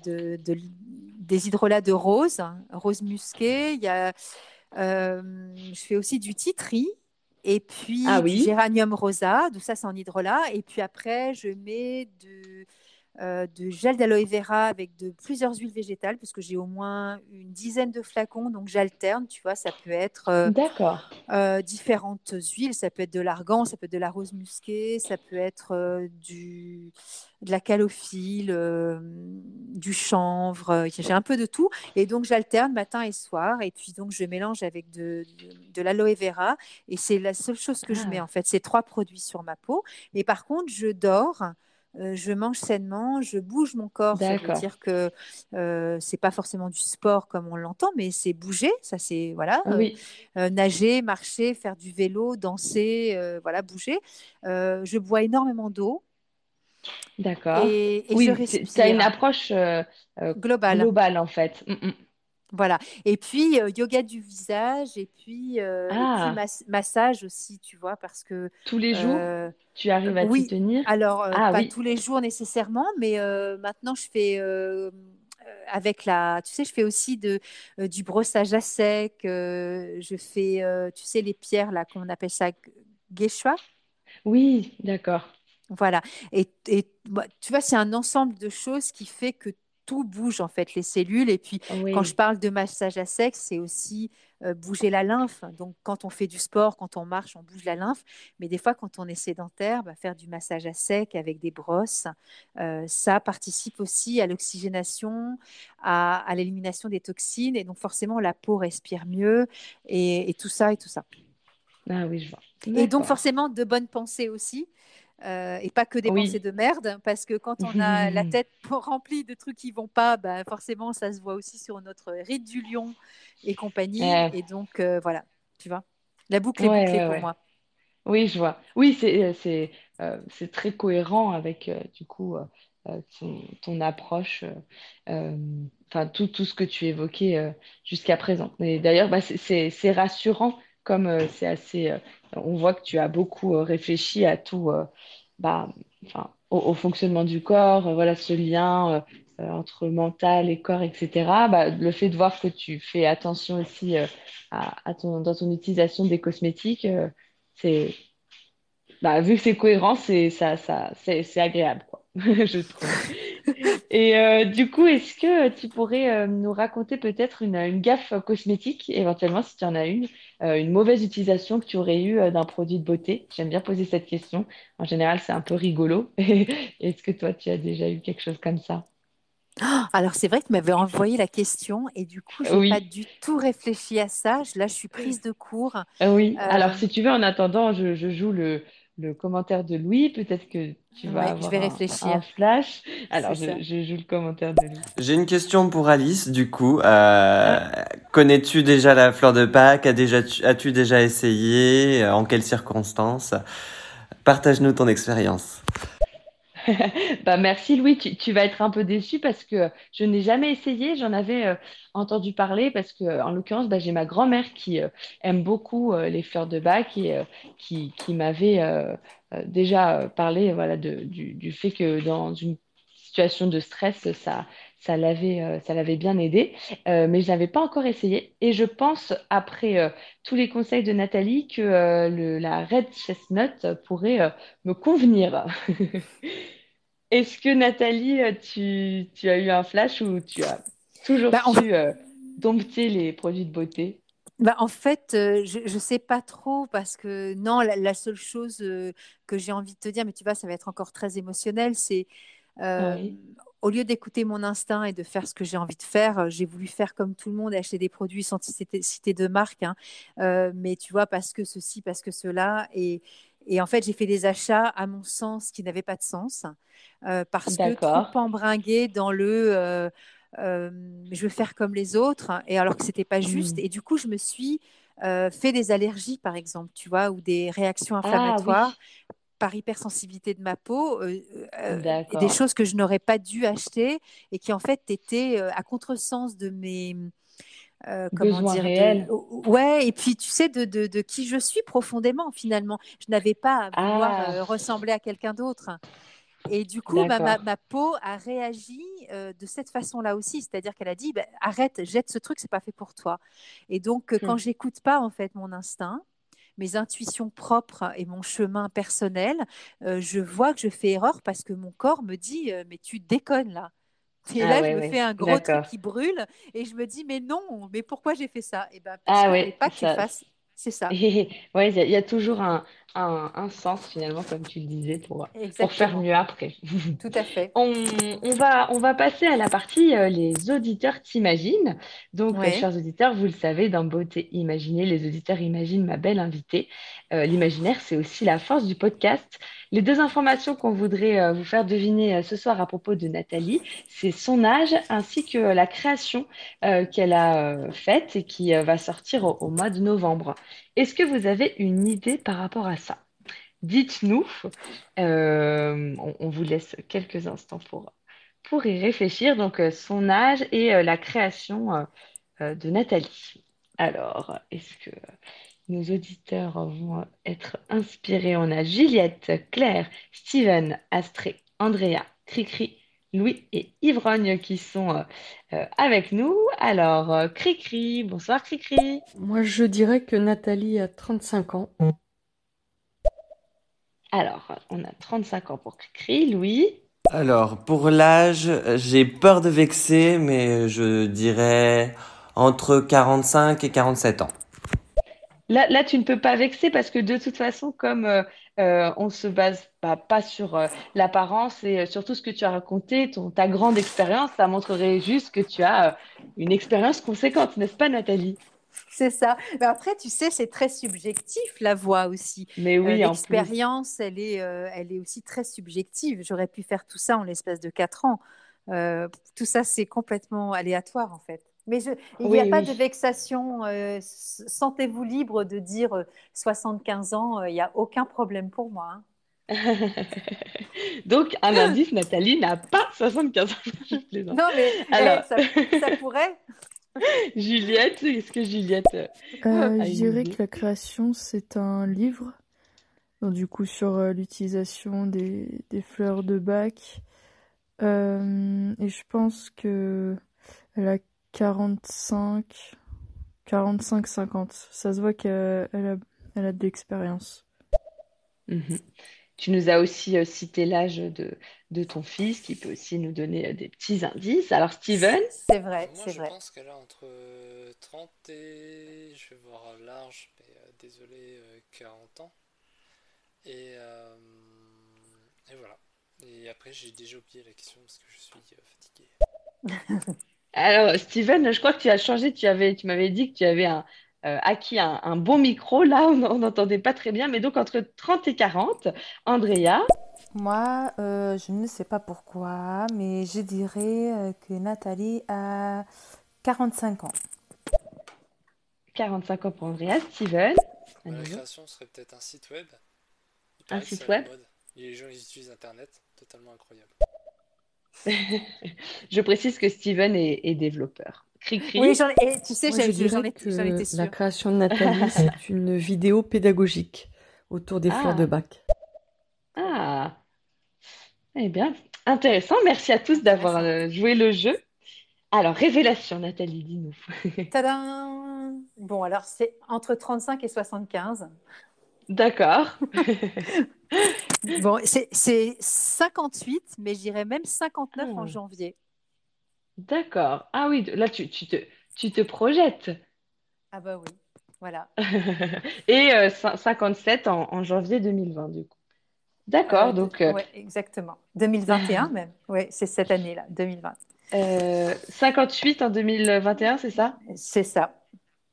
des hydrolats de rose, hein, rose musquée. Il y a, je fais aussi du titri. Et puis ah du géranium rosa, tout ça c'est en hydrolat. Et puis après, je mets de, euh, de gel d'aloe vera avec de plusieurs huiles végétales, parce que j'ai au moins une dizaine de flacons, donc j'alterne, tu vois, ça peut être euh, D'accord. Euh, différentes huiles, ça peut être de l'argan, ça peut être de la rose musquée, ça peut être du, de la calophylle, du chanvre, j'ai un peu de tout, et donc j'alterne matin et soir, et puis donc je mélange avec de, de, l'aloe vera, et c'est la seule chose que je mets ah. en fait, c'est trois produits sur ma peau, et par contre je dors euh, je mange sainement, je bouge mon corps. Ça veut dire que euh, c'est pas forcément du sport comme on l'entend, mais c'est bouger. Ça, c'est voilà, euh, nager, marcher, faire du vélo, danser, voilà, bouger. je bois énormément d'eau. D'accord. Et, oui, tu as une approche globale. globale en fait. Mm, mm. Voilà. Et puis, euh, yoga du visage, et puis, euh, ah. massage aussi, tu vois, parce que... Tous les jours, euh, tu arrives à t'y tenir? Alors, ah pas tous les jours nécessairement, mais maintenant, je fais... avec la, tu sais, je fais aussi de, du brossage à sec. je fais, tu sais, les pierres là, qu'on appelle ça? Geisha. Oui, d'accord. Voilà. Et, et bah, tu vois, c'est un ensemble de choses qui fait que tout bouge en fait, les cellules. Et puis quand je parle de massage à sec, c'est aussi euh, bouger la lymphe. Donc quand on fait du sport, quand on marche, on bouge la lymphe. Mais des fois, quand on est sédentaire, bah, faire du massage à sec avec des brosses, euh, ça participe aussi à l'oxygénation, à, l'élimination des toxines. Et donc forcément, la peau respire mieux et, tout ça et tout ça. Ah oui, je vois. Et donc forcément, de bonnes pensées aussi. Euh, et pas que des pensées de merde, parce que quand on a la tête remplie de trucs qui vont pas, bah forcément ça se voit aussi sur notre rite du lion et compagnie. Et donc euh, voilà, tu vois, la boucle est bouclée pour moi. Oui, je vois. Oui, c'est euh, très cohérent avec du coup ton, approche, enfin tout, tout ce que tu évoquais jusqu'à présent. Et d'ailleurs, bah, c'est rassurant comme c'est assez on voit que tu as beaucoup euh, réfléchi à tout, euh, bah, au, fonctionnement du corps, euh, voilà, ce lien entre mental et corps, etc. Bah, le fait de voir que tu fais attention aussi à, ton, dans ton utilisation des cosmétiques, c'est bah, vu que c'est cohérent, c'est ça, ça, c'est agréable, quoi, je trouve. Et euh, du coup, est-ce que tu pourrais euh, nous raconter peut-être une, une, gaffe cosmétique, éventuellement, si tu en as une, euh, une mauvaise utilisation que tu aurais eue d'un produit de beauté? J'aime bien poser cette question. En général, c'est un peu rigolo. Est-ce que toi, tu as déjà eu quelque chose comme ça? Oh, alors c'est vrai que tu m'avais envoyé la question et du coup, je n'ai pas du tout réfléchi à ça. Là, je suis prise de court. Oui, alors si tu veux, en attendant, je, je joue le, le commentaire de Louis. Peut-être que tu vas avoir je vais réfléchir. Un, flash. Alors, je, je, joue le commentaire de Louis. J'ai une question pour Alice, du coup. Euh. Connais-tu déjà la fleur de Pâques? As-tu déjà essayé? En quelles circonstances? Partage-nous ton expérience. bah merci Louis, tu, vas être un peu déçu parce que je n'ai jamais essayé, j'en avais euh, entendu parler parce que en l'occurrence bah, j'ai ma grand-mère qui euh, aime beaucoup euh, les fleurs de bac et qui, m'avait déjà parlé voilà, du, fait que dans une situation de stress, ça, ça l'avait ça l'avait bien aidé, mais je n'avais pas encore essayé. Et je pense après tous les conseils de Nathalie que le, la red chestnut pourrait me convenir. Est-ce que Nathalie, euh, tu, tu, as eu un flash ou tu as toujours bah, su euh, dompter les produits de beauté? Bah, en fait, euh, je ne sais pas trop parce que non, la, seule chose que j'ai envie de te dire, mais tu vois, ça va être encore très émotionnel, c'est au lieu d'écouter mon instinct et de faire ce que j'ai envie de faire, j'ai voulu faire comme tout le monde, acheter des produits sans citer de marque, hein. mais tu vois, parce que ceci, parce que cela, et, et en fait, j'ai fait des achats, à mon sens, qui n'avaient pas de sens, euh, parce que trop embringué dans le euh, euh, je veux faire comme les autres, et alors que c'était pas juste. Mmh. Et du coup, je me suis fait des allergies, par exemple, tu vois, ou des réactions ah inflammatoires. Par hypersensibilité de ma peau, des choses que je n'aurais pas dû acheter et qui en fait étaient à contresens de mes, euh, comment dire ouais et puis tu sais de, de, de, qui je suis profondément finalement. Je n'avais pas à vouloir ah. euh, ressembler à quelqu'un d'autre. Et du coup ma, ma, peau a réagi euh, de cette façon-là aussi. C'est-à-dire qu'elle a dit bah, arrête jette ce truc c'est pas fait pour toi. Et donc quand hmm. j'écoute pas en fait mon instinct mes intuitions propres et mon chemin personnel, je vois que je fais erreur parce que mon corps me dit mais tu déconnes là. Et ah là, je me fais un gros truc qui brûle et je me dis, mais non, mais pourquoi j'ai fait ça? Et eh ben, parce ah, que pas que tu fasses. C'est ça. oui, il y, a toujours un, un, sens finalement, comme tu le disais, pour, pour faire mieux après. Tout à fait. on, on, va, on va passer à la partie euh, Les auditeurs t'imaginent. Donc, euh, chers auditeurs, vous le savez, dans Beauté Imaginée, les auditeurs imaginent ma belle invitée. Euh, l'imaginaire, c'est aussi la force du podcast. Les deux informations qu'on voudrait vous faire deviner ce soir à propos de Nathalie, c'est son âge ainsi que la création qu'elle a faite et qui va sortir au mois de novembre. Est-ce que vous avez une idée par rapport à ça? Dites-nous. Euh, on, vous laisse quelques instants pour, y réfléchir. Donc, euh, son âge et euh, la création de Nathalie. Alors, est-ce que nos auditeurs vont être inspirés On a Juliette, Claire, Steven, Astré, Andrea, Cricri, Louis et Ivrogne qui sont euh, euh, avec nous. Alors, euh, Cricri, bonsoir Cricri. Moi, je dirais que Nathalie a 35 ans. Alors, on a 35 ans pour Cricri. Louis Alors, pour l'âge, j'ai peur de vexer, mais je dirais entre 45 et 47 ans. Là, là, tu ne peux pas vexer parce que de toute façon, comme euh, on se base pas sur euh, l'apparence et euh, surtout ce que tu as raconté, ton, ta grande expérience, ça montrerait juste que tu as une expérience conséquente, n'est-ce pas Nathalie? C'est ça. Mais après, tu sais, c'est très subjectif la voix aussi. Mais oui, l'expérience, elle est, elle est aussi très subjective. J'aurais pu faire tout ça en l'espace de quatre ans. tout ça, c'est complètement aléatoire en fait. Mais il n'y a pas de vexation. Euh, sentez-vous libre de dire 75 euh, ans, euh, il n'y a aucun problème pour moi. Hein. Donc, un indice, Nathalie n'a pas 75 ans. non, mais Alors... ça, pourrait. Juliette, est-ce que Juliette. je dirais que la création, c'est un livre. Donc, du coup, sur l'utilisation des, des, fleurs de bac. et je pense que elle 45, 45, 50. Ça se voit qu'elle a, elle a de l'expérience. Mhm. Tu nous as aussi euh, cité l'âge de, de ton fils, qui peut aussi nous donner euh, des petits indices. Alors, Steven? C'est vrai, Moi, c'est je vrai. pense qu'elle a entre 30 et, je vais voir large, mais euh, désolé, euh, 40 ans. Et, euh, et voilà. Et après, j'ai déjà oublié la question parce que je suis euh, fatigué. Alors, Steven, je crois que tu as changé. Tu avais, tu m'avais dit que tu avais un, euh, acquis un, un bon micro. Là, on n'entendait pas très bien. Mais donc, entre 30 et 40, Andrea, Moi, euh, je ne sais pas pourquoi, mais je dirais euh, que Nathalie a 45 ans. 45 ans pour Andrea, Steven, Bah, la création serait peut-être un site web. Il un site web. Les gens, ils utilisent Internet. Totalement incroyable. Je précise que Steven est, est développeur. Oui, Cri-cri. j'en ai, et tu sais, j'en j'en j'en étais que la sûre. création de Nathalie, c'est une vidéo pédagogique autour des fleurs de Ah, bac. ah, eh bien, intéressant. Merci à tous d'avoir euh, joué le jeu. Alors, révélation, Nathalie, dis-nous. Tadam! Bon, alors c'est entre 35 et 75. D'accord. Bon, c'est c'est 58, mais je dirais même 59 en Ah, janvier. d'accord. Ah oui, là, tu, tu te, tu te projettes. Ah bah oui, voilà. Et euh, cin- 57 en, en janvier 2020, du coup. Euh, D'accord, donc euh, ouais, exactement. 2021 même. Oui, c'est cette année-là, 2020. euh, 58 en 2021, c'est ça? C'est ça,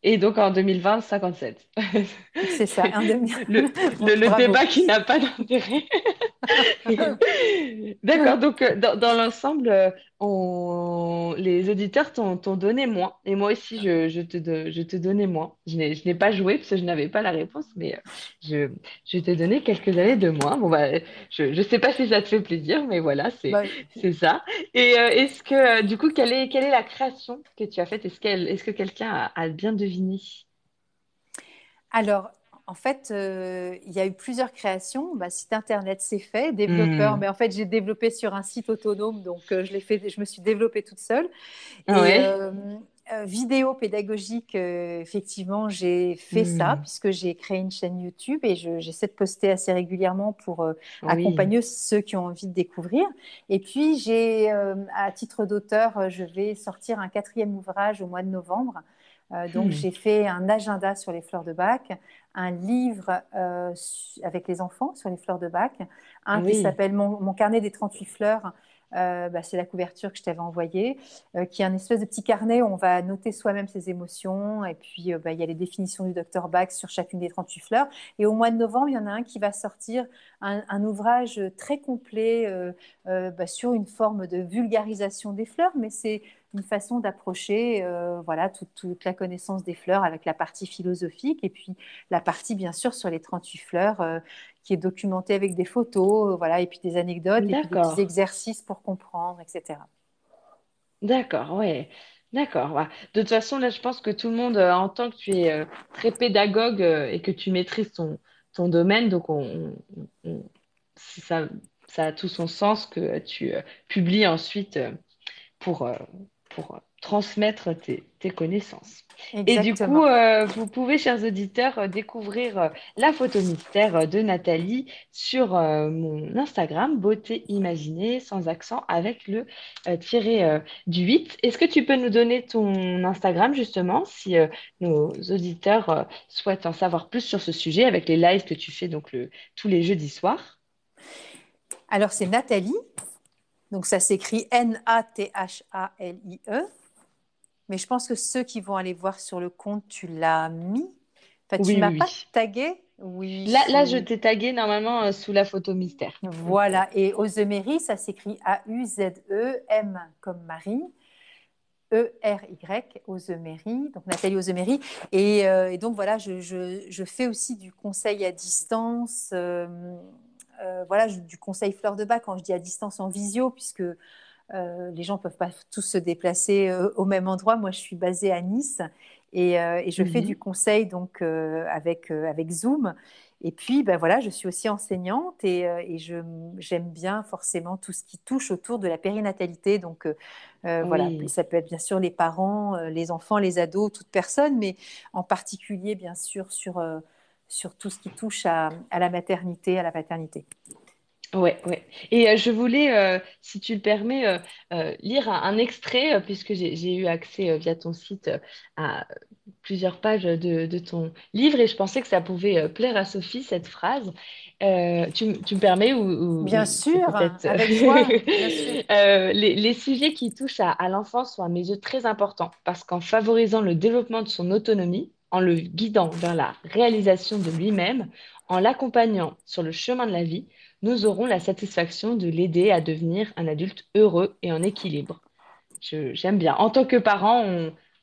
Et donc en 2020, 57. c'est ça. Un demi... Le, le, débat qui n'a pas d'intérêt. D'accord, donc euh, dans, dans l'ensemble, euh, on... les auditeurs t'ont donné moins. Et moi aussi, je, je te, do- je te donnais moins. Je n'ai pas joué parce que je n'avais pas la réponse, mais euh, je, je t'ai donné quelques années de moins. Bon, bah, je ne sais pas si ça te fait plaisir, mais voilà, c'est, Bah, ça. Et euh, est-ce que, euh, du coup, quelle est, quelle est la création que tu as faite? Est-ce que quelqu'un a, a bien deviné? Alors, en fait, euh, il y a eu plusieurs créations. Bah, site internet, c'est fait. Développeur, Hmm. mais en fait, j'ai développé sur un site autonome, donc euh, je l'ai fait, je me suis développée toute seule. Et Ouais. euh, vidéo pédagogique, effectivement, j'ai fait ça Hmm. puisque j'ai créé une chaîne YouTube et je- j'essaie de poster assez régulièrement pour Oui. accompagner ceux qui ont envie de découvrir. Et puis, j'ai, à titre d'auteur, je vais sortir un quatrième ouvrage au mois de novembre. Euh, donc, Hmm. j'ai fait un agenda sur les fleurs de bac, un livre euh, avec les enfants sur les fleurs de bac, un qui s'appelle Mon, Mon carnet des 38 fleurs. Euh, bah, c'est la couverture que je t'avais envoyée, euh, qui est un espèce de petit carnet où on va noter soi-même ses émotions. Et puis, bah, il y a les définitions du docteur Bach sur chacune des 38 fleurs. Et au mois de novembre, il y en a un qui va sortir, un, un ouvrage très complet bah, sur une forme de vulgarisation des fleurs, mais c'est une façon d'approcher euh, voilà, toute, toute la connaissance des fleurs avec la partie philosophique et puis la partie, bien sûr, sur les 38 fleurs euh, qui est documentée avec des photos, euh, voilà, et puis des anecdotes, et puis des petits exercices pour comprendre, etc. D'accord, ouais. D'accord. ouais. De toute façon, là, je pense que tout le monde euh, entend que tu es très pédagogue et que tu maîtrises ton, ton domaine. Donc, on, on- on- si ça, ça a tout son sens que tu publies ensuite pour, pour transmettre tes, tes connaissances. Et du coup, euh, vous pouvez, chers auditeurs, découvrir euh, la photo mystère de Nathalie sur euh, mon Instagram, Beauté Imaginée, sans accent, avec le euh, tiré du 8. Est-ce que tu peux nous donner ton Instagram, justement, si nos auditeurs souhaitent en savoir plus sur ce sujet, avec les lives que tu fais donc le, tous les jeudis soirs? Alors, c'est Nathalie, donc ça s'écrit N-A-T-H-A-L-I-E. Mais je pense que ceux qui vont aller voir sur le compte, tu l'as mis. Enfin, tu Oui, m'as oui, pas tagué? Oui. Là, là, je t'ai tagué normalement euh, sous la photo mystère. Voilà. Et Ozemery, ça s'écrit A-U-Z-E-M comme Marie. E-R-Y, Ozemery, donc Nathalie Ozemery. Et, euh, et donc voilà, je, je- je fais aussi du conseil à distance, euh, euh, voilà, je- du conseil fleur de bac quand je dis à distance en visio, puisque euh, les gens ne peuvent pas tous se déplacer euh, au même endroit. Moi, je suis basée à Nice et, et je fais Mhm. du conseil donc avec, avec Zoom. Et puis, ben voilà, je suis aussi enseignante et, et je, j'aime bien forcément tout ce qui touche autour de la périnatalité. Donc, euh, voilà, ça peut être bien sûr les parents, les enfants, les ados, toute personne, mais en particulier, bien sûr, sur, sur tout ce qui touche à, à la maternité, à la paternité. Ouais, ouais. Et euh, je voulais, euh, si tu le permets, euh, lire un, un extrait, puisque j'ai eu accès via ton site à plusieurs pages de, de ton livre, et je pensais que ça pouvait plaire à Sophie, cette phrase. Tu, me permets ou, ou- Bien sûr, avec joie, bien sûr. Les, les sujets qui touchent à, à l'enfance sont à mes yeux très importants, parce qu'en favorisant le développement de son autonomie, en le guidant vers la réalisation de lui-même, en l'accompagnant sur le chemin de la vie, nous aurons la satisfaction de l'aider à devenir un adulte heureux et en équilibre. J'aime bien. En tant que parent,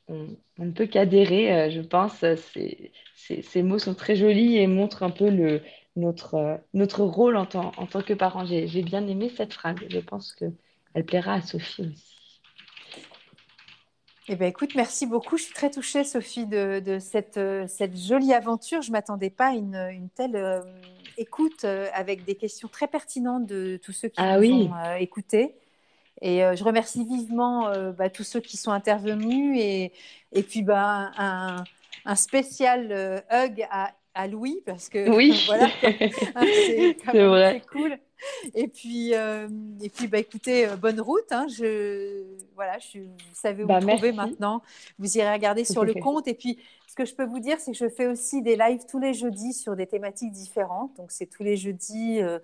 on, ne peut qu'adhérer, euh, je pense. Ces, mots sont très jolis et montrent un peu euh, notre rôle en tant, que parent. J'ai bien aimé cette phrase. Je pense qu'elle plaira à Sophie aussi. Eh bien, écoute, merci beaucoup. Je suis très touchée, Sophie, de, de cette, euh, cette jolie aventure. Je ne m'attendais pas à une, une telle euh, écoute euh, avec des questions très pertinentes de tous ceux qui Ah nous oui. ont euh, écoutés. Et je remercie vivement bah, tous ceux qui sont intervenus et, et puis bah, un, un spécial hug à, à Louis parce que Oui, voilà, hein, c'est vrai. cool. Et puis, euh, et puis bah, écoutez, euh, bonne route. hein. je, voilà, je, vous savez où Bah, me trouver maintenant. Vous irez regarder sur le compte. Et puis, ce que je peux vous dire, c'est que je fais aussi des lives tous les jeudis sur des thématiques différentes. Donc, c'est tous les jeudis. euh,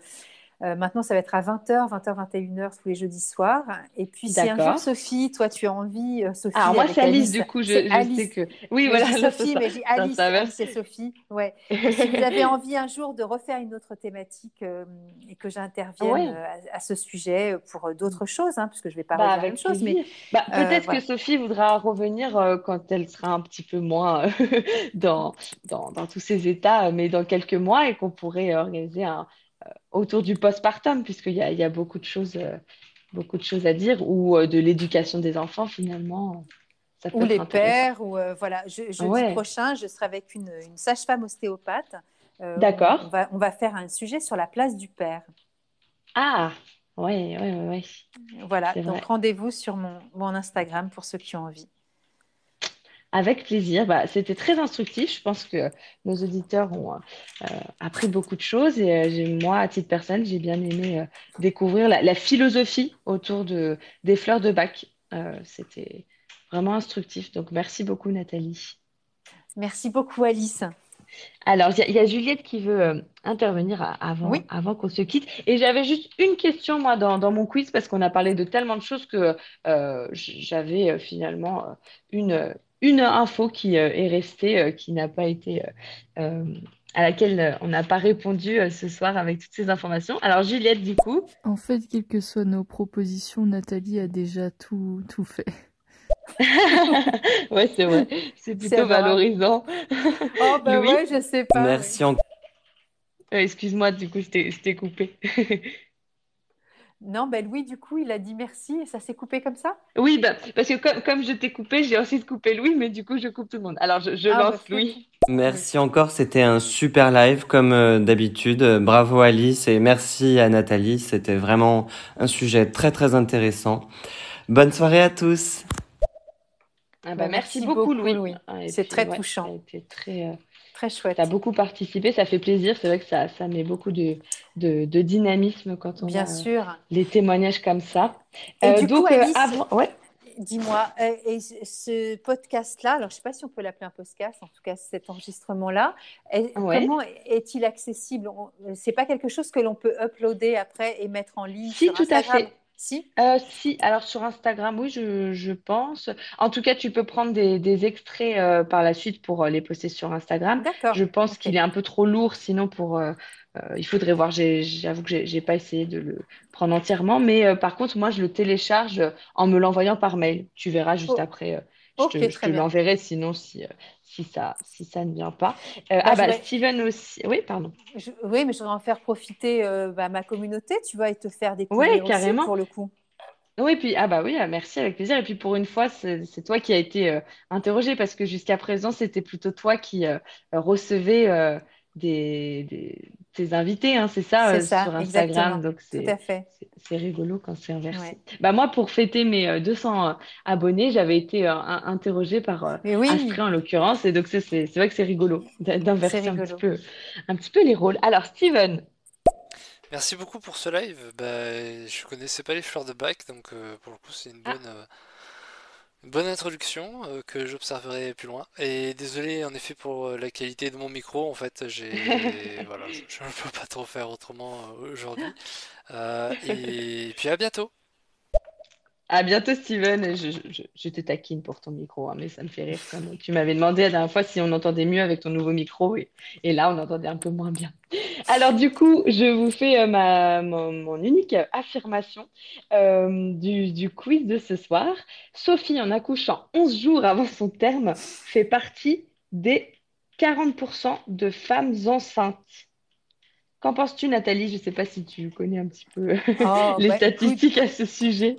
euh, maintenant, ça va être à 20h, 20h, 21h tous les jeudis soirs. Et puis, si un jour. Sophie, toi, tu as envie, euh, Sophie, Alors moi, avec c'est Alice, du coup, je, c'est je Alice. sais que... Oui, Mais voilà, je dis là, Sophie, ça- mais ça Alice. Alice et Sophie. Ouais. Si vous avez envie un jour de refaire une autre thématique euh, et que j'intervienne Ouais. à, à ce sujet pour d'autres choses, hein, puisque je ne vais pas Bah, redire la avec même chose, mais. Bah, peut-être voilà. que Sophie voudra revenir quand elle sera un petit peu moins dans, dans, dans tous ces états, mais dans quelques mois, et qu'on pourrait organiser un, autour du postpartum, puisqu'il y a, il y a beaucoup de choses, euh, beaucoup de choses à dire, ou euh, de l'éducation des enfants, finalement. Ça peut ou les pères, ou euh, voilà. Je, jeudi Ouais. prochain, je serai avec une, une sage-femme ostéopathe. Euh, D'accord. On, on va, on va faire un sujet sur la place du père. Ah, ouais, ouais, ouais. Voilà, donc rendez-vous sur mon, mon Instagram pour ceux qui ont envie. Avec plaisir. Bah, c'était très instructif. Je pense que nos auditeurs ont euh, appris beaucoup de choses et euh, moi, à titre personnel, j'ai bien aimé euh, découvrir la, la philosophie autour de, des fleurs de bac. Euh, c'était vraiment instructif. Donc, merci beaucoup, Nathalie. Merci beaucoup, Alice. Alors, il y, a- il y a Juliette qui veut euh, intervenir avant, Oui. avant qu'on se quitte. Et j'avais juste une question, moi, dans, dans mon quiz, parce qu'on a parlé de tellement de choses que euh, j'avais euh, finalement euh, une, une info qui euh, est restée, euh, qui n'a pas été, euh, euh, à laquelle on n'a pas répondu euh, ce soir avec toutes ces informations. Alors, Juliette, du coup, En fait, quelles que soient nos propositions, Nathalie a déjà tout, tout fait. ouais, c'est vrai, c'est plutôt valorisant. Oh, bah Louis? ouais, je sais pas. Merci encore. Euh, excuse-moi, du coup, je t'ai je t'ai coupé. Non, ben Louis, du coup, il a dit merci et ça s'est coupé comme ça? Oui, bah, parce que comme, comme je t'ai coupé, j'ai ensuite coupé Louis, mais du coup, je coupe tout le monde. Alors, je, je Ah, bah, lance fais- Louis. Merci encore, c'était un super live comme euh, d'habitude. Euh, Bravo Alice et merci à Nathalie, c'était vraiment un sujet très très intéressant. Bonne soirée à tous. Ah bah, Bah, merci, merci beaucoup, beaucoup, Louis. Louis. Ah, C'est très ouais, touchant. Très, euh, Très chouette. t'as beaucoup participé, ça fait plaisir. C'est vrai que ça, ça met beaucoup de, de, de dynamisme quand on Bien a sûr. les témoignages comme ça. Et Euh, du coup, donc, euh, Alice, avant, ouais. Dis-moi, euh, et ce- podcast-là, alors je ne sais pas si on peut l'appeler un podcast, en tout cas cet enregistrement-là, est- Ouais. comment est-il accessible? C'est pas quelque chose que l'on peut uploader après et mettre en ligne Si, sur tout à Instagram? fait. Si Euh, si, alors sur Instagram, oui, je, je pense. En tout cas, tu peux prendre des, des extraits euh, par la suite pour euh, les poster sur Instagram. D'accord. Je pense qu'il est un peu trop lourd, sinon pour. il faudrait voir. J'avoue que j'ai j'ai pas essayé de le prendre entièrement, mais par contre, moi, je le télécharge en me l'envoyant par mail. Tu verras juste Oh. après. Je te, l'enverrai, sinon si, euh, si ça, si ça ne vient pas. Euh, Bah, ah je bah, Steven aussi. Oui, pardon. Je- oui, mais je voudrais en faire profiter euh, bah, ma communauté, tu vois, et te faire Ouais, aussi carrément. pour le coup. Oui, puis ah bah oui, ah, merci avec plaisir. Et puis pour une fois, c'est toi qui as été euh, interrogé parce que jusqu'à présent, c'était plutôt toi qui recevais euh, des, tes invités, hein, c'est ça, ça, sur Instagram. exactement. Donc, Tout à c'est fait. c'est- c'est rigolo quand c'est inversé. Ouais. Bah, moi, pour fêter mes euh, 200 abonnés, j'avais été euh, in- interrogée par euh, oui, Astrid en l'occurrence. Et donc, c'est c'est- c'est vrai que c'est rigolo d'inverser un petit peu, un petit peu les rôles. Alors, Steven, Merci beaucoup pour ce live. Bah, je connaissais pas les fleurs de bac, donc euh, pour le coup, c'est une Ah. bonne, euh, bonne introduction euh, que j'observerai plus loin. Et désolé en effet pour euh, la qualité de mon micro. En fait, j'ai, voilà, je ne peux pas trop faire autrement euh, aujourd'hui. Et puis à bientôt. À bientôt, Steven. Je, te taquine pour ton micro, hein, mais ça me fait rire quand même. Tu m'avais demandé la dernière fois si on entendait mieux avec ton nouveau micro, et, là, on entendait un peu moins bien. Alors, du coup, je vous fais euh, mon, unique affirmation euh, du, du quiz de ce soir. Sophie, en accouchant 11 jours avant son terme, fait partie des 40% de femmes enceintes. Qu'en penses-tu, Nathalie? Je ne sais pas si tu connais un petit peu Oh, les bah écoute, statistiques à ce sujet.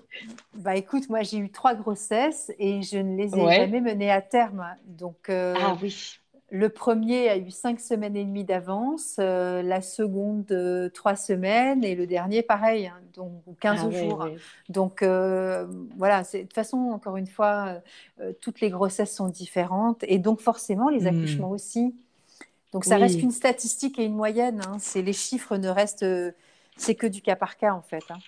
bah écoute, moi j'ai eu trois grossesses et je ne les ai Ouais. jamais menées à terme. Donc euh, Ah oui. le premier a eu cinq semaines et demie d'avance, euh, la seconde euh, trois semaines et le dernier pareil, hein, donc ou 15 Ah jours. ouais. Donc voilà, de toute façon encore une fois, toutes les grossesses sont différentes et donc forcément les Hmm. accouchements aussi. Donc ça reste qu'une statistique et une moyenne. hein. C'est les chiffres ne restent, euh, c'est que du cas par cas en fait. hein.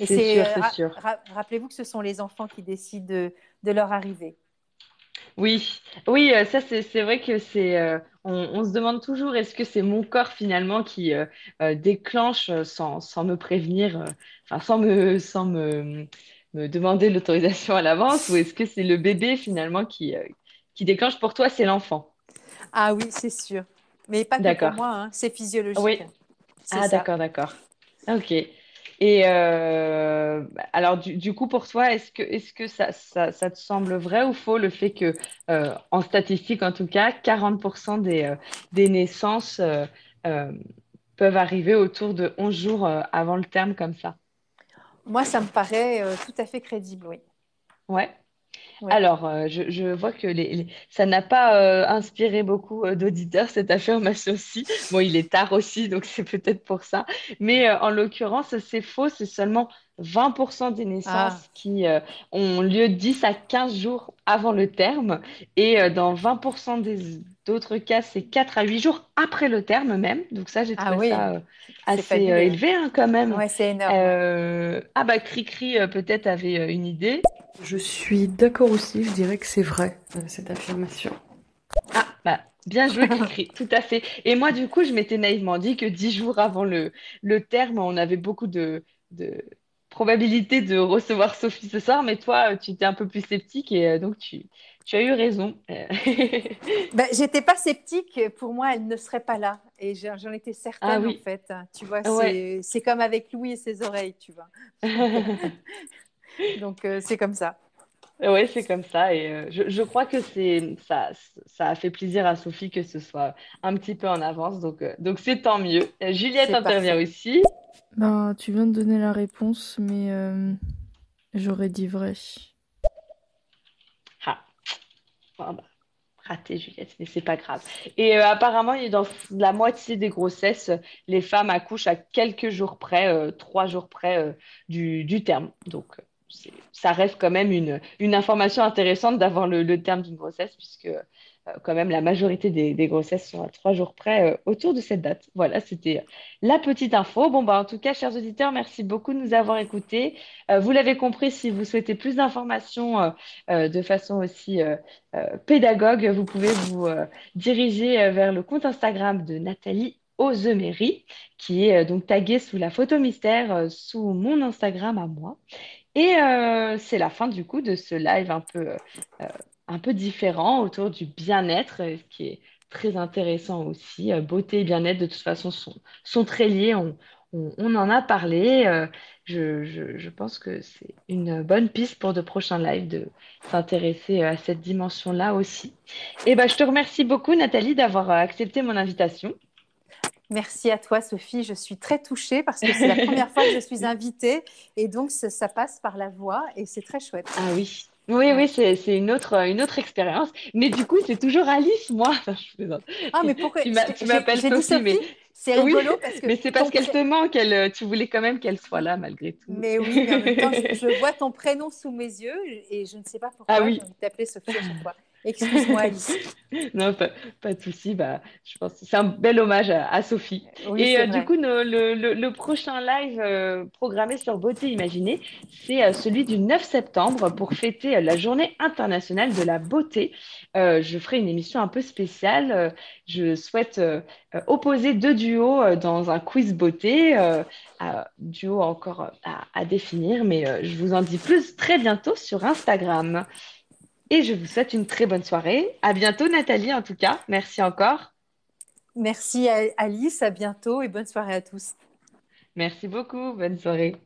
Et c'est euh, c'est ra- sûr. ra- rappelez-vous que ce sont les enfants qui décident de, de leur arrivée. Oui, oui, euh, ça c'est vrai que c'est euh, on, on se demande toujours est-ce que c'est mon corps finalement qui euh, déclenche sans, sans me prévenir, enfin sans me sans me, me demander l'autorisation à l'avance ou est-ce que c'est le bébé finalement qui euh, qui déclenche pour toi c'est l'enfant? Ah oui, c'est sûr. Mais pas que pour moi, hein, c'est Oui. physiologique. C'est Ah d'accord, d'accord. Ok. Et euh, alors du, du coup pour toi est-ce que est-ce que ça, ça ça te semble vrai ou faux le fait que euh, en statistique en tout cas 40% des euh, des naissances peuvent arriver autour de 11 jours avant le terme comme ça? Moi, ça me paraît tout à fait crédible, oui. Ouais. Alors, euh, je, vois que les, ça n'a pas euh, inspiré beaucoup euh, d'auditeurs, cette affirmation-ci. Bon, il est tard aussi, donc c'est peut-être pour ça. Mais en l'occurrence, c'est faux. C'est seulement 20% des Ah, naissances qui euh, ont lieu 10 à 15 jours avant le terme. Et euh, dans 20% des d'autres cas, c'est 4 à 8 jours après le terme même. Donc ça, j'ai ah trouvé oui, ça euh, assez euh, élevé hein, quand même. Ouais, c'est énorme. Euh, Ah bah, Cricri euh, peut-être avait euh, une idée. Je suis d'accord aussi, je dirais que c'est vrai, euh, cette affirmation. Ah, bah, bien joué, Cricri, tout à fait. Et moi, du coup, je m'étais naïvement dit que dix jours avant le, le terme, on avait beaucoup de, de probabilité de recevoir Sophie ce soir, mais toi, tu étais un peu plus sceptique et euh, donc tu, tu as eu raison. Ben, j'étais pas sceptique. Pour moi, elle ne serait pas là. Et j'en étais Ah certaine, en oui, fait. Tu vois, ouais. c'est comme avec Louis et ses oreilles, tu vois. Donc, euh, c'est comme ça. Ouais, c'est comme ça. Et euh, je, je crois que c'est ça, ça a fait plaisir à Sophie que ce soit un petit peu en avance. Donc, euh, donc c'est tant mieux. Juliette intervient parfait. aussi. Ben, tu viens de donner la réponse, mais euh, j'aurais dit vrai. Ah, bon, bah, raté, Juliette, mais c'est pas grave. Et euh, apparemment, dans la moitié des grossesses, les femmes accouchent à quelques jours près, euh, trois jours près du, terme. Donc, ça reste quand même une, information intéressante d'avoir le, terme d'une grossesse, puisque quand même la majorité des, grossesses sont à trois jours près euh, autour de cette date. Voilà, c'était euh, la petite info. Bon, bah, en tout cas, chers auditeurs, merci beaucoup de nous avoir écoutés. Euh, vous l'avez compris, si vous souhaitez plus d'informations euh, euh, de façon aussi euh, euh, pédagogue, vous pouvez vous euh, diriger euh, vers le compte Instagram de Nathalie Ozemery, qui est euh, donc tagué sous la photo mystère euh, sous mon Instagram à moi. Et euh, c'est la fin du coup de ce live un peu, euh, euh, un peu différent autour du bien-être, euh, qui est très intéressant aussi. Euh, beauté et bien-être, de toute façon, sont, sont très liés. On, on, on en a parlé. Euh, je, je, je pense que c'est une bonne piste pour de prochains lives de s'intéresser à cette dimension-là aussi. Et ben, je te remercie beaucoup, Nathalie, d'avoir accepté mon invitation. Merci à toi, Sophie. Je suis très touchée parce que c'est la première fois que je suis invitée et donc ça, passe par la voix et c'est très chouette. Ah oui. Oui, oui, c'est une autre, une autre expérience. Mais du coup, c'est toujours Alice, moi. ah, mais pourquoi Tu m'appelles Sophie, mais c'est rigolo parce que. Mais c'est parce qu'elle te manque. Elle, tu voulais quand même qu'elle soit là malgré tout. Mais oui, mais en même temps, je, vois ton prénom sous mes yeux et je ne sais pas pourquoi ah, oui. j'ai envie de t'appeler Sophie à chaque fois. Excuse-moi, Alice. non, pas, de souci. Bah, je pense que c'est un bel hommage à, Sophie. et euh, du coup, le, prochain live euh, programmé sur Beauté Imaginée, c'est euh, celui du 9 septembre pour fêter la Journée internationale de la beauté. je ferai une émission un peu spéciale. je souhaite opposer deux duos dans un quiz beauté, duo encore à, à définir, mais je vous en dis plus très bientôt sur Instagram. Et je vous souhaite une très bonne soirée. À bientôt, Nathalie, en tout cas. Merci encore. Merci, Alice. À bientôt et bonne soirée à tous. Merci beaucoup. Bonne soirée.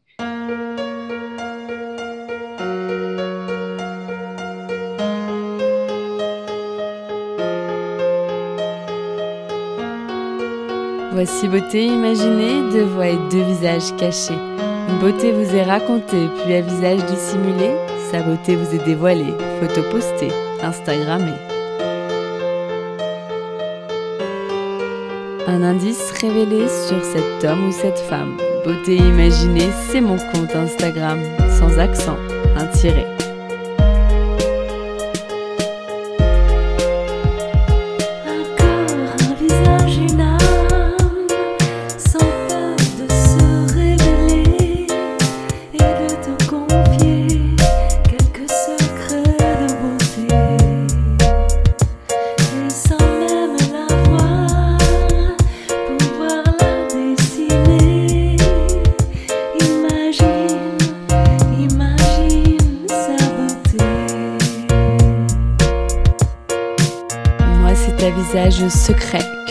Voici beauté imaginée, deux voix et deux visages cachés. Une beauté vous est racontée, puis un visage dissimulé, sa beauté vous est dévoilée, photo postée, Instagrammée. Un indice révélé sur cet homme ou cette femme. Beauté imaginée, c'est mon compte Instagram, sans accent, un tiré.